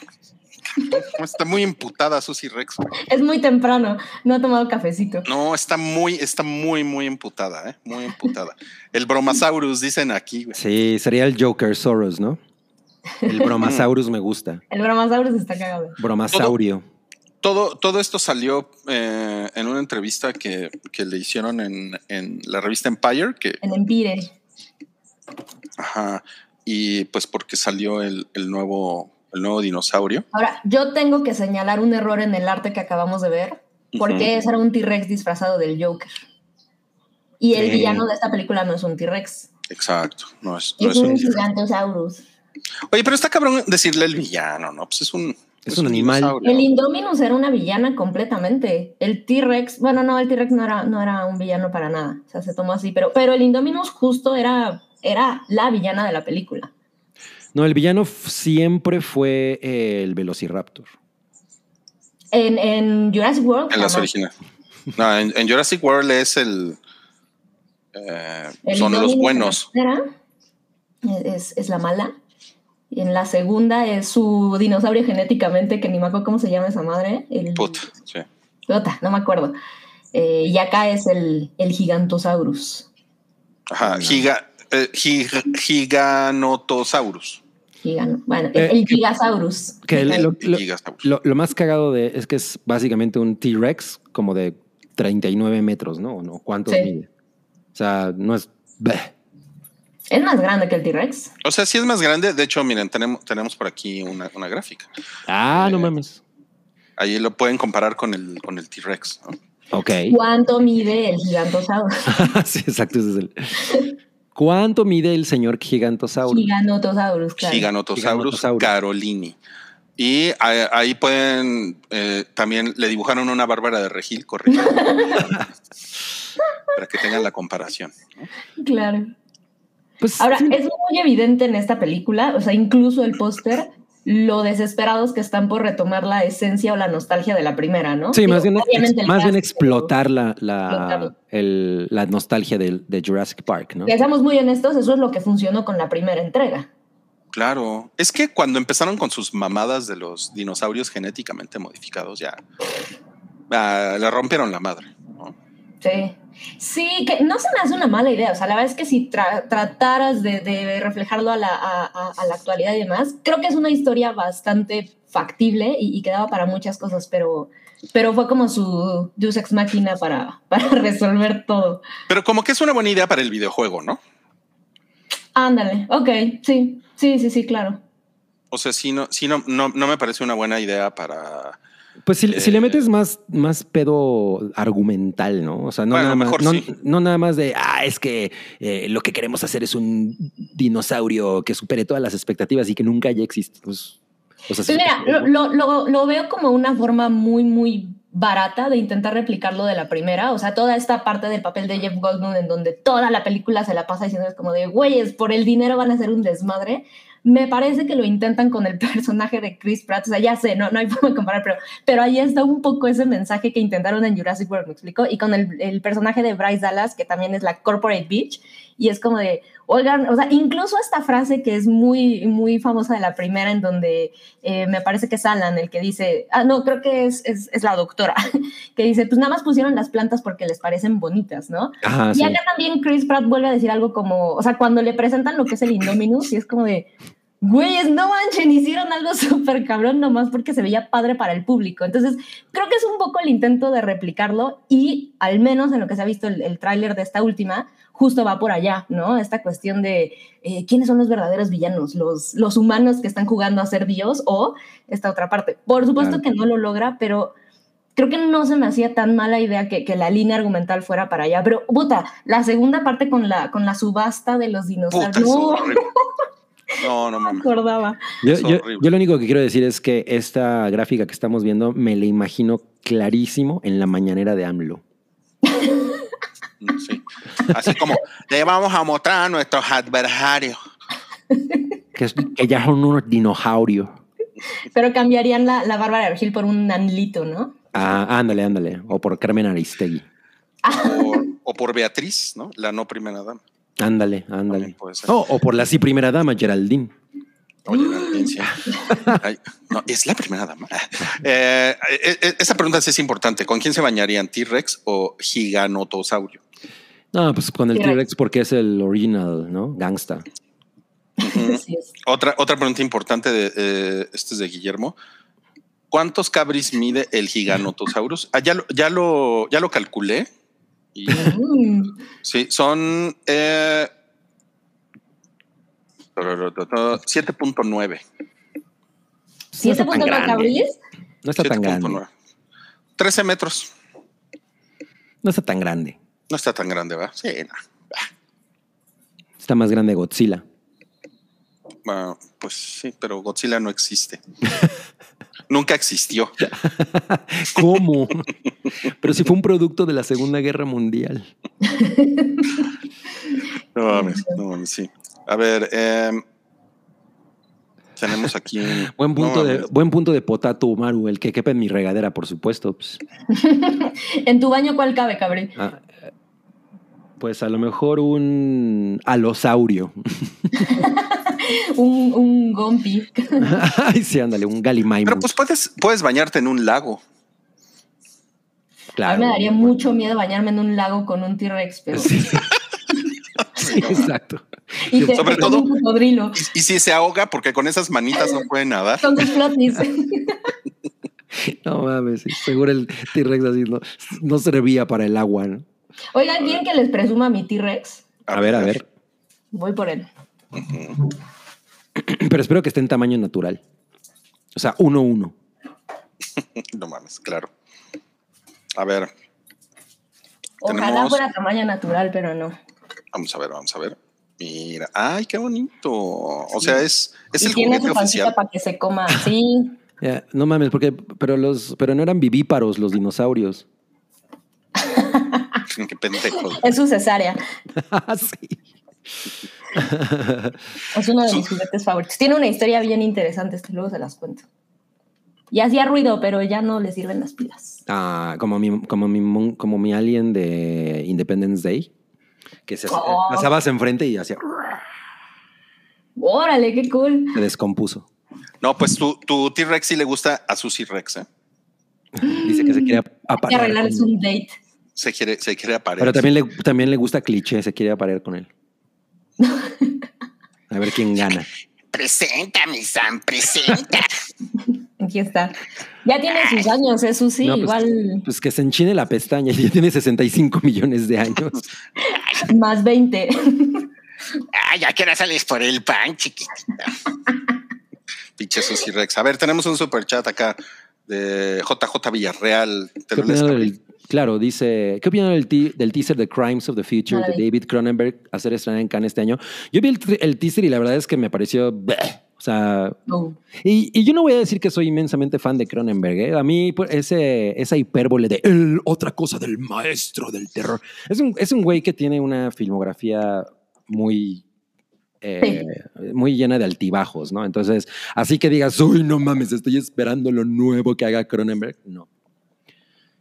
Está muy imputada Susy Rex. Es muy temprano, no ha tomado cafecito. No, está muy, está muy, muy imputada, ¿eh? Muy imputada. El Bromasaurus, dicen aquí, güey. Sí, sería el Joker Soros, ¿no? El Bromasaurus me gusta. El bromasaurus está cagado. Bromasaurio. Todo, todo esto salió eh, en una entrevista que, que le hicieron en, en la revista Empire, que, En Empire. ajá, y pues porque salió el, el nuevo, el nuevo dinosaurio. Ahora, yo tengo que señalar un error en el arte que acabamos de ver, porque Ujú. ese era un T-Rex disfrazado del Joker. Y el Sí. villano de esta película no es un T-Rex, Exacto, no es, no es es un un Gigantosaurus. Oye, pero está cabrón decirle el villano, ¿no? Pues es un, Es un animal. dinosaurio. El Indominus era una villana completamente. El T-Rex, bueno, no, el T-Rex no era, no era un villano para nada. O sea, se tomó así, pero, pero el Indominus justo era, era la villana de la película. No, el villano siempre fue eh, el Velociraptor. En, en Jurassic World. En las originales. No, en, en Jurassic World es el. eh, El son los buenos. Es, es la mala. Y en la segunda es su dinosaurio genéticamente, que ni me acuerdo cómo se llama esa madre. El, Puta, sí. Puta, no me acuerdo. Eh, y acá es el, el Gigantosaurus. Ajá, giga, eh, giga- Giganotosaurus. Gigano. Bueno, Eh, el Gigasaurus. Que el- lo, lo- Gigasaurus. lo- lo más cagado de es que es básicamente un T-Rex como de 39 metros, ¿no? ¿O no? ¿Cuántos Sí. mide? O sea, no es... bleh. Es más grande que el T-Rex. O sea, sí es más grande. De hecho, miren, tenemos, tenemos por aquí una, una gráfica. Ah, no Eh, mames. Ahí lo pueden comparar con el, con el T-Rex. ¿no? Ok. ¿Cuánto mide el Gigantosaurus? sí, exacto. ese es el- ¿Cuánto mide el señor Gigantosaurus? Giganotosaurus, claro. Giganotosaurus Giganotosaurus. carolini. Y ahí, ahí pueden, eh, también le dibujaron una bárbara de regil corriendo. para que tengan la comparación. ¿no? Claro. Pues, Ahora, sí. es muy evidente en esta película, o sea, incluso el póster, lo desesperados que están por retomar la esencia o la nostalgia de la primera, ¿no? Sí, Digo, más bien, más bien explotar la, la, el- la nostalgia del- de, Jurassic Park, ¿no? Que seamos muy honestos, eso es lo que funcionó con la primera entrega. Claro. Es que cuando empezaron con sus mamadas de los dinosaurios genéticamente modificados, ya ah, le rompieron la madre. ¿no? Sí. Sí, que no se me hace una mala idea. O sea, la verdad es que si tra- trataras de, de reflejarlo a la, a- a- a la actualidad y demás, creo que es una historia bastante factible y, y que daba para muchas cosas, pero, pero fue como su Deus Ex Máquina para, para resolver todo. Pero como que es una buena idea para el videojuego, ¿no? Ándale, ok, sí, sí, sí, sí, claro. O sea, sí, no, sí no, no, no me parece una buena idea para. Pues si, si le Eh, metes más, más pedo argumental, ¿no? O sea, no, Bueno, nada, más, mejor no, sí. no nada más de, ah, es que eh, lo que queremos hacer es un dinosaurio que supere todas las expectativas y que nunca haya existido. Pues, o sea, Pues mira, lo, lo- lo- lo veo como una forma muy, muy barata de intentar replicarlo de la primera. O sea, toda esta parte del papel de Jeff Goldblum en donde toda la película se la pasa diciendo es como de, güeyes, por el dinero van a hacer un desmadre. Me parece que lo intentan con el personaje de Chris Pratt. O sea, ya sé, no, no hay forma de comparar, pero, pero ahí está un poco ese mensaje que intentaron en Jurassic World, ¿me explico? Y con el, el personaje de Bryce Dallas, que también es la corporate bitch. Y es como de, oigan, o sea, incluso esta frase que es muy, muy famosa de la primera, en donde eh, me parece que es Alan el que dice, ah, no, creo que es, es, es la doctora, que dice, pues nada más pusieron las plantas porque les parecen bonitas, ¿no? Ajá, Y sí. acá también Chris Pratt vuelve a decir algo como, o sea, cuando le presentan lo que es el Indominus, y es como de, güeyes, no manchen, hicieron algo súper cabrón nomás porque se veía padre para el público. Entonces, creo que es un poco el intento de replicarlo y al menos en lo que se ha visto el, el tráiler de esta última, justo va por allá, ¿no? Esta cuestión de eh, quiénes son los verdaderos villanos, los, los humanos que están jugando a ser Dios o esta otra parte. Por supuesto Claro. que no lo logra, pero creo que no se me hacía tan mala idea que, que la línea argumental fuera para allá. Pero, puta, la segunda parte con la, con la subasta de los dinosaurios. Puta, no. No, no me mames. acordaba. Yo, lo único que quiero decir es que esta gráfica que estamos viendo me la imagino clarísimo en la mañanera de AMLO. Mm, Sí. Así como le vamos a mostrar a nuestros adversarios. Que, es- que ya son unos dinosaurios. Pero cambiarían la, la Bárbara Regil por un anlito, ¿no? Ah, ándale, ándale. O por Carmen Aristegui. O, o por Beatriz, ¿no? La no primera dama. Ándale, ándale. Oh, o por la sí primera dama, Geraldine. Oye. Ay, no, es la primera dama. Eh, eh, eh, esa pregunta sí es importante. ¿Con quién se bañarían? ¿T-Rex o giganotosaurio? No, pues con el T-Rex. Porque es el original, ¿no? Gangsta. Otra, otra pregunta importante de eh, este es de Guillermo. ¿Cuántos cabris mide el giganotosaurus? Ah, ya lo, ya lo, ya lo calculé. Y Mm. sí, son eh, 7.9. Si ese está tan punto no está tan grande. 7.9. 13 metros. No está tan grande. No está tan grande, ¿va? Sí, no. Está más grande Godzilla. Bueno, pues sí, pero Godzilla no existe. Nunca existió. ¿Cómo? Pero si fue un producto de la Segunda Guerra Mundial. No mames, no mames, sí. A ver, em, tenemos aquí. un- Buen punto, no de, buen punto de Potato Maru, el que quepa en mi regadera, por supuesto. Pues, en tu baño, ¿cuál cabe, cabrón? ah, eh, pues a lo mejor un alosaurio. Un, un gompi. Ay, sí, ándale, un Galimaimon. Pero pues puedes, puedes bañarte en un lago. A claro. mí me daría mucho miedo bañarme en un lago con un T-Rex, pero. Sí. Sí, exacto. Y te, Sobre te todo- un Y, y si se ahoga, porque con esas manitas no puede nadar. con sus flotis. No mames, sí, seguro el T-Rex así no, no servía para el agua. ¿no? Oigan, ¿quieren que les presuma mi T-Rex? A ver, a ver. Voy por él. Pero espero que esté en tamaño natural. O sea, uno uno. No mames, claro. A ver, Ojalá Tenemos- fuera tamaño natural, pero no. vamos a ver, vamos a ver. Mira, ay, qué bonito. O sea, es, es y el tiene juguete su pancita oficial. para que se coma. Sí. Ya, no mames, porque pero los pero no eran vivíparos los dinosaurios. Qué pendejo. Es su cesárea. sí. Es uno de mis juguetes favoritos. Tiene una historia bien interesante, este luego se las cuento. Y hacía ruido, pero ya no le sirven las pilas. Ah, como mi como mi mon- como mi alien de Independence Day que se Oh. pasabas enfrente y hacía Órale, qué cool. se descompuso. No, pues tu, tu T-Rex sí le gusta a Susy Rex, ¿eh? Dice que se quiere Hay que aparear. arreglarles con- un date. Se quiere, se quiere aparecer. Pero también le, también le gusta cliché, se quiere aparear con él. A ver quién gana. Presenta, mi Sam, presenta. Aquí está. Ya tiene sus años, eso sí, No, pues, igual Pues que se enchine la pestaña, ya tiene 65 millones de años. más 20. Ay, ya que ahora sales por el pan, chiquitita. Pinche Susy Rex. A ver, tenemos un super chat acá de JJ Villarreal. ¿Te ¿Qué lo lees, opinan Gabriel? del- claro, dice, ¿qué opinan del, del teaser de Crimes of the Future de vi. David Cronenberg a ser estrenada en Cannes este año? Yo vi el, tr- el teaser y la verdad es que me pareció... bleh. O sea, Oh. y, y yo no voy a decir que soy inmensamente fan de Cronenberg. ¿eh? A mí pues, ese, esa hipérbole de El otra cosa del maestro del terror. Es un, es un güey que tiene una filmografía muy, eh, muy llena de altibajos, ¿no? Entonces, así que digas, uy, no mames, estoy esperando lo nuevo que haga Cronenberg. No.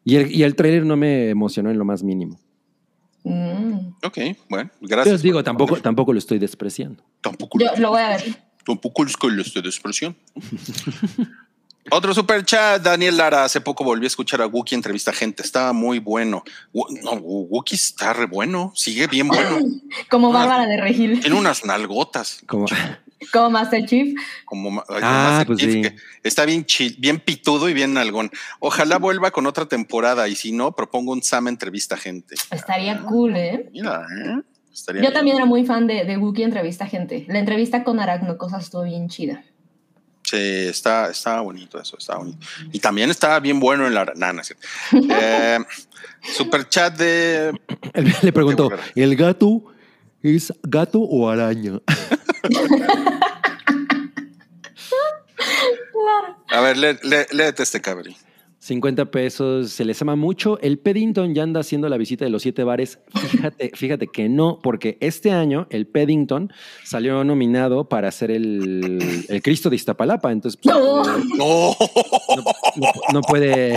Y el, y el trailer no me emocionó en lo más mínimo. Mm. Ok, bueno, Pero gracias. digo, tampoco, tampoco lo estoy despreciando. Tampoco, Yo lo voy a ver. tampoco es que lo esté de expresión. Otro super chat, Daniel Lara. Hace poco volví a escuchar a Wookie entrevista a gente. Estaba muy bueno. No, Wookie está re bueno. Sigue bien bueno. Como. Bárbara de Regil. Tiene unas nalgotas. Como, Como Master Chief. Como Ah, Master pues Chief, sí. que está bien chill, bien pitudo y bien nalgón. Ojalá vuelva con otra temporada y si no, propongo un Sam entrevista a gente. Estaría cool, ¿eh? Mira, ¿eh? Estaría Yo bien. también era muy fan de, de Wookiee entrevista a gente. La entrevista con Aracno Cosas estuvo bien chida. Sí, está, está bonito eso, está bonito. Y también estaba bien bueno en la... Nah, no es cierto. Eh, super chat de... le preguntó. ¿el gato es gato o araña? A ver, lé- lé- léete este cabri. 50 pesos, se les ama mucho. El Peddington ya anda haciendo la visita de los siete bares. Fíjate, fíjate que no, porque este año el Peddington salió nominado para ser el, el Cristo de Iztapalapa. Entonces, pues, No. no, No, no- no puede,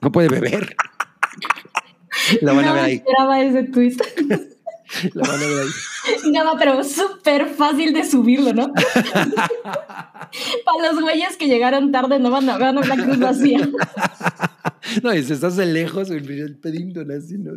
no puede beber. La van a no ver ahí. esperaba ese twist. La van a ver ahí. No, pero súper fácil de subirlo, ¿no? Para los güeyes que llegaron tarde no van a ver la cruz vacía. No, y si estás de lejos, el, el Peddington así, ¿no?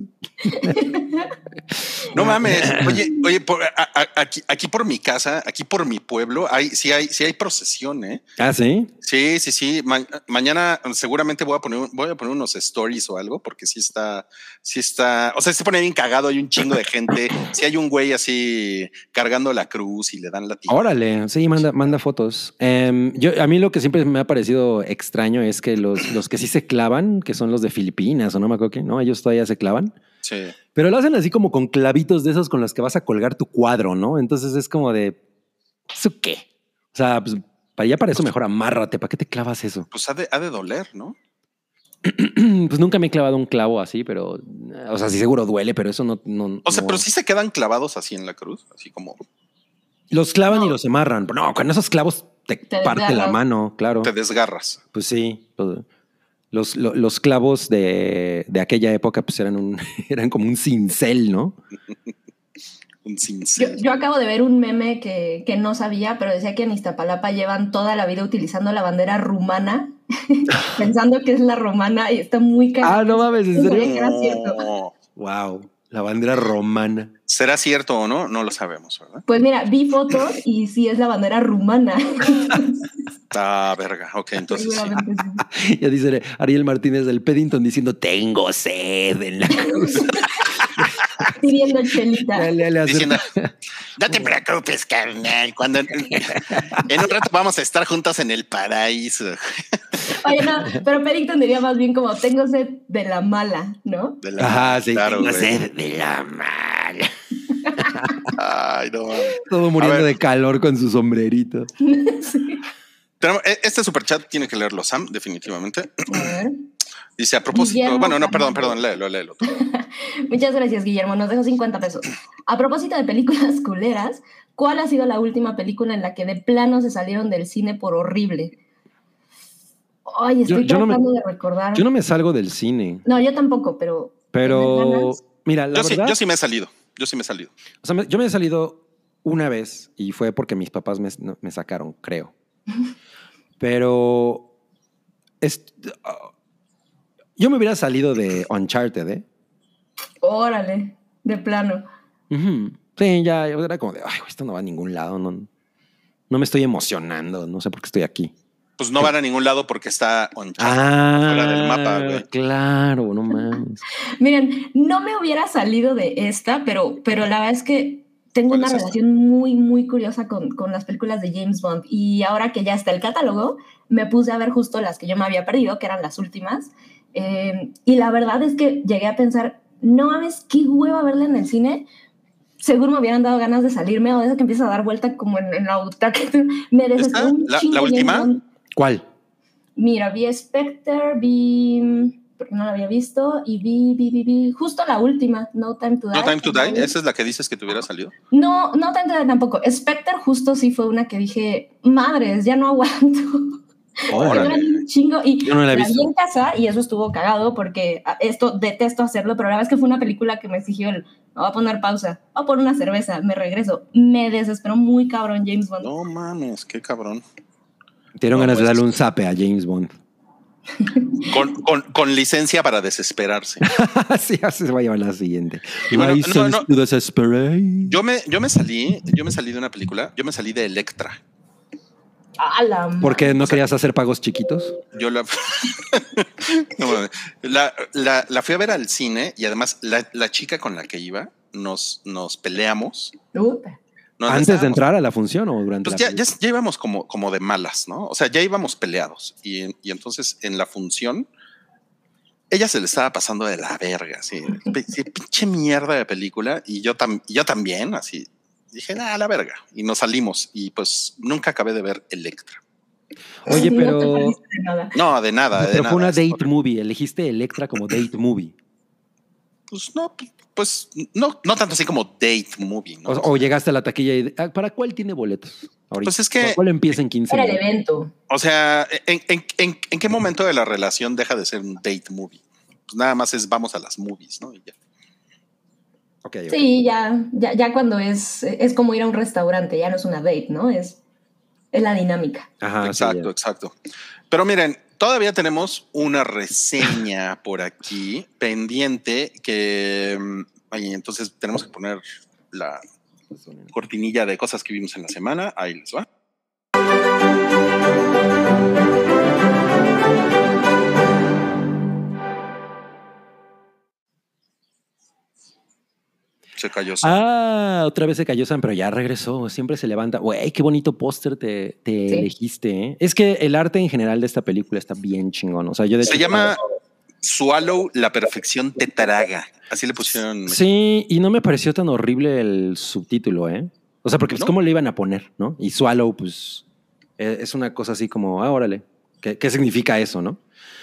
no mames. Oye, oye, por- a- a- aquí, aquí por mi casa, aquí por mi pueblo, hay, sí hay, sí hay procesión, ¿eh? Ah, sí. Sí, sí, sí. Ma- mañana seguramente voy a poner, un- voy a poner unos stories o algo, porque sí está, sí está, o sea, se pone bien cagado, hay un chingo de gente. Si hay un güey así cargando la cruz y le dan la Órale, sí, manda, manda fotos. Em, yo, a mí lo que siempre me ha parecido extraño es que los, los que sí se clavan, que son los de Filipinas o no me acuerdo qué, ¿no? Ellos todavía se clavan. Sí. Pero lo hacen así como con clavitos de esos con los que vas a colgar tu cuadro, ¿no? Entonces es como de, ¿eso qué? O sea, pues para ya para eso mejor amárrate. ¿Para qué te clavas eso? Pues ha de, ha de doler, ¿no? pues nunca me he clavado un clavo así, pero, o sea, sí seguro duele, pero eso no. no O sea, no- pero sí se quedan clavados así en la cruz, así como Los clavan y los amarran. No, con esos clavos te, Te parte la mano, claro. te desgarras. Pues sí, los, los, lo- los clavos de, de aquella época pues eran, un, eran como un cincel, ¿no? Un Yo, cincel. yo acabo de ver un meme que, que no sabía, pero decía que en Iztapalapa llevan toda la vida utilizando la bandera rumana, pensando que es la romana y está muy cagado. Ah, no mames, ¿en serio? No. Wow, la bandera romana. ¿Será cierto o no? No lo sabemos, ¿verdad? Pues mira, vi fotos y sí es la bandera rumana. Ah, verga. Ok, entonces sí. Seguramente sí. Ya dice Ariel Martínez del Peddington diciendo, tengo sed en la cruz. Pidiendo chelita. Le- le- le hace- Diciendo, No te preocupes, carnal. cuando en, en un rato vamos a estar juntos en el paraíso. Oye, no, pero Paddington diría más bien como tengo sed de la mala, ¿no? De la- Ajá, sí, claro, tengo güey. sed de la mala. Ay, no. Todo muriendo de calor con su sombrerito. Sí. Tenemos- e- Este superchat tiene que leerlo Sam, definitivamente. A ver. Dice a propósito. Guillermo bueno, no, perdón, perdón, léelo, léelo. Muchas gracias, Guillermo. Nos dejó 50 pesos. A propósito de películas culeras, ¿cuál ha sido la última película en la que de plano se salieron del cine por horrible? Ay, Yo- estoy yo no me- tratando de recordar. Yo no me salgo del cine, No, yo tampoco, pero. pero mira, la Yo sí, verdad, yo sí me he salido. Yo sí me he salido. o sea, me- yo me he salido una vez y fue porque mis papás me, me sacaron, creo. Pero es- yo me hubiera salido de Uncharted, ¿eh? Órale, de plano. Sí, ya yo era como de, ay, güey, esto no va a ningún lado, no, no me estoy emocionando, no sé por qué estoy aquí. Pues no van a ningún lado porque está on. Ah, fuera del mapa, güey. Claro, no mames. Miren, no me hubiera salido de esta, pero, pero la verdad es que tengo ¿Cuál una es esta? relación muy, muy curiosa con, con las películas de James Bond. Y ahora que ya está el catálogo, me puse a ver justo las que yo me había perdido, que eran las últimas. Eh, y la verdad es que llegué a pensar, no mames, qué hueva verla en el cine. seguro me hubieran dado ganas de salirme o de eso que empieza a dar vuelta como en, en la butaca. Me desesperó un ¿La- la última? ¿Cuál? Mira, vi Spectre, vi... porque no la había visto, y vi, vi, vi, vi, justo la última, No Time to Die. No Time to Die, esa es la que dices que te hubiera salido. No, no Time to Die tampoco. Spectre justo sí fue una que dije, madres, ya no aguanto. Un chingo y Yo no la he vi en casa y eso estuvo cagado porque ah, esto detesto hacerlo, pero la verdad es que fue una película que me exigió el, "Me voy a poner pausa, voy a poner una cerveza, me regreso. Me desesperó muy cabrón James Bond. No mames, qué cabrón. Dieron No, ganas de pues- darle un zape a James Bond. Con, con, con licencia para desesperarse. Así ya se va a llevar la siguiente. Y bueno, no, no. Yo me, yo me salí, yo me salí de una película, yo me salí de Electra. A la ¿Por qué no querías hacer pagos chiquitos? Yo la, No, la, la, la fui a ver al cine y además la, la chica con la que iba nos, nos peleamos. Nos ¿Antes de entrar a la función o durante Pues la ya, ya, ya íbamos como, como de malas, ¿no? O sea, ya íbamos peleados. Y, y entonces en la función, ella se le estaba pasando de la verga, así, pinche mierda de película. Y yo, tam- y yo también, así. Dije, nada, la verga. Y nos salimos. Y pues nunca acabé de ver Electra. Oye, No te pero, perdiste de nada. No, de nada. de pero nada. fue una date movie. Elegiste Electra como date movie. Pues no, pues no, no tanto así como date movie, ¿no? O, o llegaste a la taquilla y ah, ¿para cuál tiene boletos? Ahorita? Pues es que- ¿Cuál empieza en 15 Era el evento. O sea, ¿en, en, en, en qué momento de la relación deja de ser un date movie? Pues nada más es vamos a las movies, ¿no? Y ya. Sí, ya, ya, ya cuando es, es como ir a un restaurante, ya no es una date, ¿no? Es, es la dinámica. Ajá, exacto, exacto. Pero miren, todavía tenemos una reseña por aquí pendiente que mm, ay, entonces tenemos que poner la cortinilla de cosas que vimos en la semana. Ahí les va. Se cayó. Ah, otra vez se cayó Sam, pero ya regresó. Siempre se levanta. Güey, qué bonito póster te, te Sí. elegiste. ¿eh? Es que el arte en general de esta película está bien chingón. O sea, yo de Se hecho- llama Swallow, la perfección te traga. Así le pusieron. Sí, y no me pareció tan horrible el subtítulo, ¿eh? O sea, porque pues, ¿No? ¿cómo le iban a poner, no? Y Swallow, pues, eh, es una cosa así como, ah, órale. ¿Qué, qué significa eso, no?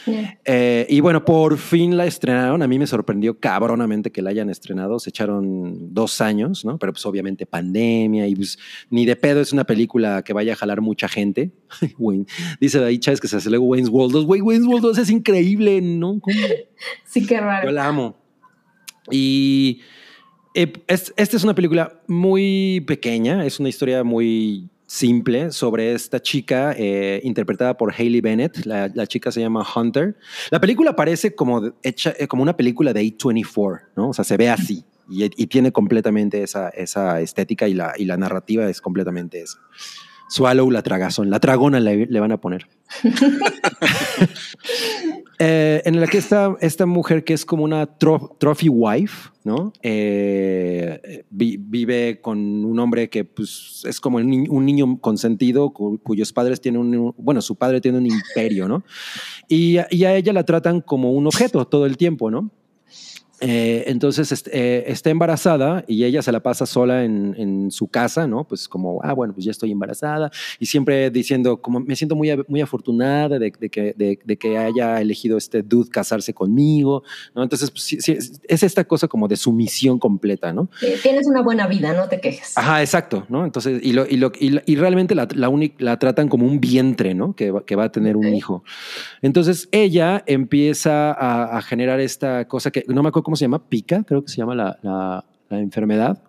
Yeah. Eh, y bueno, por fin la estrenaron. A mí me sorprendió cabronamente que la hayan estrenado. Se echaron dos años, ¿no? Pero pues obviamente pandemia y pues ni de pedo es una película que vaya a jalar mucha gente. Wayne- Dice ahí Chávez que se hace luego Wayne's World 2. Güey, Wayne's World 2 es increíble, ¿no? ¿Cómo? Sí, qué raro. Yo la amo. Y eh, es- esta es una película muy pequeña, es una historia muy simple sobre esta chica eh, interpretada por Hailey Bennett. La, chica se llama Hunter. La película parece como, hecha, eh, como una película de A24, ¿no? O sea, se ve así y, y tiene completamente esa, esa estética y la, y la narrativa es completamente esa. Swallow la tragazón, la tragona le, le van a poner. Eh, en la que está esta mujer que es como una tro- trophy wife, ¿no? Eh, vi- vive con un hombre que pues, es como ni- un niño consentido cu- cuyos padres tienen un, bueno, su padre tiene un imperio, ¿no? Y, y a ella la tratan como un objeto todo el tiempo, ¿no? Eh, entonces est- eh, está embarazada y ella se la pasa sola en, en su casa, ¿no? Pues como, ah, bueno, pues ya estoy embarazada y siempre diciendo, como me siento muy, muy afortunada de, de que, de, de que haya elegido este dude casarse conmigo, ¿no? Entonces, pues, sí, sí, es, es esta cosa como de sumisión completa, ¿no? Tienes una buena vida, no te quejes. Ajá, exacto, ¿no? Entonces, y, lo, y, lo, y, y realmente la, la, la tratan como un vientre, ¿no? Que, va- que va a tener un hijo. Entonces, ella empieza a, a generar esta cosa que no me acuerdo cómo se llama, pica, creo que se llama la, la- la enfermedad,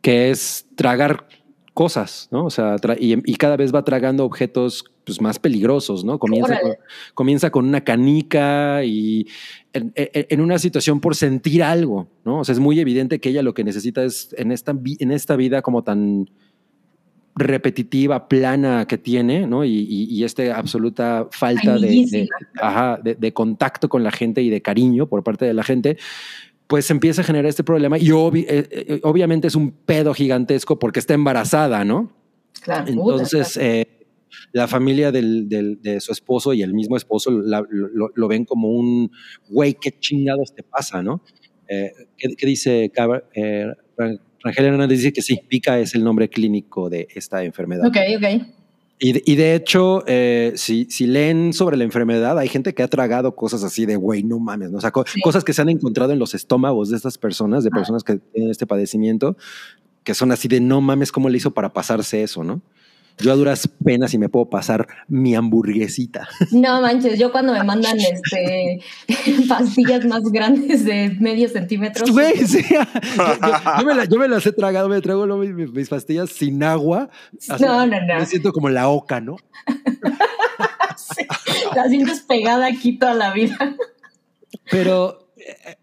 que es tragar cosas, ¿no? O sea, y, y cada vez va tragando objetos pues, más peligrosos, ¿no? Comienza con, comienza con una canica y en, en- en una situación por sentir algo, ¿no? O sea, es muy evidente que ella lo que necesita es en esta, en esta vida como tan repetitiva, plana que tiene, ¿no? Y, y, y esta absoluta falta de, ajá, de- de contacto con la gente y de cariño por parte de la gente, pues empieza a generar este problema y obvi- eh, eh, obviamente es un pedo gigantesco porque está embarazada, ¿no? Claro. Entonces, eh, la familia del, del- de su esposo y el mismo esposo la- lo, lo ven como un güey, qué chingados te pasa, ¿no? Eh, ¿qué, qué dice Cabra- Ra- Rangel Hernández dice que sí, pica es el nombre clínico de esta enfermedad. Ok, ok. Y, de- y de hecho, eh, si, si leen sobre la enfermedad, hay gente que ha tragado cosas así de, güey, no mames, ¿no? O sea, co- Sí. cosas que se han encontrado en los estómagos de estas personas, de Ah. personas que tienen este padecimiento, que son así de, no mames, ¿cómo le hizo para pasarse eso, no? Yo a duras penas y me puedo pasar mi hamburguesita. No manches, yo cuando me mandan este pastillas más grandes de medio centímetro. Güey, sí. Yo, yo- yo me la- yo me las he tragado, me trago mis, mis pastillas sin agua. así, No, no, no. Me siento como la oca, ¿no? sí, la sientes pegada aquí toda la vida. Pero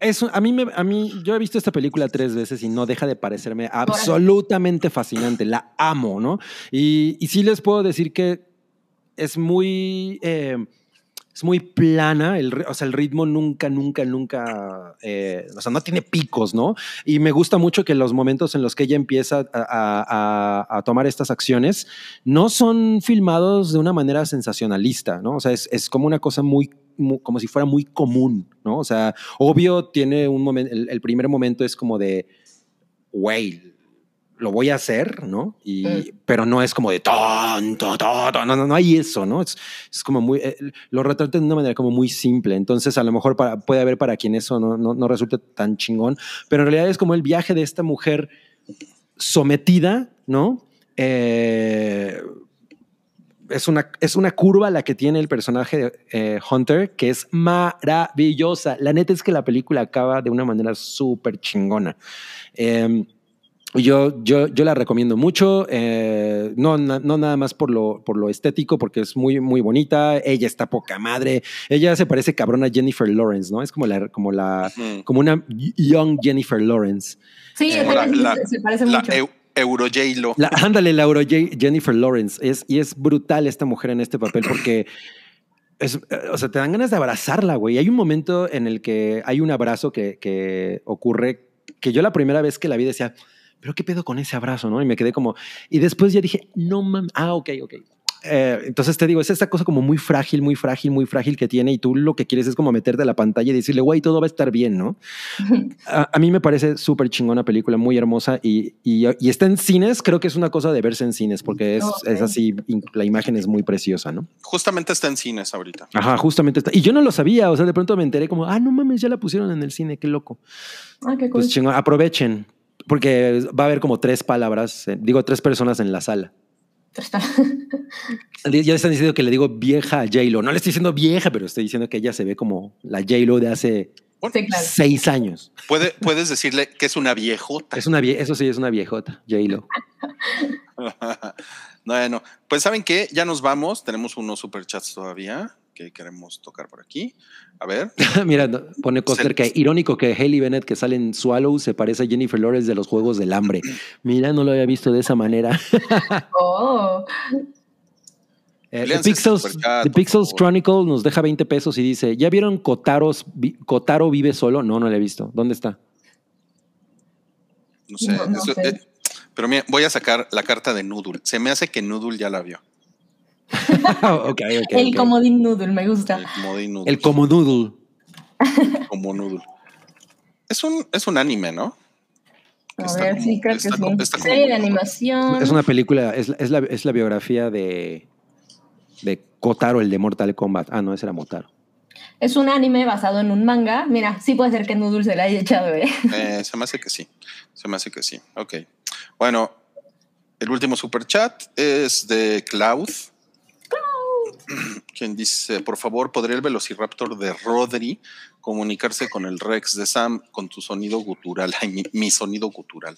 eso, a mí, me, a mí, yo he visto esta película tres veces y no deja de parecerme absolutamente fascinante. La amo, ¿no? Y, y sí les puedo decir que es muy, eh, es muy plana, el, o sea, el ritmo nunca, nunca, nunca, eh, o sea, no tiene picos, ¿no? Y me gusta mucho que los momentos en los que ella empieza a- a- a tomar estas acciones no son filmados de una manera sensacionalista, ¿no? O sea, es, es como una cosa muy, mu- como si fuera muy común, ¿no? O sea, obvio tiene un momento, el, el primer momento es como de, güey, lo voy a hacer, ¿no? Y, Mm. Pero no es como de, tonto, tonto, no, no, no hay eso, ¿no? Es, es como muy, eh, lo retrata de una manera como muy simple, entonces a lo mejor para, puede haber para quien eso no, no, no resulte tan chingón, pero en realidad es como el viaje de esta mujer sometida, ¿no? Eh, es una, es una curva la que tiene el personaje de eh, Hunter, que es maravillosa. La neta es que la película acaba de una manera súper chingona. Eh, yo, yo, yo la recomiendo mucho, eh, no, na- no nada más por lo, por lo estético, porque es muy, muy bonita, ella está poca madre, ella se parece cabrón a Jennifer Lawrence, ¿no? Es como la, como la, como una young Jennifer Lawrence. Sí, Eh, se, la- la- se parece La mucho. Eu- Euro J-Lo. La, ándale, Laura J- Jennifer Lawrence. Es, y es brutal esta mujer en este papel porque es, o sea, te dan ganas de abrazarla, güey. Hay un momento en el que hay un abrazo que, que ocurre que yo la primera vez que la vi decía, pero qué pedo con ese abrazo, ¿no? Y me quedé como, y después ya dije, no mames, ah, ok, ok. Eh, entonces te digo, es esta cosa como muy frágil, muy frágil, muy frágil que tiene y tú lo que quieres es como meterte a la pantalla y decirle, güey, todo va a estar bien, ¿no? a, a mí me parece súper chingona película, muy hermosa y, y, y está en cines, creo que es una cosa de verse en cines porque es, es así, la imagen es muy preciosa, ¿no? Justamente está en cines ahorita. Ajá, justamente está. Y yo no lo sabía, o sea, de pronto me enteré como, ah, no mames, ya la pusieron en el cine, qué loco. Ah, qué cool. Pues chingón, aprovechen, porque va a haber como tres palabras, eh, digo, tres personas en la sala. Ya están diciendo que le digo vieja a J-Lo. No le estoy diciendo vieja, pero estoy diciendo que ella se ve como la J-Lo de hace Sí, claro. seis años. Puede, puedes decirle que es una viejota. Es una vie- eso sí, es una viejota, J-Lo. bueno, pues saben que ya nos vamos. Tenemos unos superchats todavía que queremos tocar por aquí. A ver. Mira, pone Costner Se- que irónico que Haley Bennett que sale en Swallow se parece a Jennifer Lawrence de los Juegos del Hambre. Mira, no lo había visto de esa manera. Oh, Eh, The Pixels, superchat, The Pixels. Chronicle nos deja 20 pesos y dice, ¿ya vieron Kotaros, Vi- Kotaro vive solo? No, no lo he visto. ¿Dónde está? No sé. No, no eso- sé. eh, pero mira, voy a sacar la carta de Noodle. Se me hace que Noodle ya la vio. ok, ok. el ok. comodín noodle me gusta. El comodín Noodle. El como noodle. como Noodle. Es un, es un anime, ¿no? A Está ver, como- sí, creo que está sí. como- está como- Serie de animación. Es una película, es, es la, es la biografía de, de Kotaro, el de Mortal Kombat. Ah, no, ese era Motaro. Es un anime basado en un manga. Mira, sí puede ser que Noodle se la haya echado, ¿eh? Eh, se me hace que sí. Se me hace que sí. Ok. Bueno, el último super chat es de Cloud. Quien dice, por favor, ¿podría el velociraptor de Rodri comunicarse con el Rex de Sam con tu sonido gutural? Ay, mi, mi sonido gutural.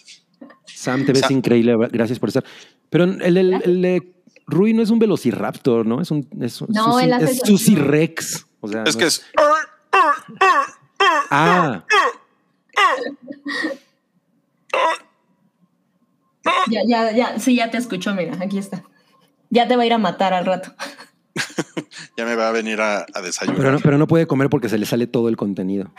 Sam, te ves Sam. increíble. Gracias por estar. Pero el, el, el de Rui no es un velociraptor, ¿no? Es un es, un- No, hace es sonido. Susi Rex. O sea, Es no que es... Ah, Ya, ya, ya, sí, ya te escuchó, mira, aquí está. Ya te va a ir a matar al rato. Ya me va a venir a, a desayunar. pero no, pero no puede comer porque se le sale todo el contenido.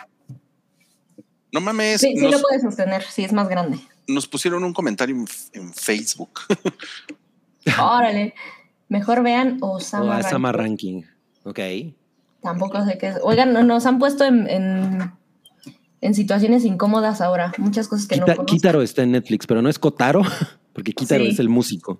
No mames, Sí, sí nos, lo puedes sostener, sí, es más grande. nos pusieron un comentario en, en Facebook. Órale. Mejor vean O Osama. a Sama Ranking. Ranking. Ok. Tampoco sé qué es. Oigan, no- nos han puesto en, en, en situaciones incómodas ahora. Muchas cosas que no Kita- conozco. Kitaro está en Netflix, pero no es Kotaro, porque Kitaro Sí. es el músico.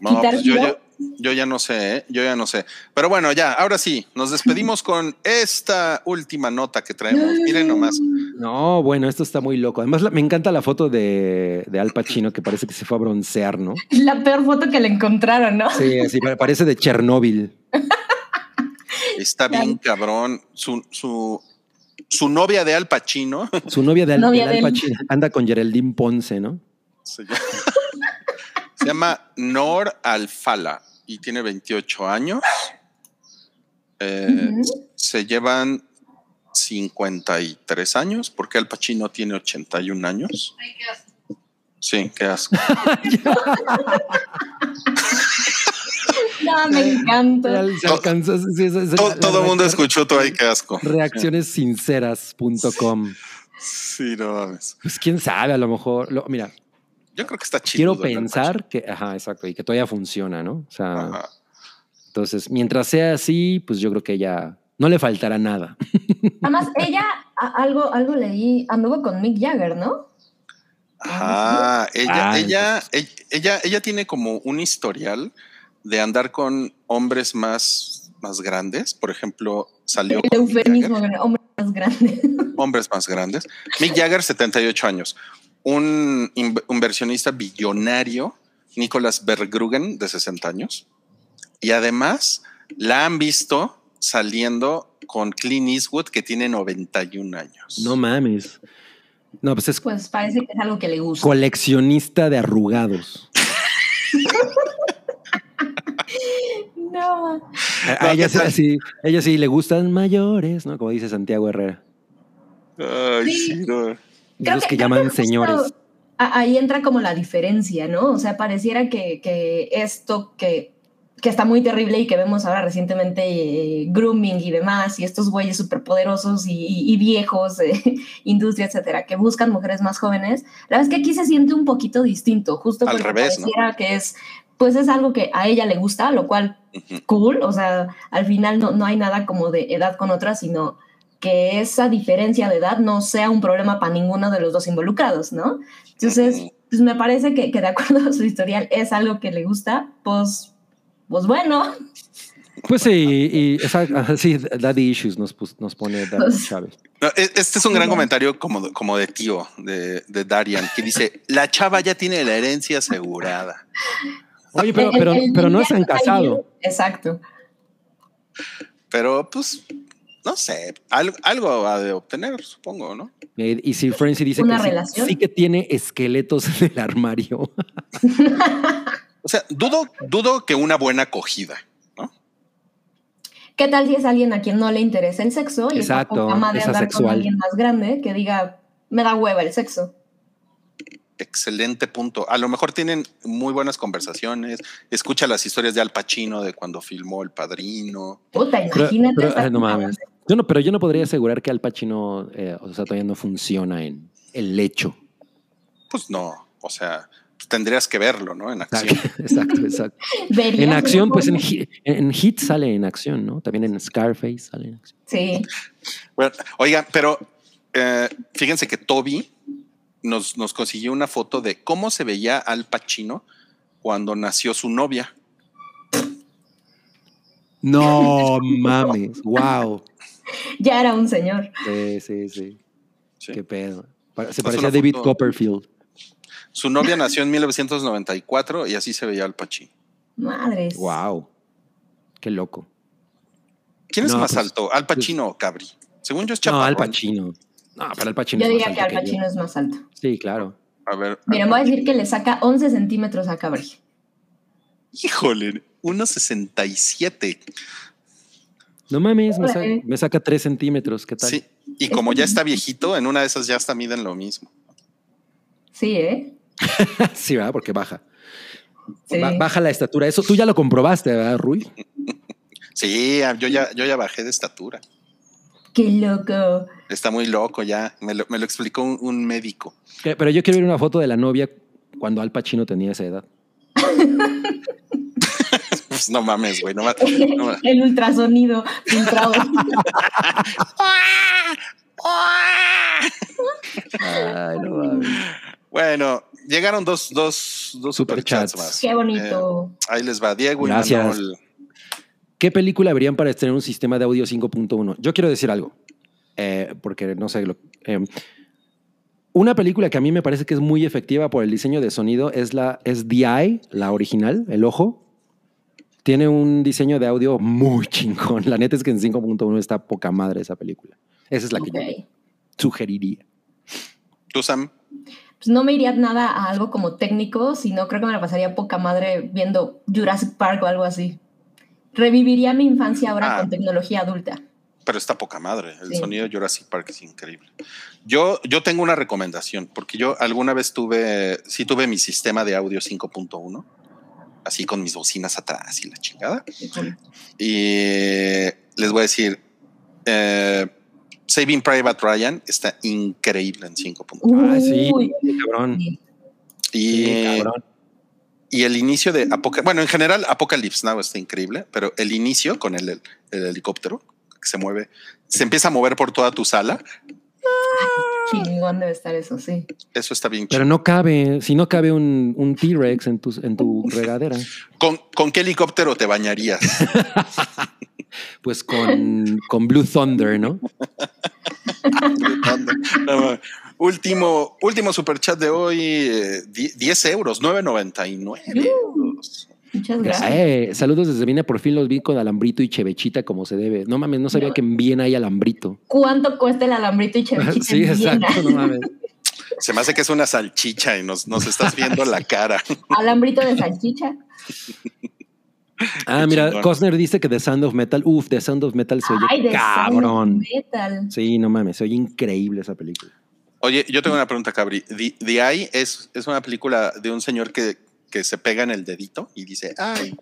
No, pues yo. ya, yo ya no sé, ¿eh? yo ya no sé. Pero bueno, ya, ahora sí, nos despedimos con esta última nota que traemos. Miren nomás. No, bueno, esto está muy loco. Además, la- me encanta la foto de, de Al Pacino, que parece que se fue a broncear, ¿no? La peor foto que le encontraron, ¿no? Sí, sí, pa- parece de Chernóbil. Está bien cabrón. Su, su, su novia de Al Pacino Su novia de Al, Novia. Pacino anda con Geraldine Ponce, ¿no? llama, se llama Nor Alfala y tiene 28 años. Eh, Ujú. Se llevan 53 años porque Al Pacino tiene 81 años. Sí, qué asco. No, me encanta. Se alcanzó- sí, esa- esa- todo la- todo la el mundo escuchó todo ahí, qué asco. Reaccionessinceras.com. Sí, no mames. Pues quién sabe, a lo mejor. lo- mira, Yo creo que está chido. quiero pensar que, ajá, exacto, y que todavía funciona, ¿no? O sea, Ajá. entonces, mientras sea así, pues yo creo que ya no le faltará nada. Además, ella, a- algo, algo leí, anduvo con Mick Jagger, ¿no? Ajá, ella, Ah, ella, ella, ella, ella tiene como un historial de andar con hombres más, más grandes. Por ejemplo, salió El eufemismo, Jagger, hombre más grande. hombres más grandes. Mick Jagger, 78 años. Un in- inversionista billonario, Nicolas Berggrugen, de 60 años. Y además la han visto saliendo con Clint Eastwood, que tiene 91 años. No mames. No, pues es Pues parece que es algo que le gusta. coleccionista de arrugados. No, A, ella, sí, sí- ella sí le gustan mayores, ¿no? Como dice Santiago Herrera. Ay, Sí. sí, no. Creo Los que, llaman señores. Ahí entra como la diferencia, ¿no? O sea, pareciera que, que esto que, que está muy terrible y que vemos ahora recientemente, eh, grooming y demás, y estos güeyes superpoderosos y, y- y viejos, eh, industria, etcétera, que buscan mujeres más jóvenes, la verdad es que aquí se siente un poquito distinto, justo Al porque revés, ¿no? pareciera que es, pues es algo que a ella le gusta, lo cual cool, o sea, al final no, no hay nada como de edad con otra, sino que esa diferencia de edad no sea un problema para ninguno de los dos involucrados, ¿no? Entonces, pues me parece que, que de acuerdo a su historial es algo que le gusta, pues, pues bueno, Pues sí, y sí, Daddy Issues nos, nos pone Daddy Pues- Chávez. No, e- este es un gran comentario como de, como de tío de, de Darian, que dice, la chava ya tiene la herencia asegurada. Oye, pero, El- pero, el- pero no el- se han casado. Exacto. Pero pues, no sé, algo, algo ha de obtener, supongo, ¿no? Eh, Y si Frenzy dice ¿Una que sí- relación? sí, que tiene esqueletos en el armario. O sea, dudo, dudo que una buena acogida, ¿no? ¿Qué tal si es alguien a quien no le interesa el sexo y Exacto, está con de es andar con alguien más grande que diga, me da hueva el sexo? Excelente punto. A lo mejor tienen muy buenas conversaciones, escucha las historias de Al Pacino de cuando filmó El Padrino. Puta, imagínate. pero, ay, no mames. Yo no, pero yo no podría asegurar que Al Pacino, eh, o sea, todavía no funciona en el lecho. Pues no, o sea, tendrías que verlo, ¿no? En acción. Exacto, exacto. En acción, pues en, en Hit sale en acción, ¿no? También en Scarface sale en acción. Sí. Bueno, oigan, pero eh, fíjense que Toby nos, nos consiguió una foto de cómo se veía Al Pacino cuando nació su novia. No mames, wow. Ya era un señor. Sí, sí, sí. Sí. Qué pedo. Se Pues parecía a David foto- Copperfield. Su novia nació en 1994 y así se veía Al Pacino. Madres. Wow. Qué loco. ¿Quién es No, más pues, alto, Al Pacino o Cabri? Según yo es No. Al Pacino. No, pero Al Pacino Yo es más diría que alto Al. Pacino es más alto. Sí, claro. A ver. Miren, voy a decir que le saca 11 centímetros a Cabri. Híjole, 1.67. No mames, me, sa- Órale. me saca tres centímetros. ¿Qué tal? Sí. Y como ya está viejito, en una de esas ya hasta miden lo mismo. Sí, ¿eh? Sí, ¿verdad? Porque baja. Sí. Ba- baja la estatura. Eso tú ya lo comprobaste, ¿verdad, Rui? Sí, yo ya, yo ya bajé de estatura. Qué loco. Está muy loco ya. Me lo, me lo explicó un, un médico. Que- Pero yo quiero ver una foto de la novia cuando Al Pacino tenía esa edad. Pues no mames, güey. No, ma- no ma- El ultrasonido filtrado. Ay, no mames. Bueno, llegaron dos, dos, dos Superchats. superchats más. Qué bonito. Eh, ahí les va Diego y Gracias. Manuel. ¿Qué película verían para estrenar un sistema de audio 5.1? Yo quiero decir algo, eh, porque no sé. Lo, eh, una película que a mí me parece que es muy efectiva por el diseño de sonido es la es The Eye, la original, el ojo. Tiene un diseño de audio muy chingón. La neta es que en 5.1 está poca madre esa película. Esa es la que yo sugeriría. ¿Tú, Sam? Pues no me iría nada a algo como técnico, sino creo que me la pasaría poca madre viendo Jurassic Park o algo así. Reviviría mi infancia ahora Ah. con tecnología adulta. Pero está poca madre. El Sí. sonido de Jurassic Park es increíble. Yo, yo tengo una recomendación, porque yo alguna vez tuve, sí tuve mi sistema de audio 5.1, así con mis bocinas atrás y la chingada. Y les voy a decir, eh, Saving Private Ryan está increíble en 5.1. Ah, sí, cabrón. Y, Sí, cabrón. y el inicio de Apocalypse, bueno, en general Apocalypse Now está increíble, pero el inicio con el, el- el helicóptero que se mueve, se empieza a mover por toda tu sala, Chingón debe estar eso, sí. eso está bien Pero chido. no cabe, si no cabe un, un T-Rex en tu, en tu regadera, ¿Con, ¿Con qué helicóptero te bañarías? pues con, con Blue Thunder, ¿no? No, mames. último, último superchat de hoy, eh, die- 10 euros, 9.99 euros. Muchas gracias. Eh, saludos desde Viena, por fin los vi con alambrito y chevechita como se debe. No mames, no sabía que en Viena hay alambrito. ¿Cuánto cuesta el alambrito y chevechita sí, en Viena? exacto, no mames. Se me hace que es una salchicha y nos, nos estás viendo la cara. Alambrito de salchicha. Ah, Qué mira, chingón. Costner dice que The Sound of Metal, uff, The Sound of Metal se oye Ay, de cabrón. metal. Sí, no mames, se oye increíble esa película. Oye, yo tengo una pregunta, Cabri. The, The Eye es, es una película de un señor que, que se pega en el dedito y dice, ay,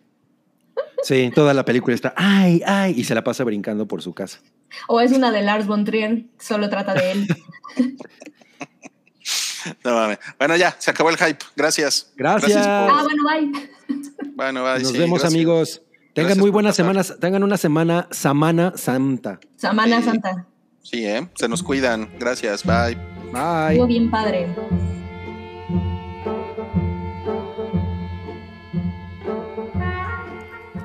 Sí, toda la película está, ay, ay, y se la pasa brincando por su casa. O es una de Lars von Trier, solo trata de él. no mames. Bueno, ya, se acabó el hype. Gracias. Gracias. Ah, bueno, bye. Bueno, bye, Nos sí, vemos, gracias. amigos. Tengan Gracias muy por buenas semanas, tengan una semana, Samana Santa. Samana Sí. Santa. Sí, ¿eh? Se nos cuidan. Gracias. Bye. Bye. Estuvo bien padre.